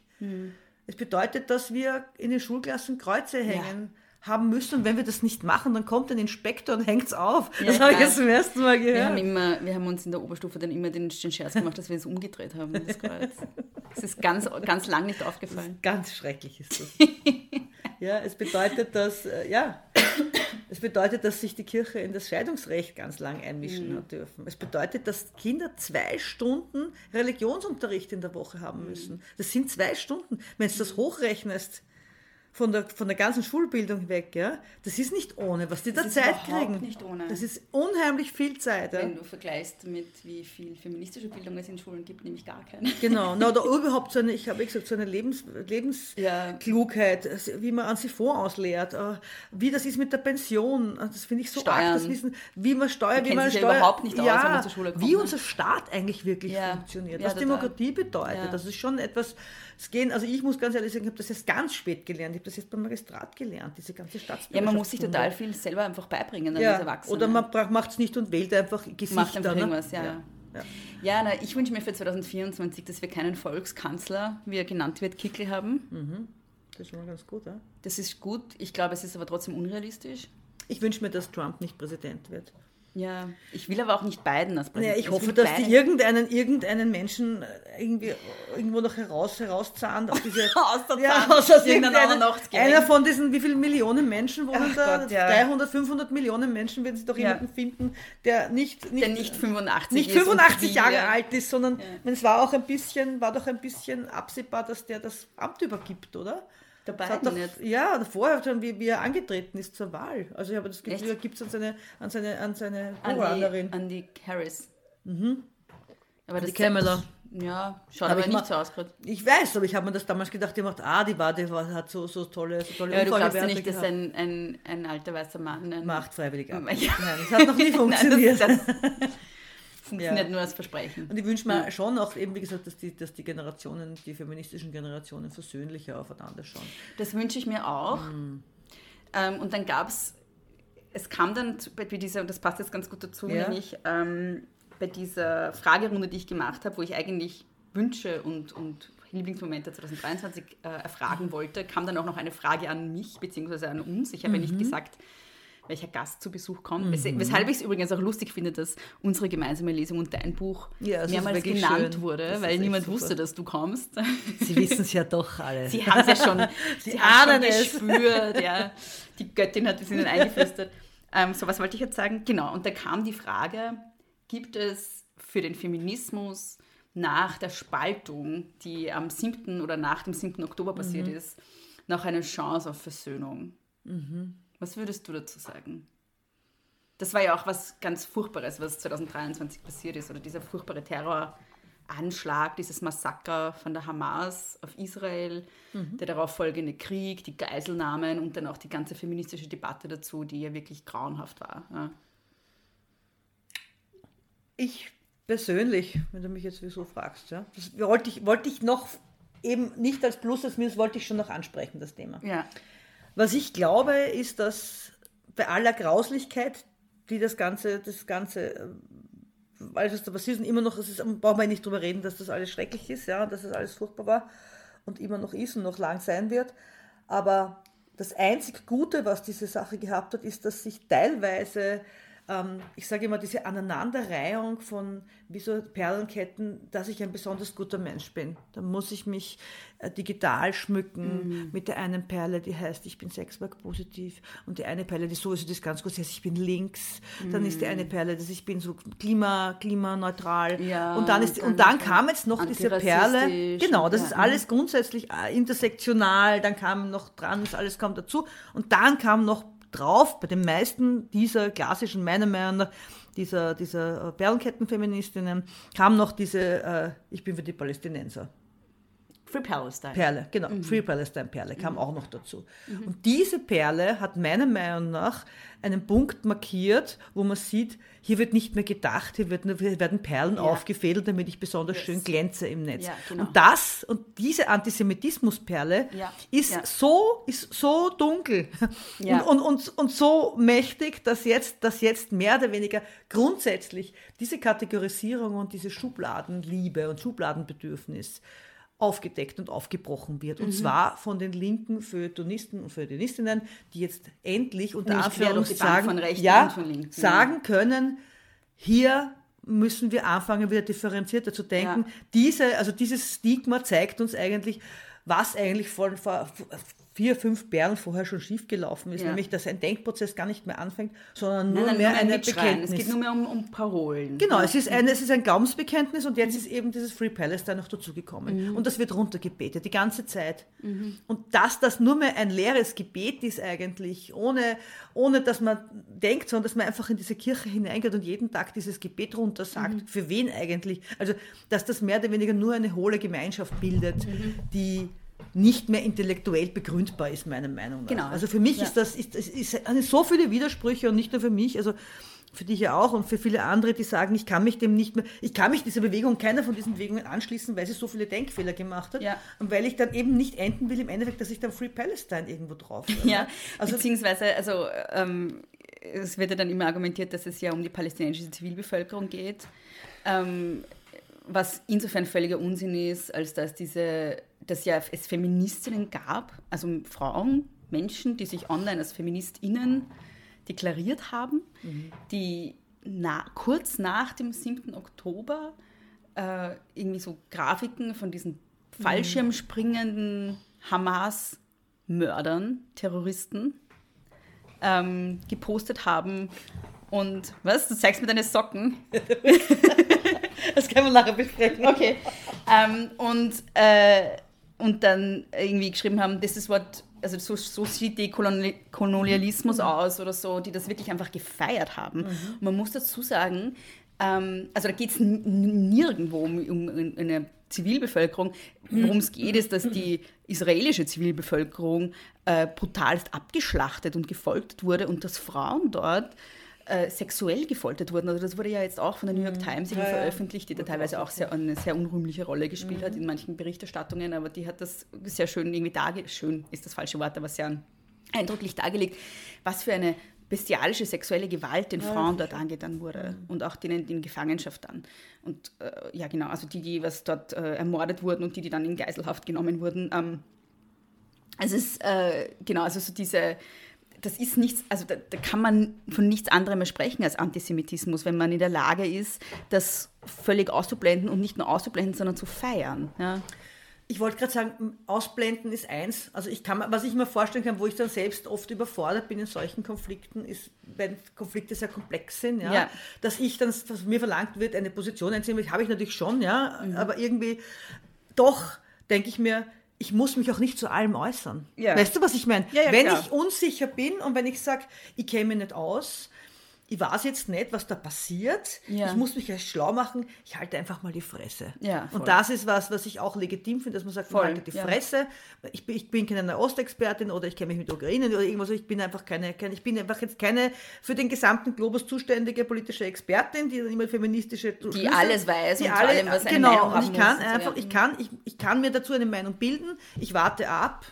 Speaker 2: Es bedeutet, dass wir in den Schulklassen Kreuze hängen haben müssen. Und wenn wir das nicht machen, dann kommt ein Inspektor und hängt es auf.
Speaker 1: Ja,
Speaker 2: das habe ich jetzt zum ersten Mal
Speaker 1: Wir haben,
Speaker 2: gehört.
Speaker 1: immer, wir haben uns in der Oberstufe dann immer den, den Scherz gemacht, dass wir es umgedreht haben, das Kreuz. Das ist ganz, ganz lang nicht aufgefallen.
Speaker 2: Ganz schrecklich ist das. ja, es bedeutet, dass, äh, ja, es bedeutet, dass sich die Kirche in das Scheidungsrecht ganz lang einmischen hat dürfen. Es bedeutet, dass Kinder zwei Stunden Religionsunterricht in der Woche haben müssen. Das sind zwei Stunden. Wenn du das hochrechnest, von der, von der ganzen Schulbildung weg, ja, das ist nicht ohne, was die da
Speaker 1: ist
Speaker 2: Zeit kriegen.
Speaker 1: nicht ohne.
Speaker 2: Das ist unheimlich viel Zeit. Ja.
Speaker 1: Wenn du vergleichst mit wie viel feministische Bildung es in Schulen gibt, nämlich gar keine.
Speaker 2: Genau, na, oder überhaupt so eine, ich habe gesagt, so eine Lebens, Lebensklugheit, also wie man an Siphon auslehrt, äh, wie das ist mit der Pension, äh, das finde ich so
Speaker 1: Steuern.
Speaker 2: arg, das Wissen, wie man Steuer, wie man
Speaker 1: sich ja
Speaker 2: Steuer,
Speaker 1: überhaupt nicht aus,
Speaker 2: ja,
Speaker 1: wenn man zur Schule kommt,
Speaker 2: wie
Speaker 1: ne?
Speaker 2: unser Staat eigentlich wirklich
Speaker 1: Ja.
Speaker 2: funktioniert,
Speaker 1: Ja,
Speaker 2: was. Demokratie bedeutet,
Speaker 1: Ja.
Speaker 2: das ist schon etwas, es gehen, also ich muss ganz ehrlich sagen, ich habe das jetzt ganz spät gelernt, ich habe das jetzt beim Magistrat gelernt, diese ganze Staatsbürgerschaft.
Speaker 1: Ja, man muss sich total viel selber einfach beibringen als
Speaker 2: ja,
Speaker 1: Erwachsener.
Speaker 2: oder man macht es nicht und wählt einfach Gesichter.
Speaker 1: macht einfach
Speaker 2: ne?
Speaker 1: irgendwas, ja.
Speaker 2: ja. ja.
Speaker 1: Ja, na, ich wünsche mir für 2024, dass wir keinen Volkskanzler, wie er genannt wird, Kickel haben.
Speaker 2: Das ist schon mal ganz gut, ja.
Speaker 1: Das ist gut. Ich glaube, es ist aber trotzdem unrealistisch.
Speaker 2: Ich wünsche mir, dass Trump nicht Präsident wird.
Speaker 1: Ja, ich will aber auch nicht beiden als Präsident.
Speaker 2: ich hoffe,
Speaker 1: will
Speaker 2: dass
Speaker 1: beide-
Speaker 2: die irgendeinen, irgendeinen Menschen irgendwie irgendwo noch heraus, herauszahnt. Auf diese,
Speaker 1: Auszahnt,
Speaker 2: ja, aus, aus
Speaker 1: irgendein
Speaker 2: irgendeiner-
Speaker 1: Nachtsgelenk.
Speaker 2: Einer von diesen, wie viele Millionen Menschen wohnen
Speaker 1: Ach
Speaker 2: da?
Speaker 1: Gott, ja.
Speaker 2: 300, 500 Millionen Menschen werden sie doch
Speaker 1: Ja.
Speaker 2: jemanden finden, der nicht, nicht,
Speaker 1: der nicht 85
Speaker 2: nicht
Speaker 1: ist. und
Speaker 2: 85
Speaker 1: die-
Speaker 2: Jahre
Speaker 1: ja.
Speaker 2: alt ist, sondern es war auch ein bisschen, war doch ein bisschen absehbar, dass der das Amt übergibt, oder?
Speaker 1: Dabei
Speaker 2: Das hat doch,
Speaker 1: nicht.
Speaker 2: ja, vorher schon, wie, wie er angetreten ist zur Wahl. Also ich habe das Gefühl, er gibt es an seine, an seine, an seine
Speaker 1: An die,
Speaker 2: Vorgängerin.
Speaker 1: an die Harris. Mhm. Aber
Speaker 2: die
Speaker 1: das
Speaker 2: Kamala.
Speaker 1: Ja, schaut
Speaker 2: Aber
Speaker 1: aber
Speaker 2: ich
Speaker 1: nicht so aus gerade.
Speaker 2: Ich weiß, aber ich habe mir das damals gedacht, ich dachte, ah, die war, die war, hat so, so tolle, so tolle
Speaker 1: Ja, du glaubst ja nicht, dass ein, ein, ein alter weißer Mann
Speaker 2: Macht freiwillig ab.
Speaker 1: Ja.
Speaker 2: Nein, das hat noch nie funktioniert.
Speaker 1: Nein, das, das funktioniert
Speaker 2: Ja.
Speaker 1: nur als Versprechen.
Speaker 2: Und ich wünsche mir schon auch eben, wie gesagt, dass die, dass die Generationen, die feministischen Generationen versöhnlicher aufeinander schauen.
Speaker 1: Das wünsche ich mir auch.
Speaker 2: Mhm.
Speaker 1: Ähm, und dann gab es, es kam dann bei dieser, und das passt jetzt ganz gut dazu,
Speaker 2: Ja.
Speaker 1: nämlich ähm, bei dieser Fragerunde, die ich gemacht habe, wo ich eigentlich Wünsche und, und Lieblingsmomente 2023 äh, erfragen wollte, kam dann auch noch eine Frage an mich, beziehungsweise an uns. Ich habe ja
Speaker 2: Mhm.
Speaker 1: nicht gesagt, welcher Gast zu Besuch kommt. Wes Weshalb ich es übrigens auch lustig finde, dass unsere gemeinsame Lesung und dein Buch
Speaker 2: Ja,
Speaker 1: mehrmals genannt
Speaker 2: schön.
Speaker 1: wurde,
Speaker 2: Das
Speaker 1: weil niemand wusste, dass du kommst.
Speaker 2: Sie wissen es ja doch alle.
Speaker 1: Sie haben es ja schon,
Speaker 2: Sie
Speaker 1: sie
Speaker 2: ahnen
Speaker 1: schon
Speaker 2: es.
Speaker 1: gespürt, ja. Die Göttin hat es ihnen eingeflüstert. Ähm, so, was wollte ich jetzt sagen? Genau, und da kam die Frage, gibt es für den Feminismus nach der Spaltung, die am 7. oder nach dem 7. Oktober passiert
Speaker 2: Mhm.
Speaker 1: ist, noch eine Chance auf Versöhnung? Was würdest du dazu sagen? Das war ja auch was ganz Furchtbares, was 2023 passiert ist, oder dieser furchtbare Terroranschlag, dieses Massaker von der Hamas auf Israel, der darauf folgende Krieg, die Geiselnahmen und dann auch die ganze feministische Debatte dazu, die ja wirklich grauenhaft war. Ja.
Speaker 2: Ich persönlich, wenn du mich jetzt wieso fragst, ja, das wollte ich, wollte ich noch eben nicht als Plus, als Minus, wollte ich schon noch ansprechen, das Thema.
Speaker 1: ja.
Speaker 2: Was ich glaube, ist, dass bei aller Grauslichkeit, die das Ganze, das Ganze, äh, alles was da passiert ist, immer noch, es ist, brauchen wir nicht drüber reden, dass das alles schrecklich ist, ja, dass das alles furchtbar war und immer noch ist und noch lang sein wird. Aber das einzig Gute, was diese Sache gehabt hat, ist, dass sich teilweise, ähm, ich sage immer, diese Aneinanderreihung von wie so Perlenketten, dass ich ein besonders guter Mensch bin. Da muss ich mich äh, digital schmücken mit der einen Perle, die heißt, ich bin sexwerk-positiv und die eine Perle, die sowieso das ganz gut heißt, ich bin links. Dann ist die eine Perle, dass ich bin so klima, klimaneutral.
Speaker 1: Ja,
Speaker 2: und dann ist
Speaker 1: und dann
Speaker 2: kam jetzt noch diese Perle. Genau, das
Speaker 1: ja,
Speaker 2: ist alles grundsätzlich äh, intersektional, dann kam noch dran, das alles kam dazu. Und dann kam noch drauf, bei den meisten dieser klassischen, meiner Meinung nach, dieser, dieser äh, Perlenkettenfeministinnen, kam noch diese, äh, ich bin für die Palästinenser.
Speaker 1: Free Palestine.
Speaker 2: Perle, genau, Free Palestine Perle kam auch noch dazu. Und diese Perle hat meiner Meinung nach einen Punkt markiert, wo man sieht, hier wird nicht mehr gedacht, hier, wird hier werden Perlen aufgefädelt, damit ich besonders schön glänze im Netz.
Speaker 1: Ja, genau.
Speaker 2: Und das und diese Antisemitismusperle
Speaker 1: Ja,
Speaker 2: ist
Speaker 1: ja.
Speaker 2: so ist so dunkel
Speaker 1: Ja.
Speaker 2: und, und, und, und so mächtig, dass jetzt, dass jetzt mehr oder weniger grundsätzlich diese Kategorisierung und diese Schubladenliebe und Schubladenbedürfnis aufgedeckt und aufgebrochen wird.
Speaker 1: Mhm.
Speaker 2: Und zwar von den linken Feuilletonisten und Feuilletonistinnen, die jetzt endlich unter
Speaker 1: Nicht
Speaker 2: Anführungszeichen ja, sagen können, hier müssen wir anfangen, wieder differenzierter zu denken.
Speaker 1: Ja.
Speaker 2: Diese, also dieses Stigma zeigt uns eigentlich, was eigentlich vor vier, fünf Bären vorher schon schiefgelaufen ist,
Speaker 1: Ja.
Speaker 2: nämlich dass ein Denkprozess gar nicht mehr anfängt, sondern nur
Speaker 1: Nein, nein,
Speaker 2: mehr
Speaker 1: nur
Speaker 2: ein. Bekenntnis.
Speaker 1: Es geht nur mehr um, um Parolen.
Speaker 2: Genau,
Speaker 1: Ja.
Speaker 2: es ist, ein, es ist ein Glaubensbekenntnis und jetzt ist eben dieses Free Palestine noch dazugekommen.
Speaker 1: Mhm.
Speaker 2: Und das wird runtergebetet, die ganze Zeit. Und dass das nur mehr ein leeres Gebet ist eigentlich, ohne, ohne dass man denkt, sondern dass man einfach in diese Kirche hineingeht und jeden Tag dieses Gebet runter sagt.
Speaker 1: Mhm.
Speaker 2: Für wen eigentlich? Also, dass das mehr oder weniger nur eine hohle Gemeinschaft bildet,
Speaker 1: Mhm.
Speaker 2: die nicht mehr intellektuell begründbar ist, meiner Meinung nach.
Speaker 1: Genau.
Speaker 2: Also für mich
Speaker 1: Ja.
Speaker 2: ist das ist, es ist so viele Widersprüche und nicht nur für mich, also für dich ja auch und für viele andere, die sagen, ich kann mich dem nicht mehr, ich kann mich dieser Bewegung, keiner von diesen Bewegungen anschließen, weil sie so viele Denkfehler gemacht hat
Speaker 1: Ja.
Speaker 2: und weil ich dann eben nicht enden will im Endeffekt, dass ich dann Free Palestine irgendwo drauf will.
Speaker 1: Ja,
Speaker 2: also
Speaker 1: beziehungsweise, also ähm, es wird ja dann immer argumentiert, dass es ja um die palästinensische Zivilbevölkerung geht, ähm, was insofern völliger Unsinn ist, als dass diese, dass ja es Feministinnen gab, also Frauen, Menschen, die sich online als FeministInnen deklariert haben, die na, kurz nach dem 7. Oktober äh, irgendwie so Grafiken von diesen fallschirmspringenden Hamas-Mördern, Terroristen, ähm, gepostet haben. Und was? Du zeigst mir deine Socken.
Speaker 2: Das können wir nachher besprechen.
Speaker 1: Okay. ähm, und, äh, und dann irgendwie geschrieben haben, das ist what, also so, so sieht Dekolonialismus
Speaker 2: Mhm.
Speaker 1: aus oder so, die das wirklich einfach gefeiert haben. Und man muss dazu sagen, ähm, also da geht es nirgendwo um, um eine Zivilbevölkerung. Worum es geht, ist, dass die israelische Zivilbevölkerung äh, brutalst abgeschlachtet und gefoltert wurde und dass Frauen dort äh, sexuell gefoltert wurden. Also das wurde ja jetzt auch von der New York Times irgendwie
Speaker 2: Ja, ja.
Speaker 1: veröffentlicht, die da teilweise auch sehr, eine sehr unrühmliche Rolle gespielt hat in manchen Berichterstattungen, aber die hat das sehr schön irgendwie dargelegt, schön ist das falsche Wort, aber sehr eindrücklich dargelegt, was für eine bestialische sexuelle Gewalt den Frauen dort angetan wurde und auch denen in Gefangenschaft dann. Und äh, ja, genau, also die, die was dort äh, ermordet wurden und die, die dann in Geiselhaft genommen wurden. Ähm, also es ist, äh, genau, also so diese, das ist nichts, also da, da kann man von nichts anderem mehr sprechen als Antisemitismus, wenn man in der Lage ist, das völlig auszublenden und nicht nur auszublenden, sondern zu feiern. Ja.
Speaker 2: Ich wollte gerade sagen, ausblenden ist eins. Also ich kann, mir- was ich mir vorstellen kann, wo ich dann selbst oft überfordert bin in solchen Konflikten, ist, wenn Konflikte sehr komplex sind, ja,
Speaker 1: Ja.
Speaker 2: dass ich dann, was mir verlangt wird, eine Position einzunehmen, habe ich natürlich schon, ja,
Speaker 1: Mhm.
Speaker 2: aber irgendwie doch denke ich mir, ich muss mich auch nicht zu allem äußern.
Speaker 1: Ja.
Speaker 2: Weißt du, was ich meine?
Speaker 1: Ja, ja,
Speaker 2: wenn
Speaker 1: klar.
Speaker 2: ich unsicher bin und wenn ich sage, ich käme nicht aus, ich weiß jetzt nicht, was da passiert.
Speaker 1: Ja.
Speaker 2: Ich muss mich erst schlau machen. Ich halte einfach mal die Fresse.
Speaker 1: Ja,
Speaker 2: und das ist was, was ich auch legitim finde, dass man sagt,
Speaker 1: Voll,
Speaker 2: man haltet die
Speaker 1: ja.
Speaker 2: Fresse. Ich bin, ich bin keine Ostexpertin oder ich kenne mich mit Ukraine oder irgendwas. Ich bin einfach keine, keine, ich bin einfach jetzt keine für den gesamten Globus zuständige politische Expertin, die dann immer feministische
Speaker 1: Die alles weiß
Speaker 2: die
Speaker 1: und
Speaker 2: alle,
Speaker 1: allem, was eine
Speaker 2: genau.
Speaker 1: Meinung
Speaker 2: und ich kann
Speaker 1: muss
Speaker 2: einfach,
Speaker 1: ja.
Speaker 2: ich kann, ich, ich kann mir dazu eine Meinung bilden. Ich warte ab.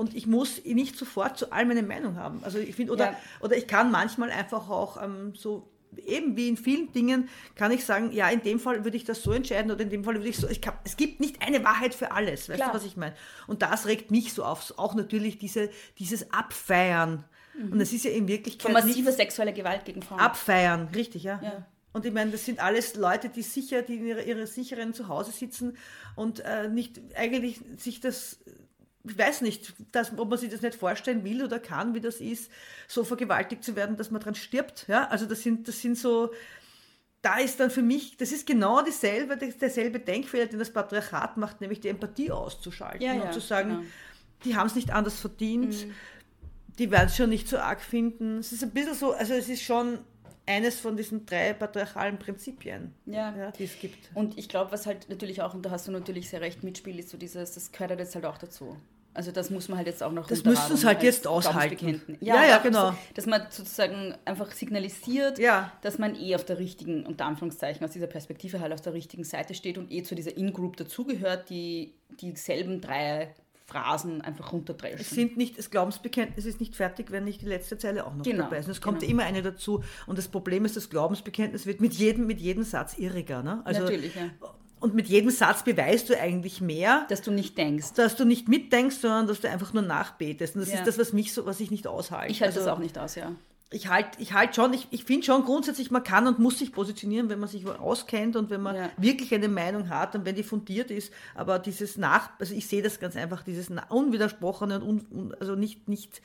Speaker 2: Und ich muss nicht sofort zu allem eine Meinung haben. Also ich finde, oder,
Speaker 1: Ja.
Speaker 2: oder ich kann manchmal einfach auch ähm, so, eben wie in vielen Dingen, kann ich sagen, ja, in dem Fall würde ich das so entscheiden oder in dem Fall würde ich so. Ich kann, es gibt nicht eine Wahrheit für alles, weißt
Speaker 1: Klar.
Speaker 2: du, was ich meine? Und das regt mich so auf. Auch natürlich diese, dieses Abfeiern. Und es ist ja in Wirklichkeit
Speaker 1: Von massiver sexueller Gewalt gegen Frauen.
Speaker 2: abfeiern, richtig, ja.
Speaker 1: Ja.
Speaker 2: Und ich meine, das sind alles Leute, die sicher, die in ihrer, ihrer sicheren Zuhause sitzen und äh, nicht eigentlich sich das, ich weiß nicht, dass, ob man sich das nicht vorstellen will oder kann, wie das ist, so vergewaltigt zu werden, dass man dran stirbt. Ja? Also das sind, das sind so, da ist dann für mich, das ist genau dieselbe, derselbe Denkfehler, den das Patriarchat macht, nämlich die Empathie auszuschalten
Speaker 1: Ja,
Speaker 2: und
Speaker 1: ja,
Speaker 2: zu sagen,
Speaker 1: genau.
Speaker 2: die haben es nicht anders verdient,
Speaker 1: Mhm.
Speaker 2: die werden es schon nicht so arg finden. Es ist ein bisschen so, also es ist schon eines von diesen drei patriarchalen Prinzipien,
Speaker 1: Ja.
Speaker 2: die es gibt.
Speaker 1: Und ich glaube, was halt natürlich auch, und da hast du natürlich sehr recht mitspielt, ist so dieses, das gehört halt jetzt halt auch dazu. Also das muss man halt jetzt auch noch
Speaker 2: Das müssen sie halt jetzt aushalten. Ja, ja,
Speaker 1: auch
Speaker 2: genau.
Speaker 1: Dass man sozusagen einfach signalisiert,
Speaker 2: Ja.
Speaker 1: dass man eh auf der richtigen, unter Anführungszeichen, aus dieser Perspektive halt auf der richtigen Seite steht und eh zu dieser In-Group dazugehört, die dieselben drei Phrasen einfach
Speaker 2: Es
Speaker 1: runterdreschen.
Speaker 2: sind nicht, das Glaubensbekenntnis ist nicht fertig, wenn nicht die letzte Zeile auch noch
Speaker 1: Genau,
Speaker 2: dabei ist. Und es kommt
Speaker 1: genau.
Speaker 2: immer eine dazu. Und das Problem ist, das Glaubensbekenntnis wird mit jedem, mit jedem Satz irriger. Ne? Also,
Speaker 1: Natürlich, ja.
Speaker 2: Und mit jedem Satz beweist du eigentlich mehr,
Speaker 1: Dass du nicht denkst.
Speaker 2: dass du nicht mitdenkst, sondern dass du einfach nur nachbetest. Und das
Speaker 1: Ja.
Speaker 2: ist das, was mich so, was ich nicht aushalte.
Speaker 1: Ich halte
Speaker 2: Also-
Speaker 1: das auch nicht aus, ja.
Speaker 2: Ich halte ich halt schon, ich, ich finde schon grundsätzlich, man kann und muss sich positionieren, wenn man sich auskennt und wenn man
Speaker 1: Ja.
Speaker 2: wirklich eine Meinung hat und wenn die fundiert ist. Aber dieses Nach, also ich sehe das ganz einfach, dieses unwidersprochene und un, un, also nicht, nicht,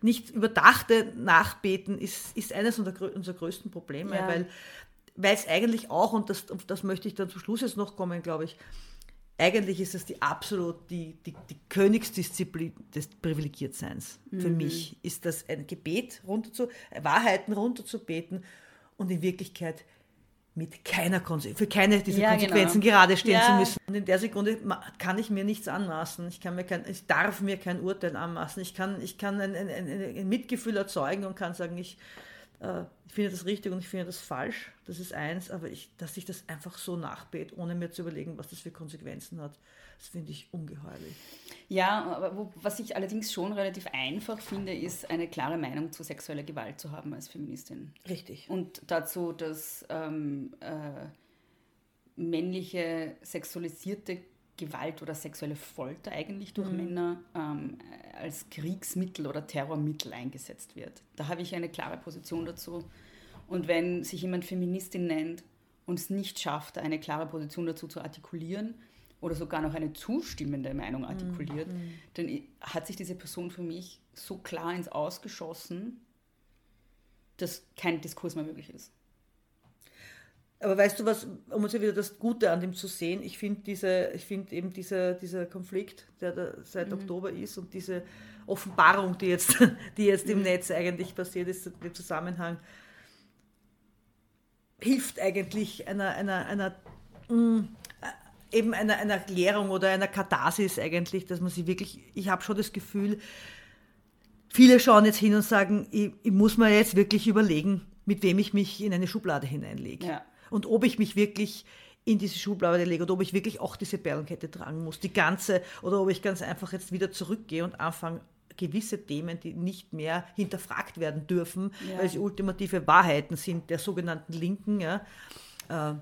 Speaker 2: nicht überdachte Nachbeten ist, ist eines unserer, unserer größten Probleme,
Speaker 1: Ja.
Speaker 2: weil weil es eigentlich auch, und das, das möchte ich dann zum Schluss jetzt noch kommen, glaube ich, eigentlich ist es die absolut die, die, die Königsdisziplin des Privilegiertseins. Für
Speaker 1: Mhm.
Speaker 2: mich ist das ein Gebet runterzu, Wahrheiten runterzubeten und in Wirklichkeit mit keiner Konse für keine dieser
Speaker 1: Ja,
Speaker 2: Konsequenzen
Speaker 1: genau.
Speaker 2: gerade stehen zu
Speaker 1: Ja.
Speaker 2: müssen. Und in der Sekunde kann ich mir nichts anmaßen. Ich, kann mir kein, ich darf mir kein Urteil anmaßen. Ich kann, ich kann ein, ein, ein, ein Mitgefühl erzeugen und kann sagen, ich, äh, ich finde das richtig und ich finde das falsch. Das ist eins, aber ich, dass ich das einfach so nachbete, ohne mir zu überlegen, was das für Konsequenzen hat, das finde ich ungeheuerlich.
Speaker 1: Ja, aber wo, was ich allerdings schon relativ einfach finde, ist eine klare Meinung zu sexueller Gewalt zu haben als Feministin.
Speaker 2: Richtig.
Speaker 1: Und dazu, dass ähm, äh, männliche sexualisierte Gewalt oder sexuelle Folter eigentlich durch Männer ähm, als Kriegsmittel oder Terrormittel eingesetzt wird. Da habe ich eine klare Position dazu. Und wenn sich jemand Feministin nennt und es nicht schafft, eine klare Position dazu zu artikulieren oder sogar noch eine zustimmende Meinung artikuliert, mhm. dann hat sich diese Person für mich so klar ins Ausgeschossen, dass kein Diskurs mehr möglich ist.
Speaker 2: Aber weißt du was, um uns ja wieder das Gute an dem zu sehen, ich finde diese, ich finde eben dieser, dieser Konflikt, der da seit mhm. Oktober ist und diese Offenbarung, die jetzt, die jetzt im mhm. Netz eigentlich passiert ist, der Zusammenhang, hilft eigentlich einer, einer, einer mh, mm, eben einer, einer Erklärung oder einer Katharsis eigentlich, dass man sie wirklich, ich habe schon das Gefühl, viele schauen jetzt hin und sagen, ich, ich, muss mir jetzt wirklich überlegen, mit wem ich mich in eine Schublade hineinlege. Ja. Und ob ich mich wirklich in diese Schublade lege oder ob ich wirklich auch diese Perlenkette tragen muss, die ganze, oder ob ich ganz einfach jetzt wieder zurückgehe und anfange, gewisse Themen, die nicht mehr hinterfragt werden dürfen, ja. weil sie ultimative Wahrheiten sind der sogenannten Linken, ja, äh,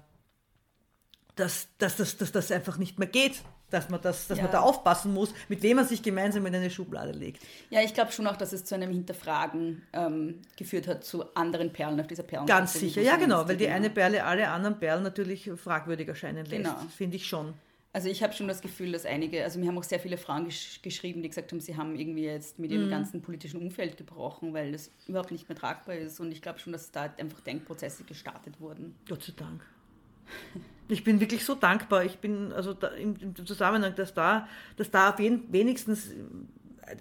Speaker 2: dass, dass, dass, dass das einfach nicht mehr geht, dass man, das, dass ja. man da aufpassen muss, mit wem man sich gemeinsam in eine Schublade legt.
Speaker 1: Ja, ich glaube schon auch, dass es zu einem Hinterfragen ähm, geführt hat zu anderen Perlen auf dieser Perlen.
Speaker 2: Ganz sicher, ja genau, weil die eine Perle alle anderen Perlen natürlich fragwürdig erscheinen lässt, genau. finde ich schon.
Speaker 1: Also ich habe schon das Gefühl, dass einige, also mir haben auch sehr viele Frauen gesch geschrieben, die gesagt haben, sie haben irgendwie jetzt mit ihrem mhm. ganzen politischen Umfeld gebrochen, weil das überhaupt nicht mehr tragbar ist. Und ich glaube schon, dass da einfach Denkprozesse gestartet wurden.
Speaker 2: Gott sei Dank. Ich bin wirklich so dankbar. Ich bin also im, im, Zusammenhang, dass da, dass da wenigstens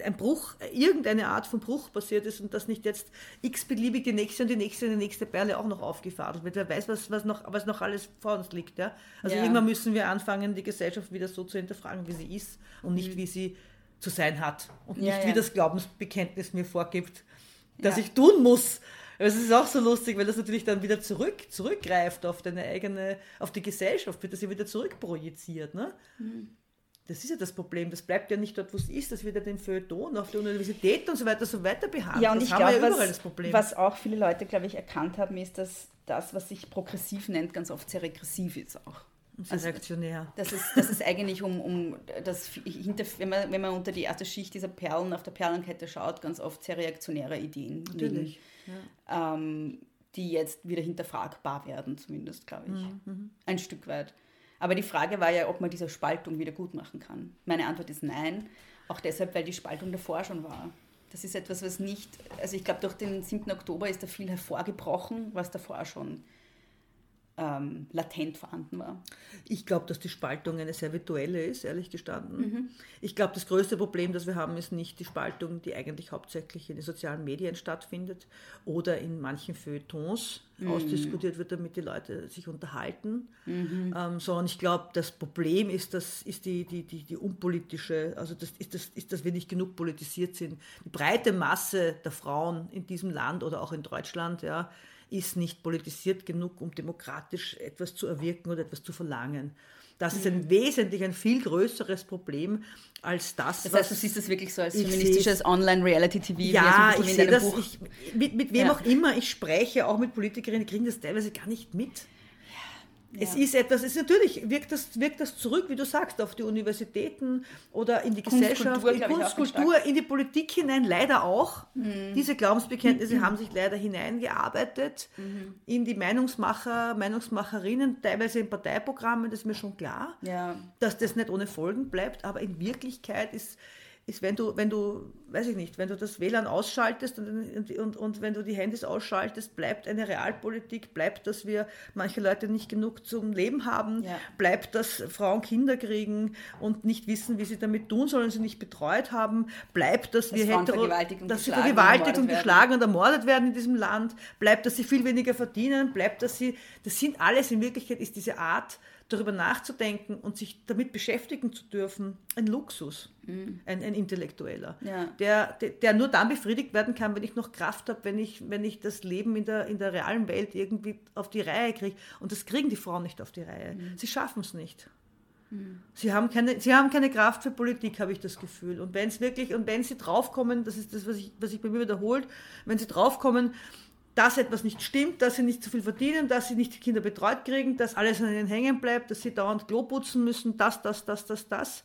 Speaker 2: ein Bruch, irgendeine Art von Bruch passiert ist und dass nicht jetzt x-beliebig die nächste und die nächste und die nächste Perle auch noch aufgefahren wird. Wer weiß, was, was, noch, was noch alles vor uns liegt. Ja? Also ja. irgendwann müssen wir anfangen, die Gesellschaft wieder so zu hinterfragen, wie sie ist und nicht, mhm. wie sie zu sein hat. Und nicht, ja, wie das Glaubensbekenntnis mir vorgibt, dass ich tun muss. Es ist auch so lustig, weil das natürlich dann wieder zurück, zurückgreift auf deine eigene, auf die Gesellschaft, wird das ja wieder zurückprojiziert. Ne? Mhm. Das ist ja das Problem. Das bleibt ja nicht dort, wo es ist. Das wird ja den Feuilleton auf der Universität und so weiter so weiter behandelt.
Speaker 1: Ja, und
Speaker 2: das
Speaker 1: ich glaube, ja was, was auch viele Leute, glaube ich, erkannt haben, ist, dass das, was sich progressiv nennt, ganz oft sehr regressiv ist auch.
Speaker 2: Sehr also, reaktionär.
Speaker 1: Das ist, das ist eigentlich um, um das hinter, wenn man, wenn man unter die erste Schicht dieser Perlen auf der Perlenkette schaut, ganz oft sehr reaktionäre Ideen.
Speaker 2: Natürlich.
Speaker 1: Liegen, ja. ähm, die jetzt wieder hinterfragbar werden, zumindest, glaube ich. Mhm. mhm. Ein Stück weit. Aber die Frage war ja, ob man diese Spaltung wieder gut machen kann. Meine Antwort ist nein. Auch deshalb, weil die Spaltung davor schon war. Das ist etwas, was nicht, also ich glaube, durch den 7. Oktober ist da viel hervorgebrochen, was davor schon ähm, latent vorhanden war.
Speaker 2: Ich glaube, dass die Spaltung eine sehr virtuelle ist, ehrlich gestanden. Mhm. Ich glaube, das größte Problem, das wir haben, ist nicht die Spaltung, die eigentlich hauptsächlich in den sozialen Medien stattfindet oder in manchen Feuilletons mhm. ausdiskutiert wird, damit die Leute sich unterhalten, mhm. ähm, sondern ich glaube, das Problem ist, das ist die, die, die, die unpolitische, also das ist, das ist, dass wir nicht genug politisiert sind. Die breite Masse der Frauen in diesem Land oder auch in Deutschland, ja, ist nicht politisiert genug, um demokratisch etwas zu erwirken oder etwas zu verlangen. Das ist ein mhm. wesentlich, ein viel größeres Problem als das.
Speaker 1: Das heißt, du siehst das wirklich so als feministisches Online-Reality-TV?
Speaker 2: Ja, ich sehe das. Ich, mit, mit wem ja. auch immer ich spreche, auch mit Politikerinnen, kriegen das teilweise gar nicht mit. Es ist etwas, es ist natürlich, wirkt das, wirkt das zurück, wie du sagst, auf die Universitäten oder in die Gesellschaft, in Kunstkultur, in die Politik hinein, leider auch. Mhm. Diese Glaubensbekenntnisse mhm. haben sich leider hineingearbeitet mhm. in die Meinungsmacher, Meinungsmacherinnen, teilweise in Parteiprogrammen, das ist mir schon klar, ja. dass das nicht ohne Folgen bleibt, aber in Wirklichkeit ist ist, wenn du, wenn du, weiß ich nicht, wenn du das WLAN ausschaltest und, und, und wenn du die Handys ausschaltest, bleibt eine Realpolitik, bleibt, dass wir manche Leute nicht genug zum Leben haben, ja. bleibt, dass Frauen Kinder kriegen und nicht wissen, wie sie damit tun sollen, sie nicht betreut haben, bleibt, dass, dass wir hetero, dass sie vergewaltigt und geschlagen und ermordet werden in diesem Land, bleibt, dass sie viel weniger verdienen, bleibt, dass sie, das sind alles in Wirklichkeit ist diese Art, darüber nachzudenken und sich damit beschäftigen zu dürfen, ein Luxus, mhm. ein, ein intellektueller, ja. der, der, der, nur dann befriedigt werden kann, wenn ich noch Kraft habe, wenn ich, wenn ich das Leben in der, in der realen Welt irgendwie auf die Reihe kriege. Und das kriegen die Frauen nicht auf die Reihe. Mhm. Sie schaffen es nicht. Mhm. Sie haben, keine, sie haben keine Kraft für Politik, habe ich das Gefühl. Und wenn es wirklich, und wenn sie draufkommen, das ist das, was ich, was ich bei mir wiederholt, wenn sie draufkommen, dass etwas nicht stimmt, dass sie nicht zu viel verdienen, dass sie nicht die Kinder betreut kriegen, dass alles an ihnen hängen bleibt, dass sie dauernd Klo putzen müssen, das, das, das, das, das.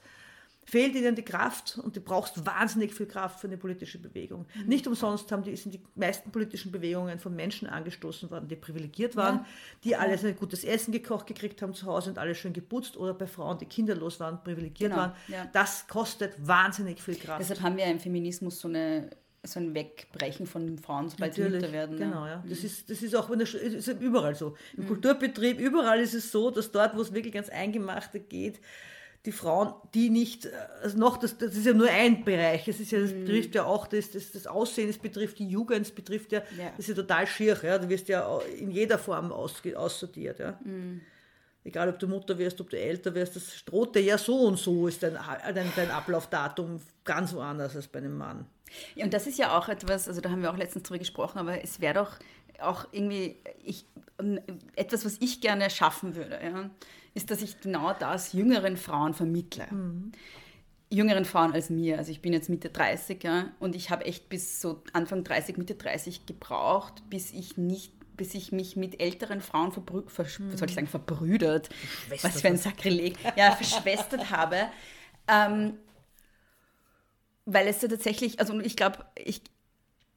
Speaker 2: fehlt ihnen die Kraft und du brauchst wahnsinnig viel Kraft für eine politische Bewegung.
Speaker 1: Mhm.
Speaker 2: Nicht umsonst haben die, sind die meisten politischen Bewegungen von Menschen angestoßen worden, die privilegiert waren,
Speaker 1: Ja.
Speaker 2: die alles ein gutes Essen gekocht gekriegt haben zu Hause und alles schön geputzt oder bei Frauen, die kinderlos waren, privilegiert
Speaker 1: Genau,
Speaker 2: waren.
Speaker 1: ja.
Speaker 2: Das kostet wahnsinnig viel Kraft.
Speaker 1: Deshalb haben wir im Feminismus so, eine, so ein Wegbrechen von Frauen, sobald sie Mütter werden.
Speaker 2: Genau, ja. Das ist, das ist auch in der, ist ja überall so. Im Kulturbetrieb, überall ist es so, dass dort, wo es wirklich ganz Eingemachte geht, die Frauen, die nicht, also noch, das, das ist ja nur ein Bereich, es ist ja, das betrifft ja auch das, das, das Aussehen, es betrifft die Jugend, es betrifft ja,
Speaker 1: Ja.
Speaker 2: das ist ja total schier, ja, du wirst ja in jeder Form aus, aussortiert, ja. Egal, ob du Mutter wirst, ob du älter wirst, das droht dir ja so und so, ist dein, dein, dein Ablaufdatum ganz woanders als bei einem Mann.
Speaker 1: Ja, und das ist ja auch etwas, also da haben wir auch letztens drüber gesprochen, aber es wäre doch auch irgendwie ich, etwas, was ich gerne schaffen würde, ja, ist, dass ich genau das jüngeren Frauen vermittle. Jüngeren Frauen als mir. Also ich bin jetzt Mitte 30 ja, und ich habe echt bis so Anfang 30, Mitte 30 gebraucht, bis ich nicht bis ich mich mit älteren Frauen verbrü ver was soll ich sagen, verbrüdert, was für ein Sakrileg, ja, verschwestert habe. Ähm, weil es ja tatsächlich, also ich glaube, ich,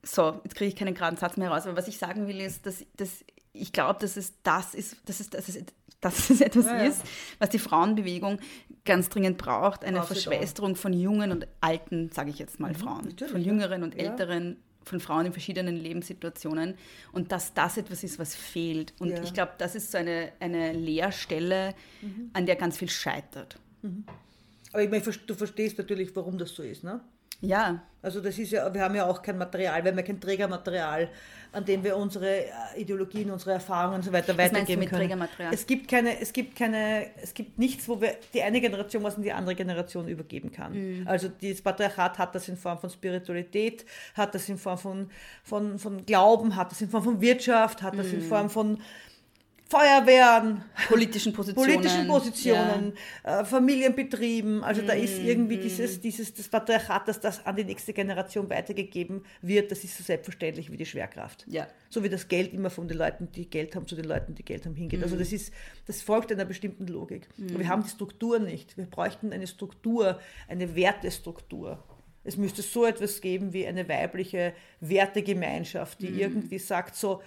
Speaker 1: so, jetzt kriege ich keinen geraden Satz mehr raus, aber was ich sagen will, ist, dass, dass ich glaube, dass es das ist, dass es, dass es, dass es etwas
Speaker 2: Ja, ja.
Speaker 1: ist, was die Frauenbewegung ganz dringend braucht, eine
Speaker 2: Braucht sie
Speaker 1: Verschwesterung von jungen und alten, sage ich jetzt mal, Frauen,
Speaker 2: Mhm, natürlich,
Speaker 1: von jüngeren und älteren, von Frauen in verschiedenen Lebenssituationen und dass das etwas ist, was fehlt. Und.
Speaker 2: Mhm.
Speaker 1: ich glaube, das ist so eine, eine Leerstelle, an der ganz viel scheitert.
Speaker 2: Aber ich meine, du verstehst natürlich, warum das so ist, ne?
Speaker 1: Ja,
Speaker 2: Also das ist ja, wir haben ja auch kein Material, wir haben ja kein Trägermaterial, an dem wir unsere äh, Ideologien, unsere Erfahrungen und so weiter
Speaker 1: du
Speaker 2: weitergeben
Speaker 1: mit
Speaker 2: können.
Speaker 1: Trägermaterial?
Speaker 2: Es gibt keine, es gibt keine, es gibt nichts, wo wir die eine Generation was an die andere Generation übergeben kann.
Speaker 1: Mhm.
Speaker 2: Also das Patriarchat hat das in Form von Spiritualität, hat das in Form von, von, von Glauben, hat das in Form von Wirtschaft, hat das
Speaker 1: Mhm.
Speaker 2: in Form von Feuerwehren,
Speaker 1: politischen Positionen.
Speaker 2: politischen Positionen, äh, Familienbetrieben. Also da ist irgendwie dieses, dieses das Patriarchat, dass das an die nächste Generation weitergegeben wird, das ist so selbstverständlich wie die Schwerkraft.
Speaker 1: Ja.
Speaker 2: So wie das Geld immer von den Leuten, die Geld haben, zu den Leuten, die Geld haben, hingeht. Also das ist, das folgt einer bestimmten Logik. Aber wir haben die Struktur nicht. Wir bräuchten eine Struktur, eine Wertestruktur. Es müsste so etwas geben wie eine weibliche Wertegemeinschaft, die irgendwie sagt so,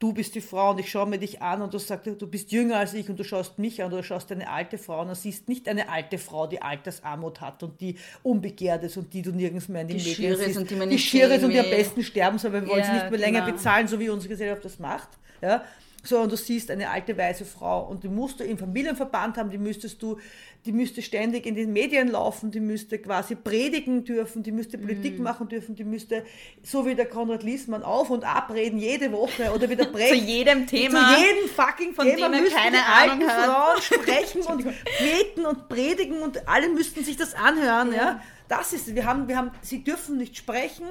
Speaker 2: du bist die Frau und ich schaue mir dich an und du sagst, du bist jünger als ich und du schaust mich an oder du schaust eine alte Frau und du siehst nicht eine alte Frau, die Altersarmut hat und die unbegehrt ist und die du nirgends mehr in den
Speaker 1: Die
Speaker 2: Medien siehst.
Speaker 1: und die man
Speaker 2: die schier ist und die am besten sterben soll, weil wir wollen sie
Speaker 1: Ja,
Speaker 2: nicht mehr länger
Speaker 1: genau.
Speaker 2: bezahlen, so wie unsere Gesellschaft das macht. Ja? So, und du siehst eine alte weiße Frau und die musst du im Familienverband haben, die müsstest du, die müsste ständig in den Medien laufen, die müsste quasi predigen dürfen, die müsste Politik
Speaker 1: Mhm.
Speaker 2: machen dürfen, die müsste, so wie der Konrad Liesmann, auf und abreden jede Woche oder wieder
Speaker 1: Zu
Speaker 2: brechen.
Speaker 1: jedem Thema.
Speaker 2: Zu jedem fucking
Speaker 1: von
Speaker 2: Thema
Speaker 1: dem
Speaker 2: müssten
Speaker 1: keine
Speaker 2: die
Speaker 1: Ahnung
Speaker 2: alten
Speaker 1: hat.
Speaker 2: Frauen sprechen und beten und predigen und alle müssten sich das anhören. Ja. Das ist, wir haben, wir haben, sie dürfen nicht sprechen,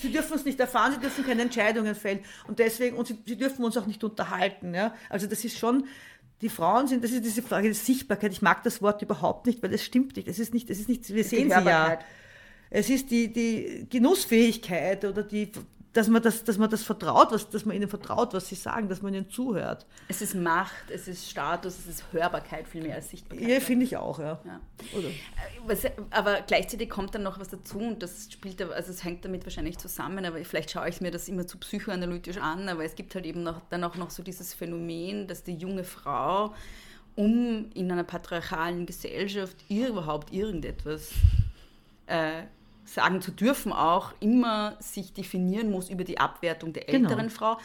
Speaker 2: sie dürfen es nicht erfahren, sie dürfen keine Entscheidungen fällen und deswegen, und sie, sie dürfen uns auch nicht unterhalten. Ja. Also das ist schon, die Frauen sind, das ist diese Frage der Sichtbarkeit. Ich mag das Wort überhaupt nicht, weil es stimmt nicht. Es ist nicht, es ist nicht, wir sehen sie ja. Es ist die, die Genussfähigkeit oder die, dass man das, dass man das vertraut, was, dass man ihnen vertraut, was sie sagen, dass man ihnen zuhört.
Speaker 1: Es ist Macht, es ist Status, es ist Hörbarkeit viel mehr als Sichtbarkeit.
Speaker 2: Ja, finde ich auch, ja.
Speaker 1: Ja.
Speaker 2: Oder?
Speaker 1: Was, aber gleichzeitig kommt dann noch was dazu und das spielt, also es hängt damit wahrscheinlich zusammen, aber vielleicht schaue ich mir das immer zu psychoanalytisch an, aber es gibt halt eben noch, dann auch noch so dieses Phänomen, dass die junge Frau, um in einer patriarchalen Gesellschaft überhaupt irgendetwas äh, sagen zu dürfen, auch immer sich definieren muss über die Abwertung der
Speaker 2: Genau.
Speaker 1: älteren Frau.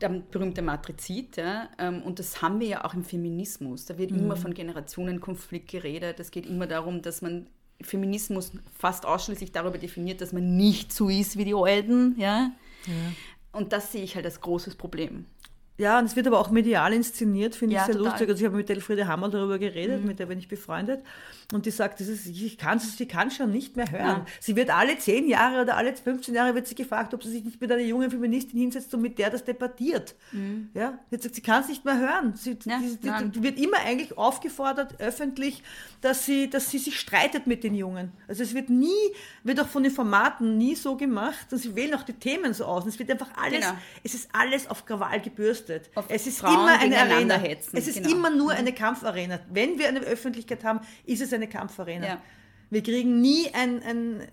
Speaker 1: Der berühmte Matrizid, ja, ähm, und das haben wir ja auch im Feminismus. Da wird immer von Generationenkonflikt geredet. Es geht immer darum, dass man Feminismus fast ausschließlich darüber definiert, dass man nicht so ist wie die Alten. Ja? Und das sehe ich halt als großes Problem.
Speaker 2: Ja, und es wird aber auch medial inszeniert, finde
Speaker 1: Ja,
Speaker 2: ich sehr
Speaker 1: total.
Speaker 2: lustig. Also ich habe mit Elfriede Hammer darüber geredet, mit der bin ich befreundet. Und die sagt, das ist, ich kann sie kann schon nicht mehr hören.
Speaker 1: Ja.
Speaker 2: Sie wird alle zehn Jahre oder alle 15 Jahre wird sie gefragt, ob sie sich nicht mit einer jungen Feministin hinsetzt und mit der das debattiert. Ja, jetzt sagt sie, kann es nicht mehr hören. Sie,
Speaker 1: Mhm. Ja,
Speaker 2: die, die, die wird immer eigentlich aufgefordert, öffentlich, dass sie, dass sie sich streitet mit den Jungen. Also es wird nie, wird auch von den Formaten nie so gemacht und sie wählen auch die Themen so aus. Und es wird einfach alles,
Speaker 1: Genau.
Speaker 2: es ist alles auf Krawall gebürstet.
Speaker 1: Auf
Speaker 2: es ist
Speaker 1: Frauen
Speaker 2: immer eine Arena.
Speaker 1: hetzen,
Speaker 2: Es ist
Speaker 1: genau.
Speaker 2: immer nur eine Kampfarena. Wenn wir eine Öffentlichkeit haben, ist es eine Kampfarena.
Speaker 1: Ja.
Speaker 2: Wir kriegen nie ein, ein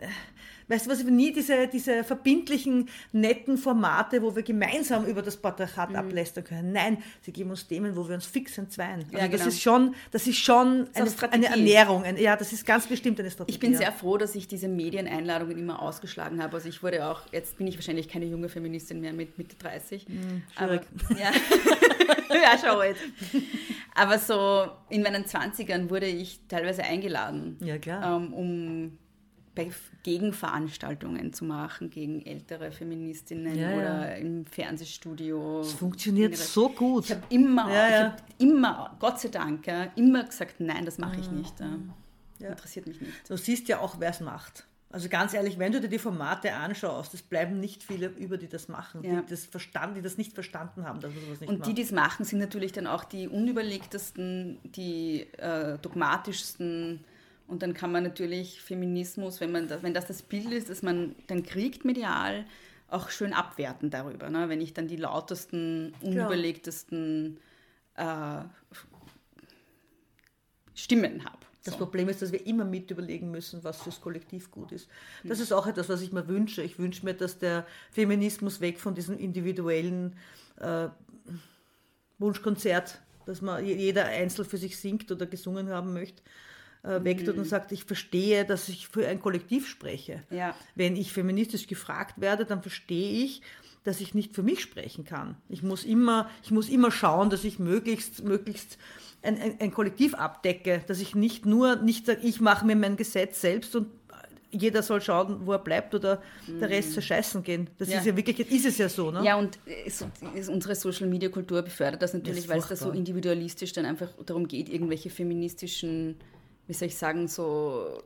Speaker 2: weißt du was, nie diese, diese verbindlichen, netten Formate, wo wir gemeinsam über das Patriarchat
Speaker 1: Mhm.
Speaker 2: ablästern können. Nein, sie geben uns Themen, wo wir uns fix entzweien. Also
Speaker 1: Ja,
Speaker 2: das
Speaker 1: genau.
Speaker 2: ist schon, das ist schon
Speaker 1: ist
Speaker 2: eine, eine Ernährung. Ein, ja, das ist ganz bestimmt eine Strategie.
Speaker 1: Ich bin sehr froh, dass ich diese Medieneinladungen immer ausgeschlagen habe. Also ich wurde auch, jetzt bin ich wahrscheinlich keine junge Feministin mehr mit Mitte 30. aber,
Speaker 2: schwierig.
Speaker 1: ja. ja, schon alt. Aber so in meinen 20ern wurde ich teilweise eingeladen,
Speaker 2: Ja, klar.
Speaker 1: ähm, um bei Gegenveranstaltungen zu machen gegen ältere Feministinnen
Speaker 2: Ja, ja.
Speaker 1: oder im Fernsehstudio.
Speaker 2: Es funktioniert so gut.
Speaker 1: Ich habe immer,
Speaker 2: Ja,
Speaker 1: ich
Speaker 2: ja.
Speaker 1: hab immer, Gott sei Dank, ja, immer gesagt, nein, das mache ich nicht. Ja.
Speaker 2: Ja.
Speaker 1: Interessiert mich nicht.
Speaker 2: Du siehst ja auch, wer es macht. Also ganz ehrlich, wenn du dir die Formate anschaust, es bleiben nicht viele über, die das machen,
Speaker 1: Ja.
Speaker 2: die, das verstanden, die das nicht verstanden haben, dass man sowas nicht
Speaker 1: Und
Speaker 2: macht.
Speaker 1: die, die es machen, sind natürlich dann auch die unüberlegtesten, die äh, dogmatischsten. Und dann kann man natürlich Feminismus, wenn, man das, wenn das das Bild ist, dass man dann kriegt medial, auch schön abwerten darüber. Ne? Wenn ich dann die lautesten, unüberlegtesten äh, Stimmen habe.
Speaker 2: Das Problem ist, dass wir immer mit überlegen müssen, was fürs Kollektiv gut ist. Das ist auch etwas, was ich mir wünsche. Ich wünsche mir, dass der Feminismus weg von diesem individuellen äh, Wunschkonzert, dass man je- jeder einzeln für sich singt oder gesungen haben möchte, äh, wegtut und sagt, ich verstehe, dass ich für ein Kollektiv spreche.
Speaker 1: Ja.
Speaker 2: Wenn ich feministisch gefragt werde, dann verstehe ich, dass ich nicht für mich sprechen kann. Ich muss immer, ich muss immer schauen, dass ich möglichst, möglichst ein, ein, ein Kollektiv abdecke, dass ich nicht nur, nicht sage, ich mache mir mein Gesetz selbst und jeder soll schauen, wo er bleibt oder der Rest soll scheißen gehen. Das
Speaker 1: Ja.
Speaker 2: ist ja wirklich, ist es ja so, ne?
Speaker 1: Ja, und es, es, unsere Social-Media-Kultur befördert das natürlich, weil es da so individualistisch dann einfach darum geht, irgendwelche feministischen, wie soll ich sagen, so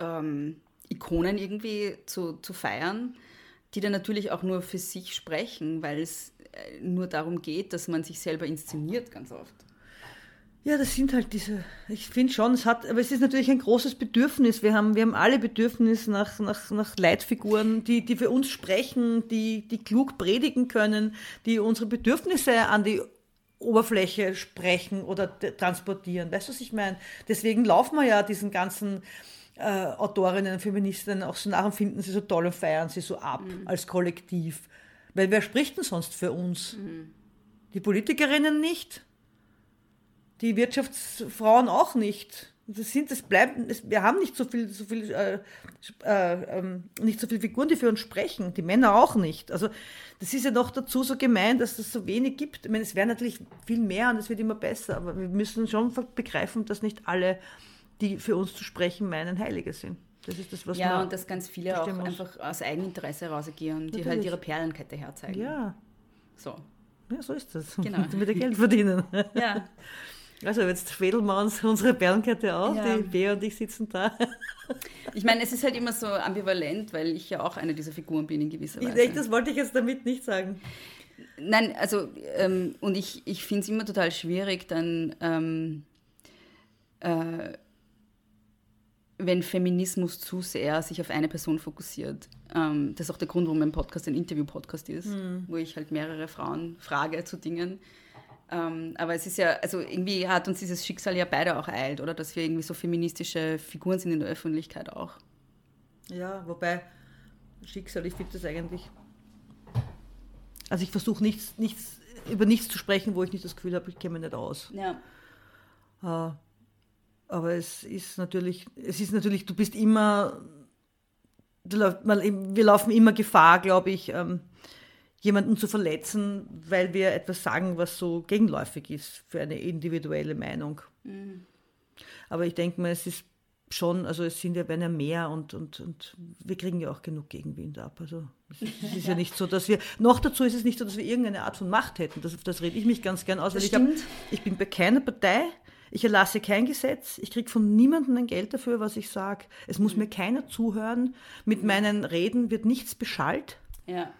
Speaker 1: ähm, Ikonen irgendwie zu, zu feiern, die dann natürlich auch nur für sich sprechen, weil es äh, nur darum geht, dass man sich selber inszeniert ganz oft.
Speaker 2: Ja, das sind halt diese, ich finde schon, es hat, aber es ist natürlich ein großes Bedürfnis. Wir haben, wir haben alle Bedürfnis nach, nach, nach Leitfiguren, die, die für uns sprechen, die, die klug predigen können, die unsere Bedürfnisse an die Oberfläche sprechen oder de- transportieren. Weißt du, was ich meine? Deswegen laufen wir ja diesen ganzen äh, Autorinnen, Feministinnen auch so nach und finden sie so toll und feiern sie so ab als Kollektiv. Weil wer spricht denn sonst für uns? Die Politikerinnen nicht, die Wirtschaftsfrauen auch nicht. Das sind, das bleiben, es, wir haben nicht so viel, so viel, äh, äh, ähm, nicht so viele Figuren, die für uns sprechen. Die Männer auch nicht. Also das ist ja noch dazu so gemein, dass es so wenig gibt. Ich meine, es wäre natürlich viel mehr und es wird immer besser, aber wir müssen schon begreifen, dass nicht alle, die für uns zu sprechen meinen, Heilige sind. Das ist das, was
Speaker 1: ja, und dass ganz viele auch
Speaker 2: muss.
Speaker 1: einfach aus Eigeninteresse rausagieren, die halt
Speaker 2: Natürlich.
Speaker 1: ihre Perlenkette herzeigen.
Speaker 2: Ja,
Speaker 1: So.
Speaker 2: ja, so ist das.
Speaker 1: Genau.
Speaker 2: Damit wir Geld verdienen.
Speaker 1: Ja.
Speaker 2: Also jetzt fädeln wir uns unsere Perlenkette auf,
Speaker 1: Ja.
Speaker 2: die Bea und ich sitzen da.
Speaker 1: Ich meine, es ist halt immer so ambivalent, weil ich ja auch eine dieser Figuren bin in gewisser
Speaker 2: Ich
Speaker 1: Weise.
Speaker 2: denke, das wollte ich jetzt damit nicht sagen.
Speaker 1: Nein, also, ähm, und ich, ich finde es immer total schwierig, dann, ähm, äh, wenn Feminismus zu sehr sich auf eine Person fokussiert. Ähm, das ist auch der Grund, warum mein Podcast ein Interview-Podcast ist, wo ich halt mehrere Frauen frage zu Dingen. Ähm, aber es ist ja, also irgendwie hat uns dieses Schicksal ja beide auch ereilt, oder? Dass wir irgendwie so feministische Figuren sind in der Öffentlichkeit auch.
Speaker 2: Ja, wobei, Schicksal, ich finde das eigentlich. Also ich versuche nichts, nichts, über nichts zu sprechen, wo ich nicht das Gefühl habe, ich kenne mich nicht aus.
Speaker 1: Ja.
Speaker 2: Äh, Aber es ist natürlich, es ist natürlich, du bist immer, wir laufen immer Gefahr, glaube ich, ähm, jemanden zu verletzen, weil wir etwas sagen, was so gegenläufig ist für eine individuelle Meinung. Aber ich denke mal, es ist schon, also es sind ja ja mehr und, und, und wir kriegen ja auch genug Gegenwind ab. Also es ist, es ist ja nicht so, dass wir, noch dazu ist es nicht so, dass wir irgendeine Art von Macht hätten. Das, das rede ich mich ganz gern aus, weil ich, hab, ich bin bei keiner Partei, ich erlasse kein Gesetz, ich kriege von niemandem ein Geld dafür, was ich sage. Es muss mir keiner zuhören. Mit meinen Reden wird nichts beschallt.
Speaker 1: Ja.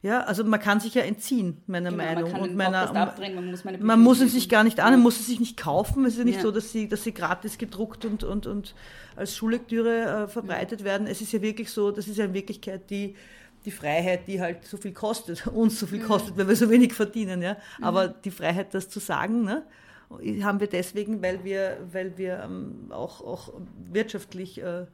Speaker 2: Ja, also man kann sich ja entziehen, meiner
Speaker 1: Genau, man
Speaker 2: Meinung.
Speaker 1: kann
Speaker 2: und
Speaker 1: den
Speaker 2: meiner,
Speaker 1: Podcast abdrehen, man muss meine
Speaker 2: man muss es sich gar nicht an, man muss es sich nicht kaufen. Es ist ja nicht
Speaker 1: Ja.
Speaker 2: so, dass sie, dass sie gratis gedruckt und, und, und als Schullektüre äh, verbreitet werden. Es ist ja wirklich so, das ist ja in Wirklichkeit die, die Freiheit, die halt so viel kostet, uns so viel kostet, weil wir so wenig verdienen. Ja? Aber die Freiheit, das zu sagen ne? haben wir deswegen, weil wir, weil wir ähm, auch, auch wirtschaftlich äh,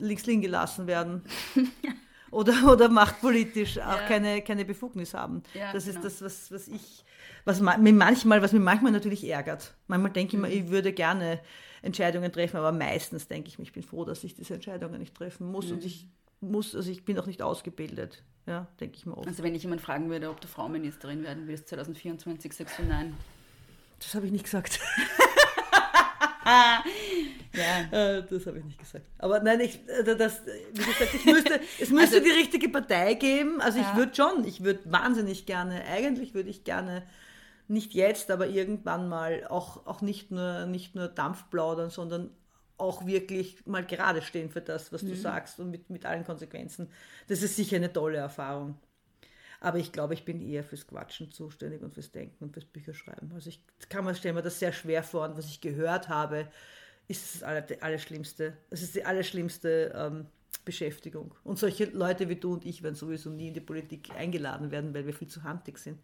Speaker 2: links liegen gelassen werden. oder, oder machtpolitisch auch ja. keine, keine Befugnis haben. Ja, das ist genau. das, was, was ich, was mir manchmal, was mir manchmal natürlich ärgert. Manchmal denke ich mir, mhm. ich würde gerne Entscheidungen treffen, aber meistens denke ich mir, ich bin froh, dass ich diese Entscheidungen nicht treffen muss mhm. und ich muss, also ich bin auch nicht ausgebildet. Ja, denke ich mir oft.
Speaker 1: Also wenn ich jemand fragen würde, ob du Frauenministerin werden willst 2024, sagst du nein.
Speaker 2: Das habe ich nicht gesagt. ja. Äh, das habe ich nicht gesagt. Aber nein, ich, äh, das, wie gesagt, ich müsste, es müsste also, die richtige Partei geben. Also ja. ich würde schon, ich würde wahnsinnig gerne, eigentlich würde ich gerne, nicht jetzt, aber irgendwann mal auch, auch nicht, nur, nicht nur Dampf plaudern, sondern auch wirklich mal gerade stehen für das, was du mhm. sagst und mit, mit allen Konsequenzen. Das ist sicher eine tolle Erfahrung. Aber ich glaube, ich bin eher fürs Quatschen zuständig und fürs Denken und fürs Bücherschreiben. Also ich kann mir stellen mir das sehr schwer vor und was ich gehört habe, ist das Aller, Allerschlimmste. Das ist die allerschlimmste ähm, Beschäftigung. Und solche Leute wie du und ich werden sowieso nie in die Politik eingeladen werden, weil wir viel zu handig sind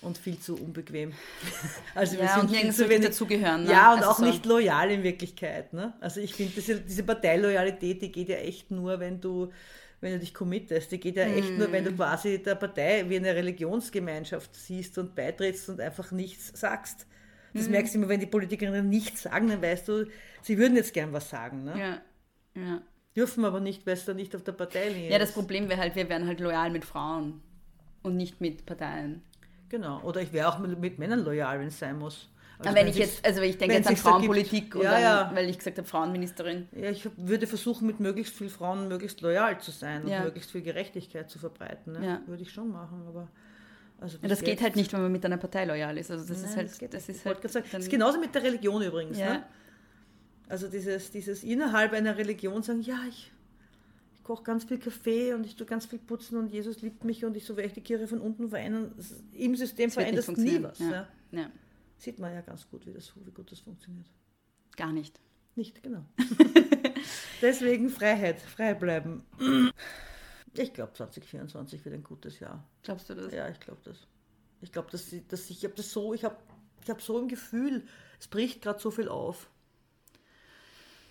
Speaker 2: und viel zu unbequem.
Speaker 1: Also ja, wir sind und zu wenig dazugehören.
Speaker 2: Ne? Ja, und also auch so. nicht loyal in Wirklichkeit. Ne? Also ich finde, diese, diese Parteiloyalität, die geht ja echt nur, wenn du wenn du dich committest. Die geht ja echt mm. nur, wenn du hm. quasi der Partei wie eine Religionsgemeinschaft siehst und beitrittst und einfach nichts sagst. Das mm. merkst du immer, wenn die Politikerinnen nichts sagen, dann weißt du, sie würden jetzt gern was sagen. Ne?
Speaker 1: Ja. ja.
Speaker 2: Dürfen aber nicht, weil es da nicht auf der Parteilinie
Speaker 1: ist. Ja, das Problem wäre halt, wir wären halt loyal mit Frauen und nicht mit Parteien.
Speaker 2: Genau. Oder ich wäre auch mit, mit Männern loyal, wenn es sein muss.
Speaker 1: Also wenn, wenn ich jetzt, also ich denke jetzt an Frauenpolitik gibt, oder ja, weil ich gesagt habe, Frauenministerin.
Speaker 2: Ja, ich würde versuchen, mit möglichst vielen Frauen möglichst loyal zu sein und möglichst viel Gerechtigkeit zu verbreiten. Ne? Ja. Würde ich schon machen, aber.
Speaker 1: Also das geht halt nicht, wenn man mit einer Partei loyal ist. Also das Nein, ist halt.
Speaker 2: Das, geht
Speaker 1: das
Speaker 2: ist halt gesagt, das ist genauso mit der Religion übrigens. Ja. Ne? Also dieses, dieses innerhalb einer Religion sagen, ja, ich, ich koche ganz viel Kaffee und ich tue ganz viel putzen und Jesus liebt mich und ich so werde ich die Kirche von unten vereinen. Im System verändert nie was. Ja. Ja. Sieht man ja ganz gut, wie, das, wie gut das funktioniert.
Speaker 1: Gar nicht.
Speaker 2: Nicht, genau. Deswegen Freiheit, frei bleiben. Ich glaube, 2024 wird ein gutes Jahr.
Speaker 1: Glaubst du das?
Speaker 2: Ja, ich glaube das. Ich glaube, dass, dass ich habe das so, ich habe ich hab so ein Gefühl, es bricht gerade so viel auf.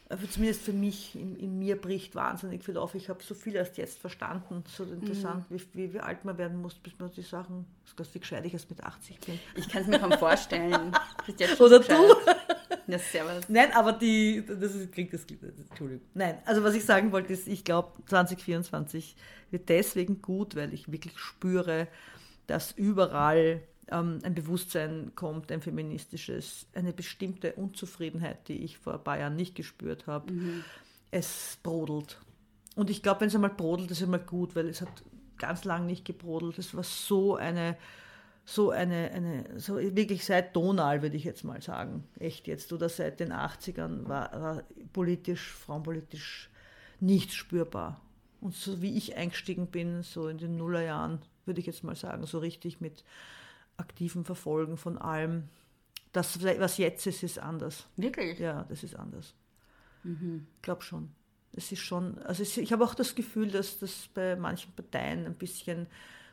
Speaker 2: Also zumindest für mich, in, in, mir bricht wahnsinnig viel auf. Ich habe so viel erst jetzt verstanden. So interessant, mhm. wie, wie, wie, alt man werden muss, bis man die Sachen, das ist wie gescheit ich erst mit 80 bin.
Speaker 1: Ich kann es mir kaum vorstellen.
Speaker 2: Oder du? Ja, servus. Nein, aber die, das ist, klingt das, Entschuldigung. Nein, also was ich sagen wollte ist, ich glaube 2024 wird deswegen gut, weil ich wirklich spüre, dass überall ähm, ein Bewusstsein kommt, ein feministisches, eine bestimmte Unzufriedenheit, die ich vor ein paar Jahren nicht gespürt habe. Mhm. Es brodelt. Und ich glaube, wenn es einmal brodelt, ist es immer gut, weil es hat ganz lang nicht gebrodelt. Es war so eine, so eine, eine so wirklich seit Donal, würde ich jetzt mal sagen, echt jetzt, oder seit den 80ern war, war politisch, frauenpolitisch nichts spürbar. Und so wie ich eingestiegen bin, so in den Nullerjahren, würde ich jetzt mal sagen, so richtig mit aktiven Verfolgen von allem. Das, was jetzt ist, ist anders.
Speaker 1: Wirklich?
Speaker 2: Ja, das ist anders. Mhm. Ich glaube schon. Es ist schon, also es, ich habe auch das Gefühl, dass das bei manchen Parteien ein bisschen,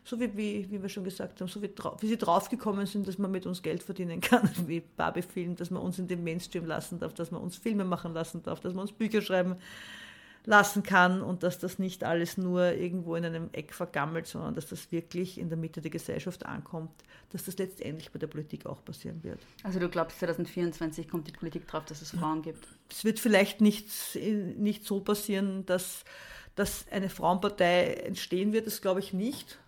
Speaker 2: so wie, wie, wie wir schon gesagt haben, so wie, wie sie draufgekommen sind, dass man mit uns Geld verdienen kann, wie Barbie Film, dass man uns in den Mainstream lassen darf, dass man uns Filme machen lassen darf, dass man uns Bücher schreiben lassen kann und dass das nicht alles nur irgendwo in einem Eck vergammelt, sondern dass das wirklich in der Mitte der Gesellschaft ankommt, dass das letztendlich bei der Politik auch passieren wird.
Speaker 1: Also du glaubst, 2024 kommt die Politik drauf, dass es Frauen gibt?
Speaker 2: Es wird vielleicht nicht, nicht so passieren, dass, dass eine Frauenpartei entstehen wird, das glaube ich nicht.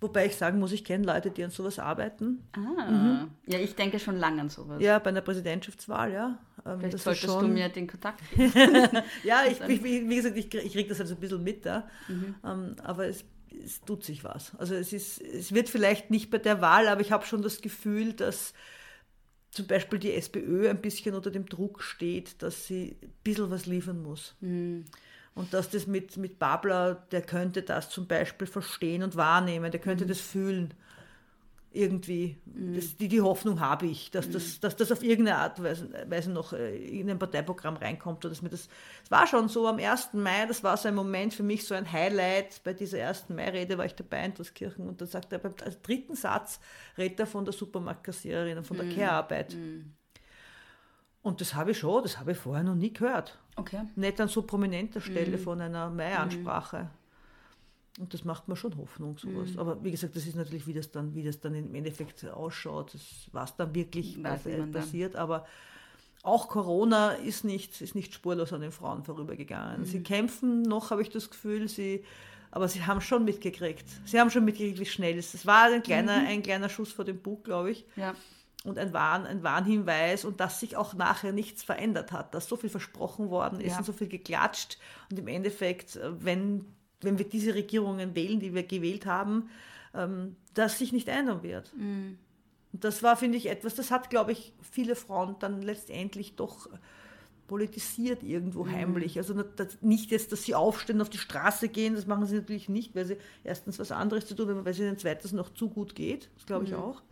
Speaker 2: Wobei ich sagen muss, ich kenne Leute, die an sowas arbeiten.
Speaker 1: Ah, mhm. ja, ich denke schon lange an sowas.
Speaker 2: Ja, bei einer Präsidentschaftswahl, ja.
Speaker 1: Ähm, Vielleicht solltest schon... du mir den Kontakt
Speaker 2: geben. ja, ich, ich, wie gesagt, ich, ich kriege das also ein bisschen mit da. Mhm. Ähm, aber es, es, tut sich was. Also es, ist, es wird vielleicht nicht bei der Wahl, aber ich habe schon das Gefühl, dass zum Beispiel die SPÖ ein bisschen unter dem Druck steht, dass sie ein bisschen was liefern muss. Mhm. Und dass das mit, mit Babler, der könnte das zum Beispiel verstehen und wahrnehmen, der könnte mhm. das fühlen. Irgendwie. Das, die, die Hoffnung habe ich, dass, das, dass das auf irgendeine Art und Weise, Weise noch äh, in ein Parteiprogramm reinkommt. Oder dass mir das, es war schon so am 1. Mai, das war so ein Moment für mich, so ein Highlight. Bei dieser 1. Mai-Rede war ich dabei in Tuskirchen und dann sagt er beim als dritten Satz, redet er von der Supermarktkassiererin und von der Care-Arbeit. Und das habe ich schon, das habe ich vorher noch nie gehört.
Speaker 1: Okay.
Speaker 2: Nicht an so prominenter Stelle von einer Mai-Ansprache. Und das macht mir schon Hoffnung, sowas. Aber wie gesagt, das ist natürlich, wie das dann, wie das dann im Endeffekt ausschaut, das, was dann wirklich
Speaker 1: Weiß
Speaker 2: passiert. Aber auch Corona ist nicht, ist nicht spurlos an den Frauen vorübergegangen. Sie kämpfen noch, habe ich das Gefühl, sie, aber sie haben schon mitgekriegt. Sie haben schon mitgekriegt, wie schnell es ist. Es war ein kleiner, ein kleiner Schuss vor dem Bug, glaube ich
Speaker 1: Ja.
Speaker 2: und ein, Warn, ein Warnhinweis und dass sich auch nachher nichts verändert hat, dass so viel versprochen worden ist
Speaker 1: Ja.
Speaker 2: und so viel geklatscht und im Endeffekt, äh, wenn, wenn wir diese Regierungen wählen, die wir gewählt haben, ähm, dass sich nicht ändern wird.
Speaker 1: Mhm.
Speaker 2: Und das war, finde ich, etwas, das hat, glaube ich, viele Frauen dann letztendlich doch politisiert
Speaker 1: Mhm.
Speaker 2: irgendwo heimlich. Also nicht- jetzt, dass sie aufstehen, auf die Straße gehen, das machen sie natürlich nicht, weil sie erstens was anderes zu tun haben, weil es ihnen zweitens noch zu gut geht. Das glaube ich auch.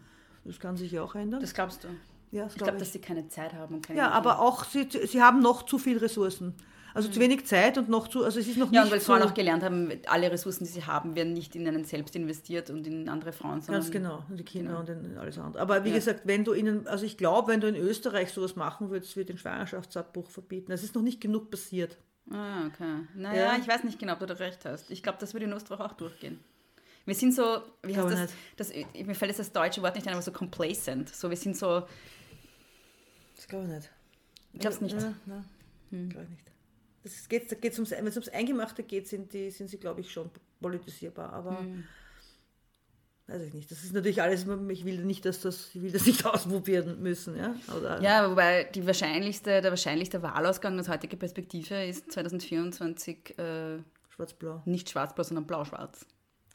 Speaker 2: Das kann sich ja auch ändern.
Speaker 1: Mhm. Das glaubst du?
Speaker 2: ja, das
Speaker 1: Ich glaube, dass sie keine Zeit haben und keine
Speaker 2: ja,
Speaker 1: Energie.
Speaker 2: aber auch, sie, sie haben noch zu viel Ressourcen. Also zu wenig Zeit und noch zu, also es ist noch
Speaker 1: Mhm. Ja, und
Speaker 2: nicht
Speaker 1: weil
Speaker 2: so,
Speaker 1: Frauen auch gelernt haben, alle Ressourcen, die sie haben, werden nicht in einen selbst investiert und in andere Frauen, sondern
Speaker 2: Ganz genau, und die Kinder und in alles andere. Aber wie
Speaker 1: Ja.
Speaker 2: gesagt, wenn du ihnen, also ich glaube, wenn du in Österreich sowas machen würdest, wird den Schwangerschaftsabbruch verbieten. Es ist noch nicht genug passiert.
Speaker 1: Ah, okay. Naja,
Speaker 2: Ja.
Speaker 1: ich weiß nicht genau, ob du da recht hast. Ich glaube, das würde in Österreich auch durchgehen. Wir sind so, wie heißt das, das? Mir fällt jetzt das deutsche Wort nicht ein, aber so complacent. So, wir sind so,
Speaker 2: Das glaube ich nicht.
Speaker 1: ich glaube es nicht.
Speaker 2: Ja, nein, glaube ich nicht. Das geht, da geht's ums, wenn es ums Eingemachte geht, sind, die, sind sie, glaube ich, schon politisierbar. Aber
Speaker 1: Hm.
Speaker 2: weiß ich nicht. Das ist natürlich alles, ich will nicht, dass das, ich will das nicht ausprobieren müssen. Ja, Oder,
Speaker 1: Ja, wobei die wahrscheinlichste, der wahrscheinlichste Wahlausgang aus heutiger Perspektive ist 2024 äh,
Speaker 2: Schwarz-Blau.
Speaker 1: nicht schwarz-blau, sondern blau-schwarz.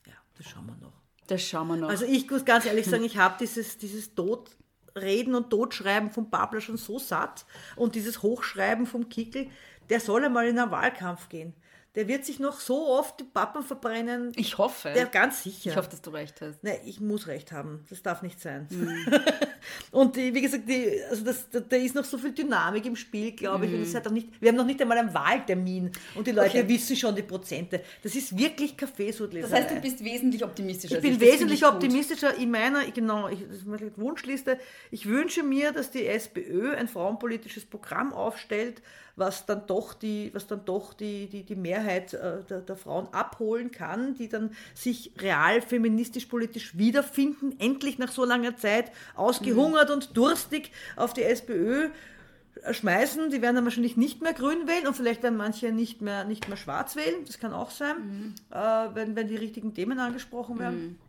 Speaker 2: Ja, das schauen wir noch.
Speaker 1: Das schauen wir noch.
Speaker 2: Also ich muss ganz ehrlich sagen, ich habe dieses, dieses Totreden und Totschreiben vom Babler schon so satt und dieses Hochschreiben vom Kickel, der soll einmal in einen Wahlkampf gehen. Der wird sich noch so oft die Pappen verbrennen.
Speaker 1: ich hoffe.
Speaker 2: Der ganz sicher.
Speaker 1: ich hoffe, dass du recht hast.
Speaker 2: Nein, ich muss recht haben. Das darf nicht sein.
Speaker 1: Mhm.
Speaker 2: und die, wie gesagt, die, also das, da, da ist noch so viel Dynamik im Spiel, glaube ich. Und es hat auch nicht, wir haben noch nicht einmal einen Wahltermin. Und die Leute
Speaker 1: Mhm. Okay.
Speaker 2: wissen schon die Prozente. Das ist wirklich Kaffeesudleserei.
Speaker 1: Das heißt, du bist wesentlich optimistischer.
Speaker 2: Ich bin
Speaker 1: als Das
Speaker 2: wesentlich
Speaker 1: ich gut.
Speaker 2: optimistischer in meiner, genau, ich, das ist meine Wunschliste. Ich wünsche mir, dass die SPÖ ein frauenpolitisches Programm aufstellt, was dann doch die, was dann doch die, die, die Mehrheit äh, der, der Frauen abholen kann, die dann sich real feministisch politisch wiederfinden, endlich nach so langer Zeit ausgehungert und durstig auf die SPÖ schmeißen. Die werden dann wahrscheinlich nicht mehr grün wählen und vielleicht werden manche nicht mehr, nicht mehr schwarz wählen. Das kann auch sein, äh, wenn, wenn die richtigen Themen angesprochen werden.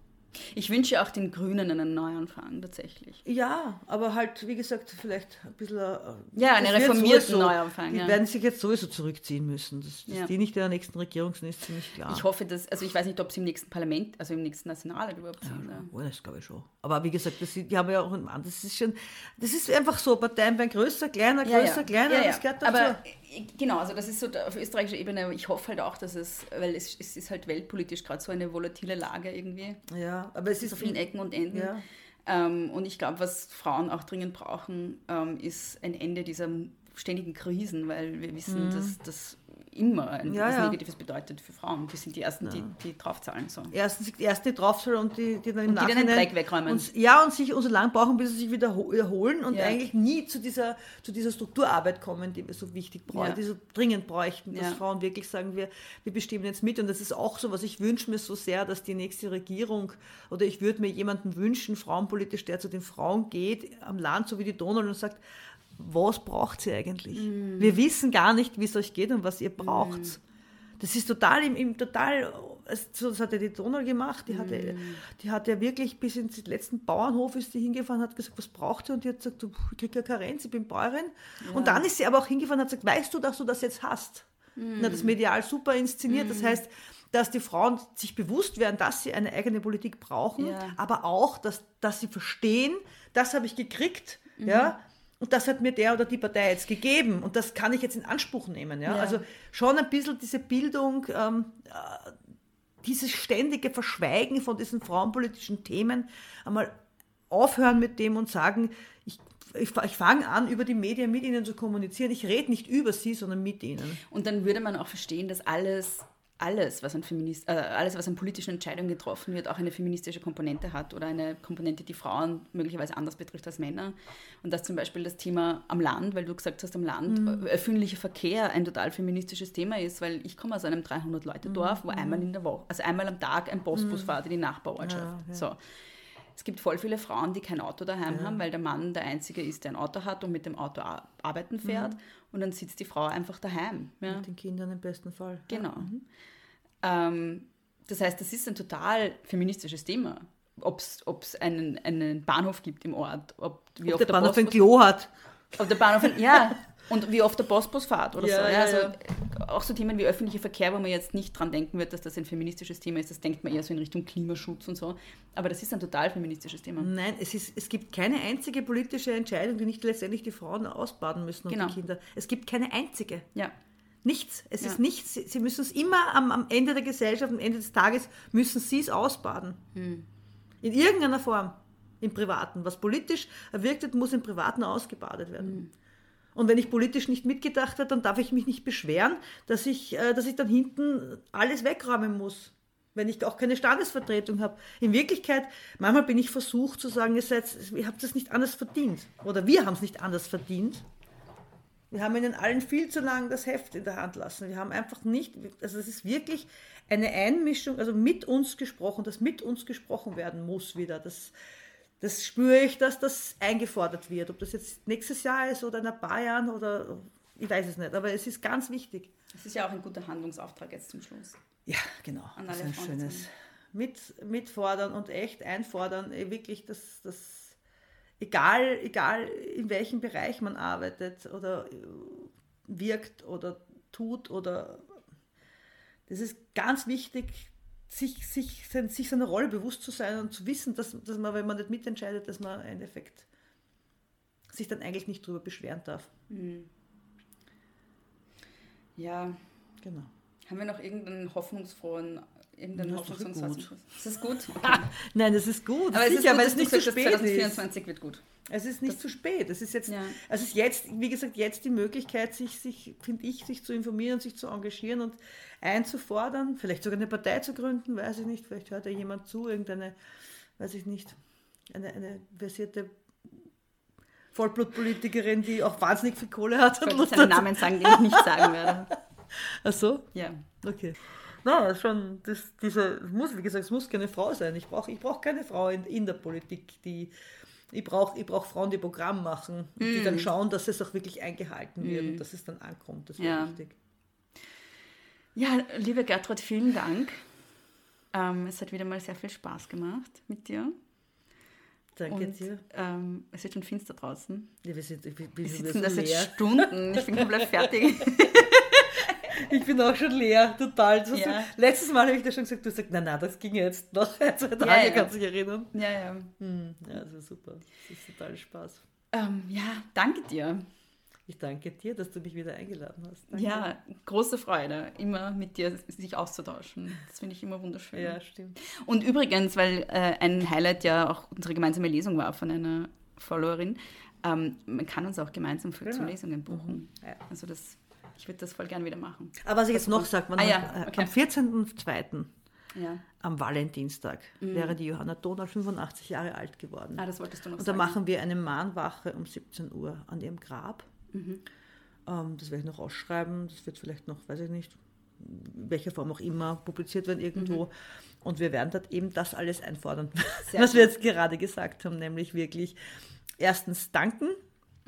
Speaker 1: Ich wünsche auch den Grünen einen Neuanfang, tatsächlich.
Speaker 2: Ja, aber halt, wie gesagt, vielleicht ein bisschen. äh,
Speaker 1: Ja, einen reformierten Neuanfang,
Speaker 2: Die
Speaker 1: ja.
Speaker 2: werden sich jetzt sowieso zurückziehen müssen. Dass, dass
Speaker 1: Ja.
Speaker 2: die nicht in der nächsten Regierung sind, ist ziemlich klar.
Speaker 1: Ich hoffe, dass, also ich weiß nicht, ob sie im nächsten Parlament, also im nächsten Nationalrat überhaupt sind. Ja.
Speaker 2: Oh, das glaube ich schon. Aber wie gesagt, das, die haben ja auch einen Mann. Das ist schon, das ist einfach so. Parteien werden größer, kleiner, größer, kleiner. Das gehört dazu.
Speaker 1: Aber äh, genau, also das ist so auf österreichischer Ebene. Ich hoffe halt auch, dass es, weil es, es ist halt weltpolitisch gerade so eine volatile Lage irgendwie,
Speaker 2: ja, aber es ist
Speaker 1: so vielen Ecken und Enden.
Speaker 2: Ja.
Speaker 1: Ähm, und ich glaube, was Frauen auch dringend brauchen, ähm, ist ein Ende dieser ständigen Krisen, weil wir wissen, dass das immer ein.
Speaker 2: Ja,
Speaker 1: was
Speaker 2: ja.
Speaker 1: Negatives bedeutet für Frauen. Die sind die Ersten, die, die draufzahlen. So.
Speaker 2: Erstens die erste draufzahlen und die, die dann im
Speaker 1: Und die dann den Dreck wegräumen.
Speaker 2: Und, ja, und sich und so lange brauchen, bis sie sich wieder ho- erholen und
Speaker 1: Ja.
Speaker 2: eigentlich nie zu dieser, zu dieser Strukturarbeit kommen, die wir so wichtig brauchen,
Speaker 1: Ja.
Speaker 2: die so dringend bräuchten, dass
Speaker 1: Ja.
Speaker 2: Frauen wirklich sagen, wir, wir bestimmen jetzt mit. Und das ist auch so, was ich wünsche mir so sehr, dass die nächste Regierung oder ich würde mir jemanden wünschen, frauenpolitisch, der zu den Frauen geht, am Land, so wie die Donald, und sagt, was braucht sie eigentlich?
Speaker 1: Mm.
Speaker 2: Wir wissen gar nicht, wie es euch geht und was ihr braucht. Das ist total im, im total, es- so, das hat ja die Donau gemacht, die
Speaker 1: Mm.
Speaker 2: die hat ja wirklich bis ins letzten Bauernhof ist die hingefahren, hat gesagt, was braucht ihr? Und die hat gesagt, du, ich kriege ja Karenz, ich bin Bäuerin. Und dann ist sie aber auch hingefahren und hat gesagt, weißt du, dass du das jetzt hast? Hat das medial super inszeniert. Das heißt, dass die Frauen sich bewusst werden, dass sie eine eigene Politik brauchen,
Speaker 1: Ja.
Speaker 2: aber auch, dass, dass sie verstehen, das habe ich gekriegt, ja, und das hat mir der oder die Partei jetzt gegeben und das kann ich jetzt in Anspruch nehmen. Ja?
Speaker 1: Ja.
Speaker 2: Also schon ein bisschen diese Bildung, ähm, äh, dieses ständige Verschweigen von diesen frauenpolitischen Themen einmal aufhören mit dem und sagen, ich, ich, ich fange an, über die Medien mit ihnen zu kommunizieren. Ich rede nicht über sie, sondern mit ihnen.
Speaker 1: Und dann würde man auch verstehen, dass alles, alles, was an, Feminist, äh, alles, was an politischen Entscheidungen getroffen wird, auch eine feministische Komponente hat oder eine Komponente, die Frauen möglicherweise anders betrifft als Männer. Und dass zum Beispiel das Thema am Land, weil du gesagt hast, am Land,
Speaker 2: Mhm.
Speaker 1: öffentlicher Verkehr ein total feministisches Thema ist, weil ich komme aus einem 300-Leute-Dorf,
Speaker 2: Mhm.
Speaker 1: wo einmal in der Woche, also einmal am Tag ein Postbus fährt in die Nachbarortschaft. So. Es gibt voll viele Frauen, die kein Auto daheim haben, weil der Mann der Einzige ist, der ein Auto hat und mit dem Auto ar- arbeiten fährt. Und dann sitzt die Frau einfach daheim. Ja?
Speaker 2: Mit den Kindern im besten Fall.
Speaker 1: Genau. Ähm, das heißt, das ist ein total feministisches Thema. Ob es einen, einen Bahnhof gibt im Ort, ob, wie
Speaker 2: Ob der Bahnhof ein Klo hat.
Speaker 1: ob der Bahnhof, ein- ja, und wie oft der Postbus fährt oder
Speaker 2: Ja,
Speaker 1: so. Ja, also
Speaker 2: ja.
Speaker 1: Auch so Themen wie öffentlicher Verkehr, wo man jetzt nicht dran denken wird, dass das ein feministisches Thema ist, das denkt man eher so in Richtung Klimaschutz und so. Aber das ist ein total feministisches Thema.
Speaker 2: Nein, es, ist, es gibt keine einzige politische Entscheidung, die nicht letztendlich die Frauen ausbaden müssen und
Speaker 1: Genau.
Speaker 2: die Kinder. Es gibt keine einzige.
Speaker 1: Ja.
Speaker 2: Nichts. Es
Speaker 1: Ja.
Speaker 2: ist nichts. Sie, sie müssen es immer am, am Ende der Gesellschaft, am Ende des Tages, müssen sie es ausbaden.
Speaker 1: Hm.
Speaker 2: In irgendeiner Form. Im Privaten. Was politisch erwirkt wird, muss im Privaten ausgebadet werden.
Speaker 1: Hm.
Speaker 2: Und wenn ich politisch nicht mitgedacht habe, dann darf ich mich nicht beschweren, dass ich, äh, dass ich dann hinten alles wegräumen muss. Wenn ich auch keine Standesvertretung habe. In Wirklichkeit, manchmal bin ich versucht zu sagen, ihr, seid, ihr habt es nicht anders verdient. Oder wir haben es nicht anders verdient. Wir haben ihnen allen viel zu lang das Heft in der Hand lassen. Wir haben einfach nicht, also es ist wirklich eine Einmischung, also mit uns gesprochen, dass mit uns gesprochen werden muss wieder. Das, das spüre ich, dass das eingefordert wird. Ob das jetzt nächstes Jahr ist oder in ein paar Jahren oder ich weiß es nicht, aber es ist ganz wichtig.
Speaker 1: Das ist ja auch ein guter Handlungsauftrag jetzt zum Schluss.
Speaker 2: Ja, genau.
Speaker 1: An
Speaker 2: das ist ein schönes. Mit, mitfordern und echt einfordern, eh, wirklich das, das egal, egal in welchem Bereich man arbeitet oder äh, wirkt oder tut oder das ist ganz wichtig, sich, sich, sein- sich seiner Rolle bewusst zu sein und zu wissen, dass, dass man, wenn man nicht mitentscheidet, dass man im Endeffekt sich dann eigentlich nicht darüber beschweren darf.
Speaker 1: Ja,
Speaker 2: Genau.
Speaker 1: haben wir noch irgendeinen hoffnungsfrohen, irgendeinen
Speaker 2: Das ist
Speaker 1: hoffnungsvollen Satz
Speaker 2: gut.
Speaker 1: Ist das gut? Okay.
Speaker 2: Nein, das ist gut.
Speaker 1: Aber es ist
Speaker 2: sicher,
Speaker 1: gut,
Speaker 2: weil es nicht zu
Speaker 1: hast,
Speaker 2: spät ist.
Speaker 1: 2024 wird gut.
Speaker 2: Es ist nicht zu spät. Es ist jetzt,
Speaker 1: Ja.
Speaker 2: also es ist jetzt, wie gesagt, jetzt die Möglichkeit, sich, sich finde ich, sich zu informieren sich zu engagieren und einzufordern, vielleicht sogar eine Partei zu gründen, weiß ich nicht. Vielleicht hört ja jemand zu, irgendeine, weiß ich nicht, eine, eine versierte Vollblutpolitikerin, die auch wahnsinnig viel Kohle hat.
Speaker 1: Ich wollte jetzt einen Namen sagen, den ich nicht sagen werde.
Speaker 2: Ach so?
Speaker 1: Ja.
Speaker 2: Okay. Na, schon, das, diese, es muss, wie gesagt, es muss keine Frau sein. Ich brauche ich brauch keine Frau in, in der Politik, die. Ich brauche ich brauch Frauen, die Programm machen, und die
Speaker 1: Mm.
Speaker 2: dann schauen, dass es auch wirklich eingehalten wird und dass es dann ankommt. Das wäre
Speaker 1: Ja.
Speaker 2: wichtig.
Speaker 1: Ja, liebe Gertrud, vielen Dank. Ähm, es hat wieder mal sehr viel Spaß gemacht mit dir.
Speaker 2: Danke
Speaker 1: Und
Speaker 2: dir.
Speaker 1: ähm, es wird schon finster draußen.
Speaker 2: Ja, wir, sind, wir, wir
Speaker 1: Wir sitzen da seit. Stunden. Ich bin komplett fertig.
Speaker 2: Ich bin auch schon leer, total.
Speaker 1: Ja.
Speaker 2: du, letztes Mal habe ich dir schon gesagt, du sagst, na na, das ging jetzt noch ein, zwei Tage,
Speaker 1: ja.
Speaker 2: kannst du dich erinnern.
Speaker 1: ja, ja.
Speaker 2: Hm, ja, das ist super. Das ist total Spaß.
Speaker 1: Ähm, ja, danke dir.
Speaker 2: Ich danke dir, dass du mich wieder eingeladen hast. Danke.
Speaker 1: Ja, große Freude, immer mit dir sich auszutauschen. Das finde ich immer wunderschön.
Speaker 2: ja, stimmt.
Speaker 1: Und übrigens, weil äh, ein Highlight ja auch unsere gemeinsame Lesung war von einer Followerin, ähm, man kann uns auch gemeinsam für, zu
Speaker 2: Genau.
Speaker 1: Lesungen buchen.
Speaker 2: Ja.
Speaker 1: Also das, ich würde das voll gern wieder machen.
Speaker 2: Aber was ich jetzt noch sage,
Speaker 1: Ah ja, okay.
Speaker 2: am 14.02.
Speaker 1: Ja.
Speaker 2: am Valentinstag wäre die Johanna Donau 85 Jahre alt geworden.
Speaker 1: Mhm. Ah, das wolltest du noch
Speaker 2: Und da
Speaker 1: sagen.
Speaker 2: machen wir eine Mahnwache um 17 Uhr an ihrem Grab.
Speaker 1: Mhm.
Speaker 2: Ähm, das werde ich noch ausschreiben. Das wird vielleicht noch, weiß ich nicht, in welcher Form auch immer publiziert werden irgendwo.
Speaker 1: Mhm.
Speaker 2: Und wir werden dort eben das alles einfordern,
Speaker 1: Sehr
Speaker 2: was wir jetzt gerade gesagt haben, nämlich wirklich erstens danken.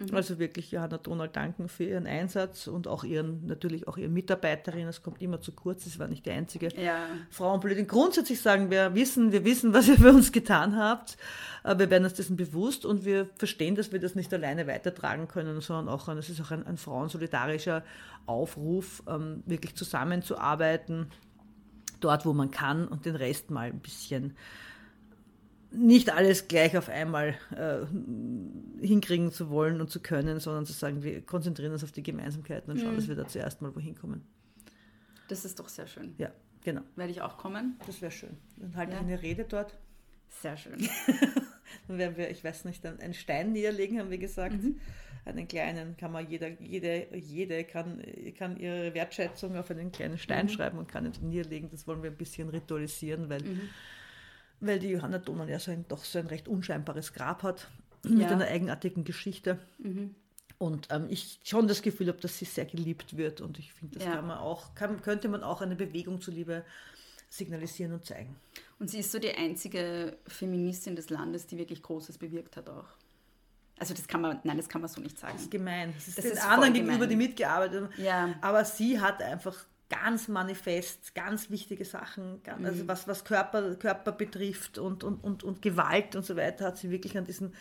Speaker 1: Mhm.
Speaker 2: Also wirklich Johanna Donald danken für ihren Einsatz und auch ihren, natürlich auch ihren Mitarbeiterinnen. Es kommt immer zu kurz, es war nicht die einzige
Speaker 1: Ja.
Speaker 2: Frauenpolitik. Grundsätzlich sagen wir, wissen, wir wissen, was ihr für uns getan habt. Äh, Wir werden uns dessen bewusst und wir verstehen, dass wir das nicht alleine weitertragen können, sondern auch, es ist auch ein, ein frauensolidarischer Aufruf, ähm, wirklich zusammenzuarbeiten, dort, wo man kann und den Rest mal ein bisschen nicht alles gleich auf einmal äh, hinkriegen zu wollen und zu können, sondern zu sagen, wir konzentrieren uns auf die Gemeinsamkeiten und schauen, dass wir da zuerst mal wohin kommen.
Speaker 1: Das ist doch sehr schön.
Speaker 2: Ja, genau.
Speaker 1: Werde ich auch kommen?
Speaker 2: Das wäre schön. Dann halte
Speaker 1: Ja.
Speaker 2: ich eine Rede dort.
Speaker 1: Sehr schön.
Speaker 2: Dann werden wir, ich weiß nicht, einen Stein niederlegen, haben wir gesagt.
Speaker 5: Mhm.
Speaker 2: Einen kleinen kann man jeder, jede, jede kann, kann ihre Wertschätzung auf einen kleinen Stein
Speaker 5: Mhm.
Speaker 2: schreiben und kann ihn niederlegen. Das wollen wir ein bisschen ritualisieren, weil, weil die Johanna Donal ja so ein, doch so ein recht unscheinbares Grab hat mit
Speaker 5: Ja.
Speaker 2: einer eigenartigen Geschichte. Und ähm, ich schon das Gefühl habe, dass sie sehr geliebt wird. Und ich finde, das
Speaker 5: Ja.
Speaker 2: kann man auch, kann, könnte man auch eine Bewegung zuliebe signalisieren und zeigen.
Speaker 5: Und sie ist so die einzige Feministin des Landes, die wirklich Großes bewirkt hat auch. Also das kann man, nein, das kann man so nicht sagen.
Speaker 2: Das ist gemein. Das ist
Speaker 5: Das
Speaker 2: den
Speaker 5: ist
Speaker 2: anderen gegenüber, die mitgearbeitet haben.
Speaker 5: Ja.
Speaker 2: Aber sie hat einfach ganz manifest, ganz wichtige Sachen, ganz,
Speaker 5: Mhm.
Speaker 2: also was, was Körper, Körper betrifft und, und, und, und Gewalt und so weiter, hat sie wirklich an diesen,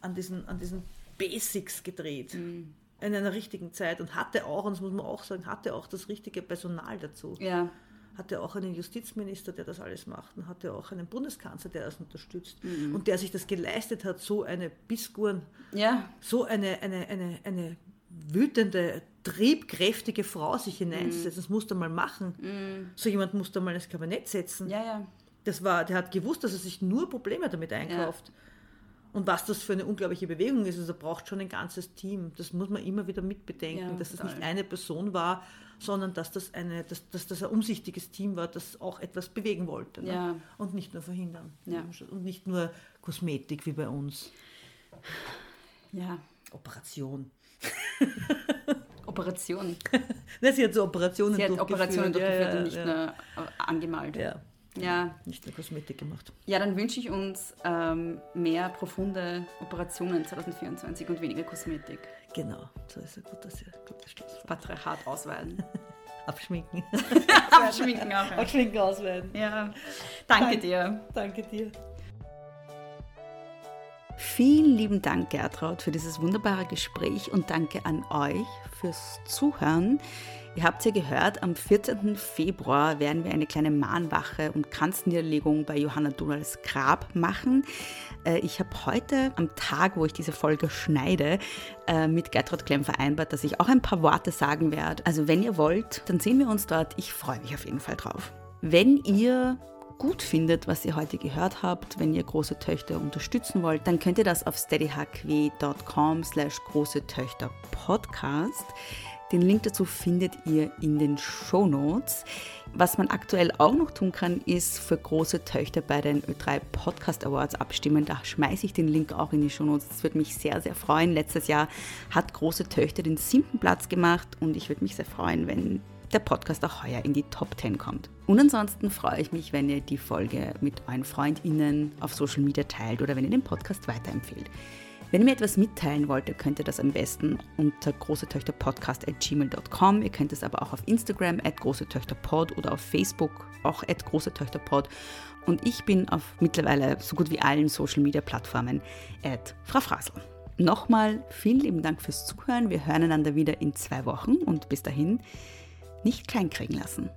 Speaker 2: an diesen, an diesen Basics gedreht.
Speaker 5: Mhm.
Speaker 2: In einer richtigen Zeit und hatte auch, und das muss man auch sagen, hatte auch das richtige Personal dazu.
Speaker 5: Ja,
Speaker 2: Hatte auch einen Justizminister, der das alles macht und hatte auch einen Bundeskanzler, der das unterstützt
Speaker 5: Mhm.
Speaker 2: und der sich das geleistet hat, so eine Biskuren
Speaker 5: ja,
Speaker 2: so eine, eine, eine, eine wütende, triebkräftige Frau sich hineinzusetzen. Das musste er mal machen. So jemand musste mal ins Kabinett setzen.
Speaker 5: ja, ja.
Speaker 2: Das war, der hat gewusst, dass er sich nur Probleme damit einkauft. Und was das für eine unglaubliche Bewegung ist, also er braucht schon ein ganzes Team. Das muss man immer wieder mitbedenken,
Speaker 5: Ja,
Speaker 2: dass es
Speaker 5: total.
Speaker 2: nicht eine Person war, sondern dass das, eine, dass, dass das ein umsichtiges Team war, das auch etwas bewegen wollte. Ne?
Speaker 5: Ja.
Speaker 2: Und nicht nur verhindern.
Speaker 5: Ja.
Speaker 2: Und nicht nur Kosmetik wie bei uns.
Speaker 5: ja.
Speaker 2: Operation.
Speaker 5: Operation.
Speaker 2: Ne, sie hat so Operationen
Speaker 5: Sie
Speaker 2: durchgeführt.
Speaker 5: Operationen durchgeführt
Speaker 2: ja, ja,
Speaker 5: und nicht
Speaker 2: ja.
Speaker 5: nur äh, angemalt.
Speaker 2: Ja,
Speaker 5: Ja.
Speaker 2: nicht nur Kosmetik gemacht.
Speaker 5: Ja, dann wünsche ich uns ähm, mehr profunde Operationen 2024 und weniger Kosmetik.
Speaker 2: Genau, so ist ein guter, sehr gutes Schlusswort.
Speaker 5: Patriarchat ausweiten.
Speaker 2: Abschminken.
Speaker 5: Abschminken auch. Ja.
Speaker 2: Abschminken auswählen.
Speaker 5: ja. Danke dir.
Speaker 2: Danke dir.
Speaker 1: Vielen lieben Dank, Gertraud, für dieses wunderbare Gespräch und danke an euch fürs Zuhören. Ihr habt ja gehört, am 14. Februar werden wir eine kleine Mahnwache und Kranzniederlegung bei Johanna Donals Grab machen. Äh, Ich habe heute am Tag, wo ich diese Folge schneide, äh, mit Gertraud Klemm vereinbart, dass ich auch ein paar Worte sagen werde. Also wenn ihr wollt, dann sehen wir uns dort. Ich freue mich auf jeden Fall drauf. Wenn ihr gut findet, was ihr heute gehört habt, wenn ihr große Töchter unterstützen wollt, dann könnt ihr das auf steadyhq.com slash große Töchter Podcast. Den Link dazu findet ihr in den Show Notes. Was man aktuell auch noch tun kann, ist für große Töchter bei den Ö3 Podcast Awards abstimmen. Da schmeiße ich den Link auch in die Show Notes. Das würde mich sehr, sehr freuen. Letztes Jahr hat große Töchter den siebten Platz gemacht und ich würde mich sehr freuen, wenn der Podcast auch heuer in die Top 10 kommt. Und ansonsten freue ich mich, wenn ihr die Folge mit euren FreundInnen auf Social Media teilt oder wenn ihr den Podcast weiterempfehlt. Wenn ihr mir etwas mitteilen wollt, könnt ihr das am besten unter großetöchterpodcast.gmail.com. Ihr könnt es aber auch auf Instagram at großetöchterpod oder auf Facebook auch at großetöchterpod. Und ich bin auf mittlerweile so gut wie allen Social Media Plattformen at Frau Frasel. Nochmal vielen lieben Dank fürs Zuhören. Wir hören einander wieder in zwei Wochen und bis dahin nicht kleinkriegen lassen.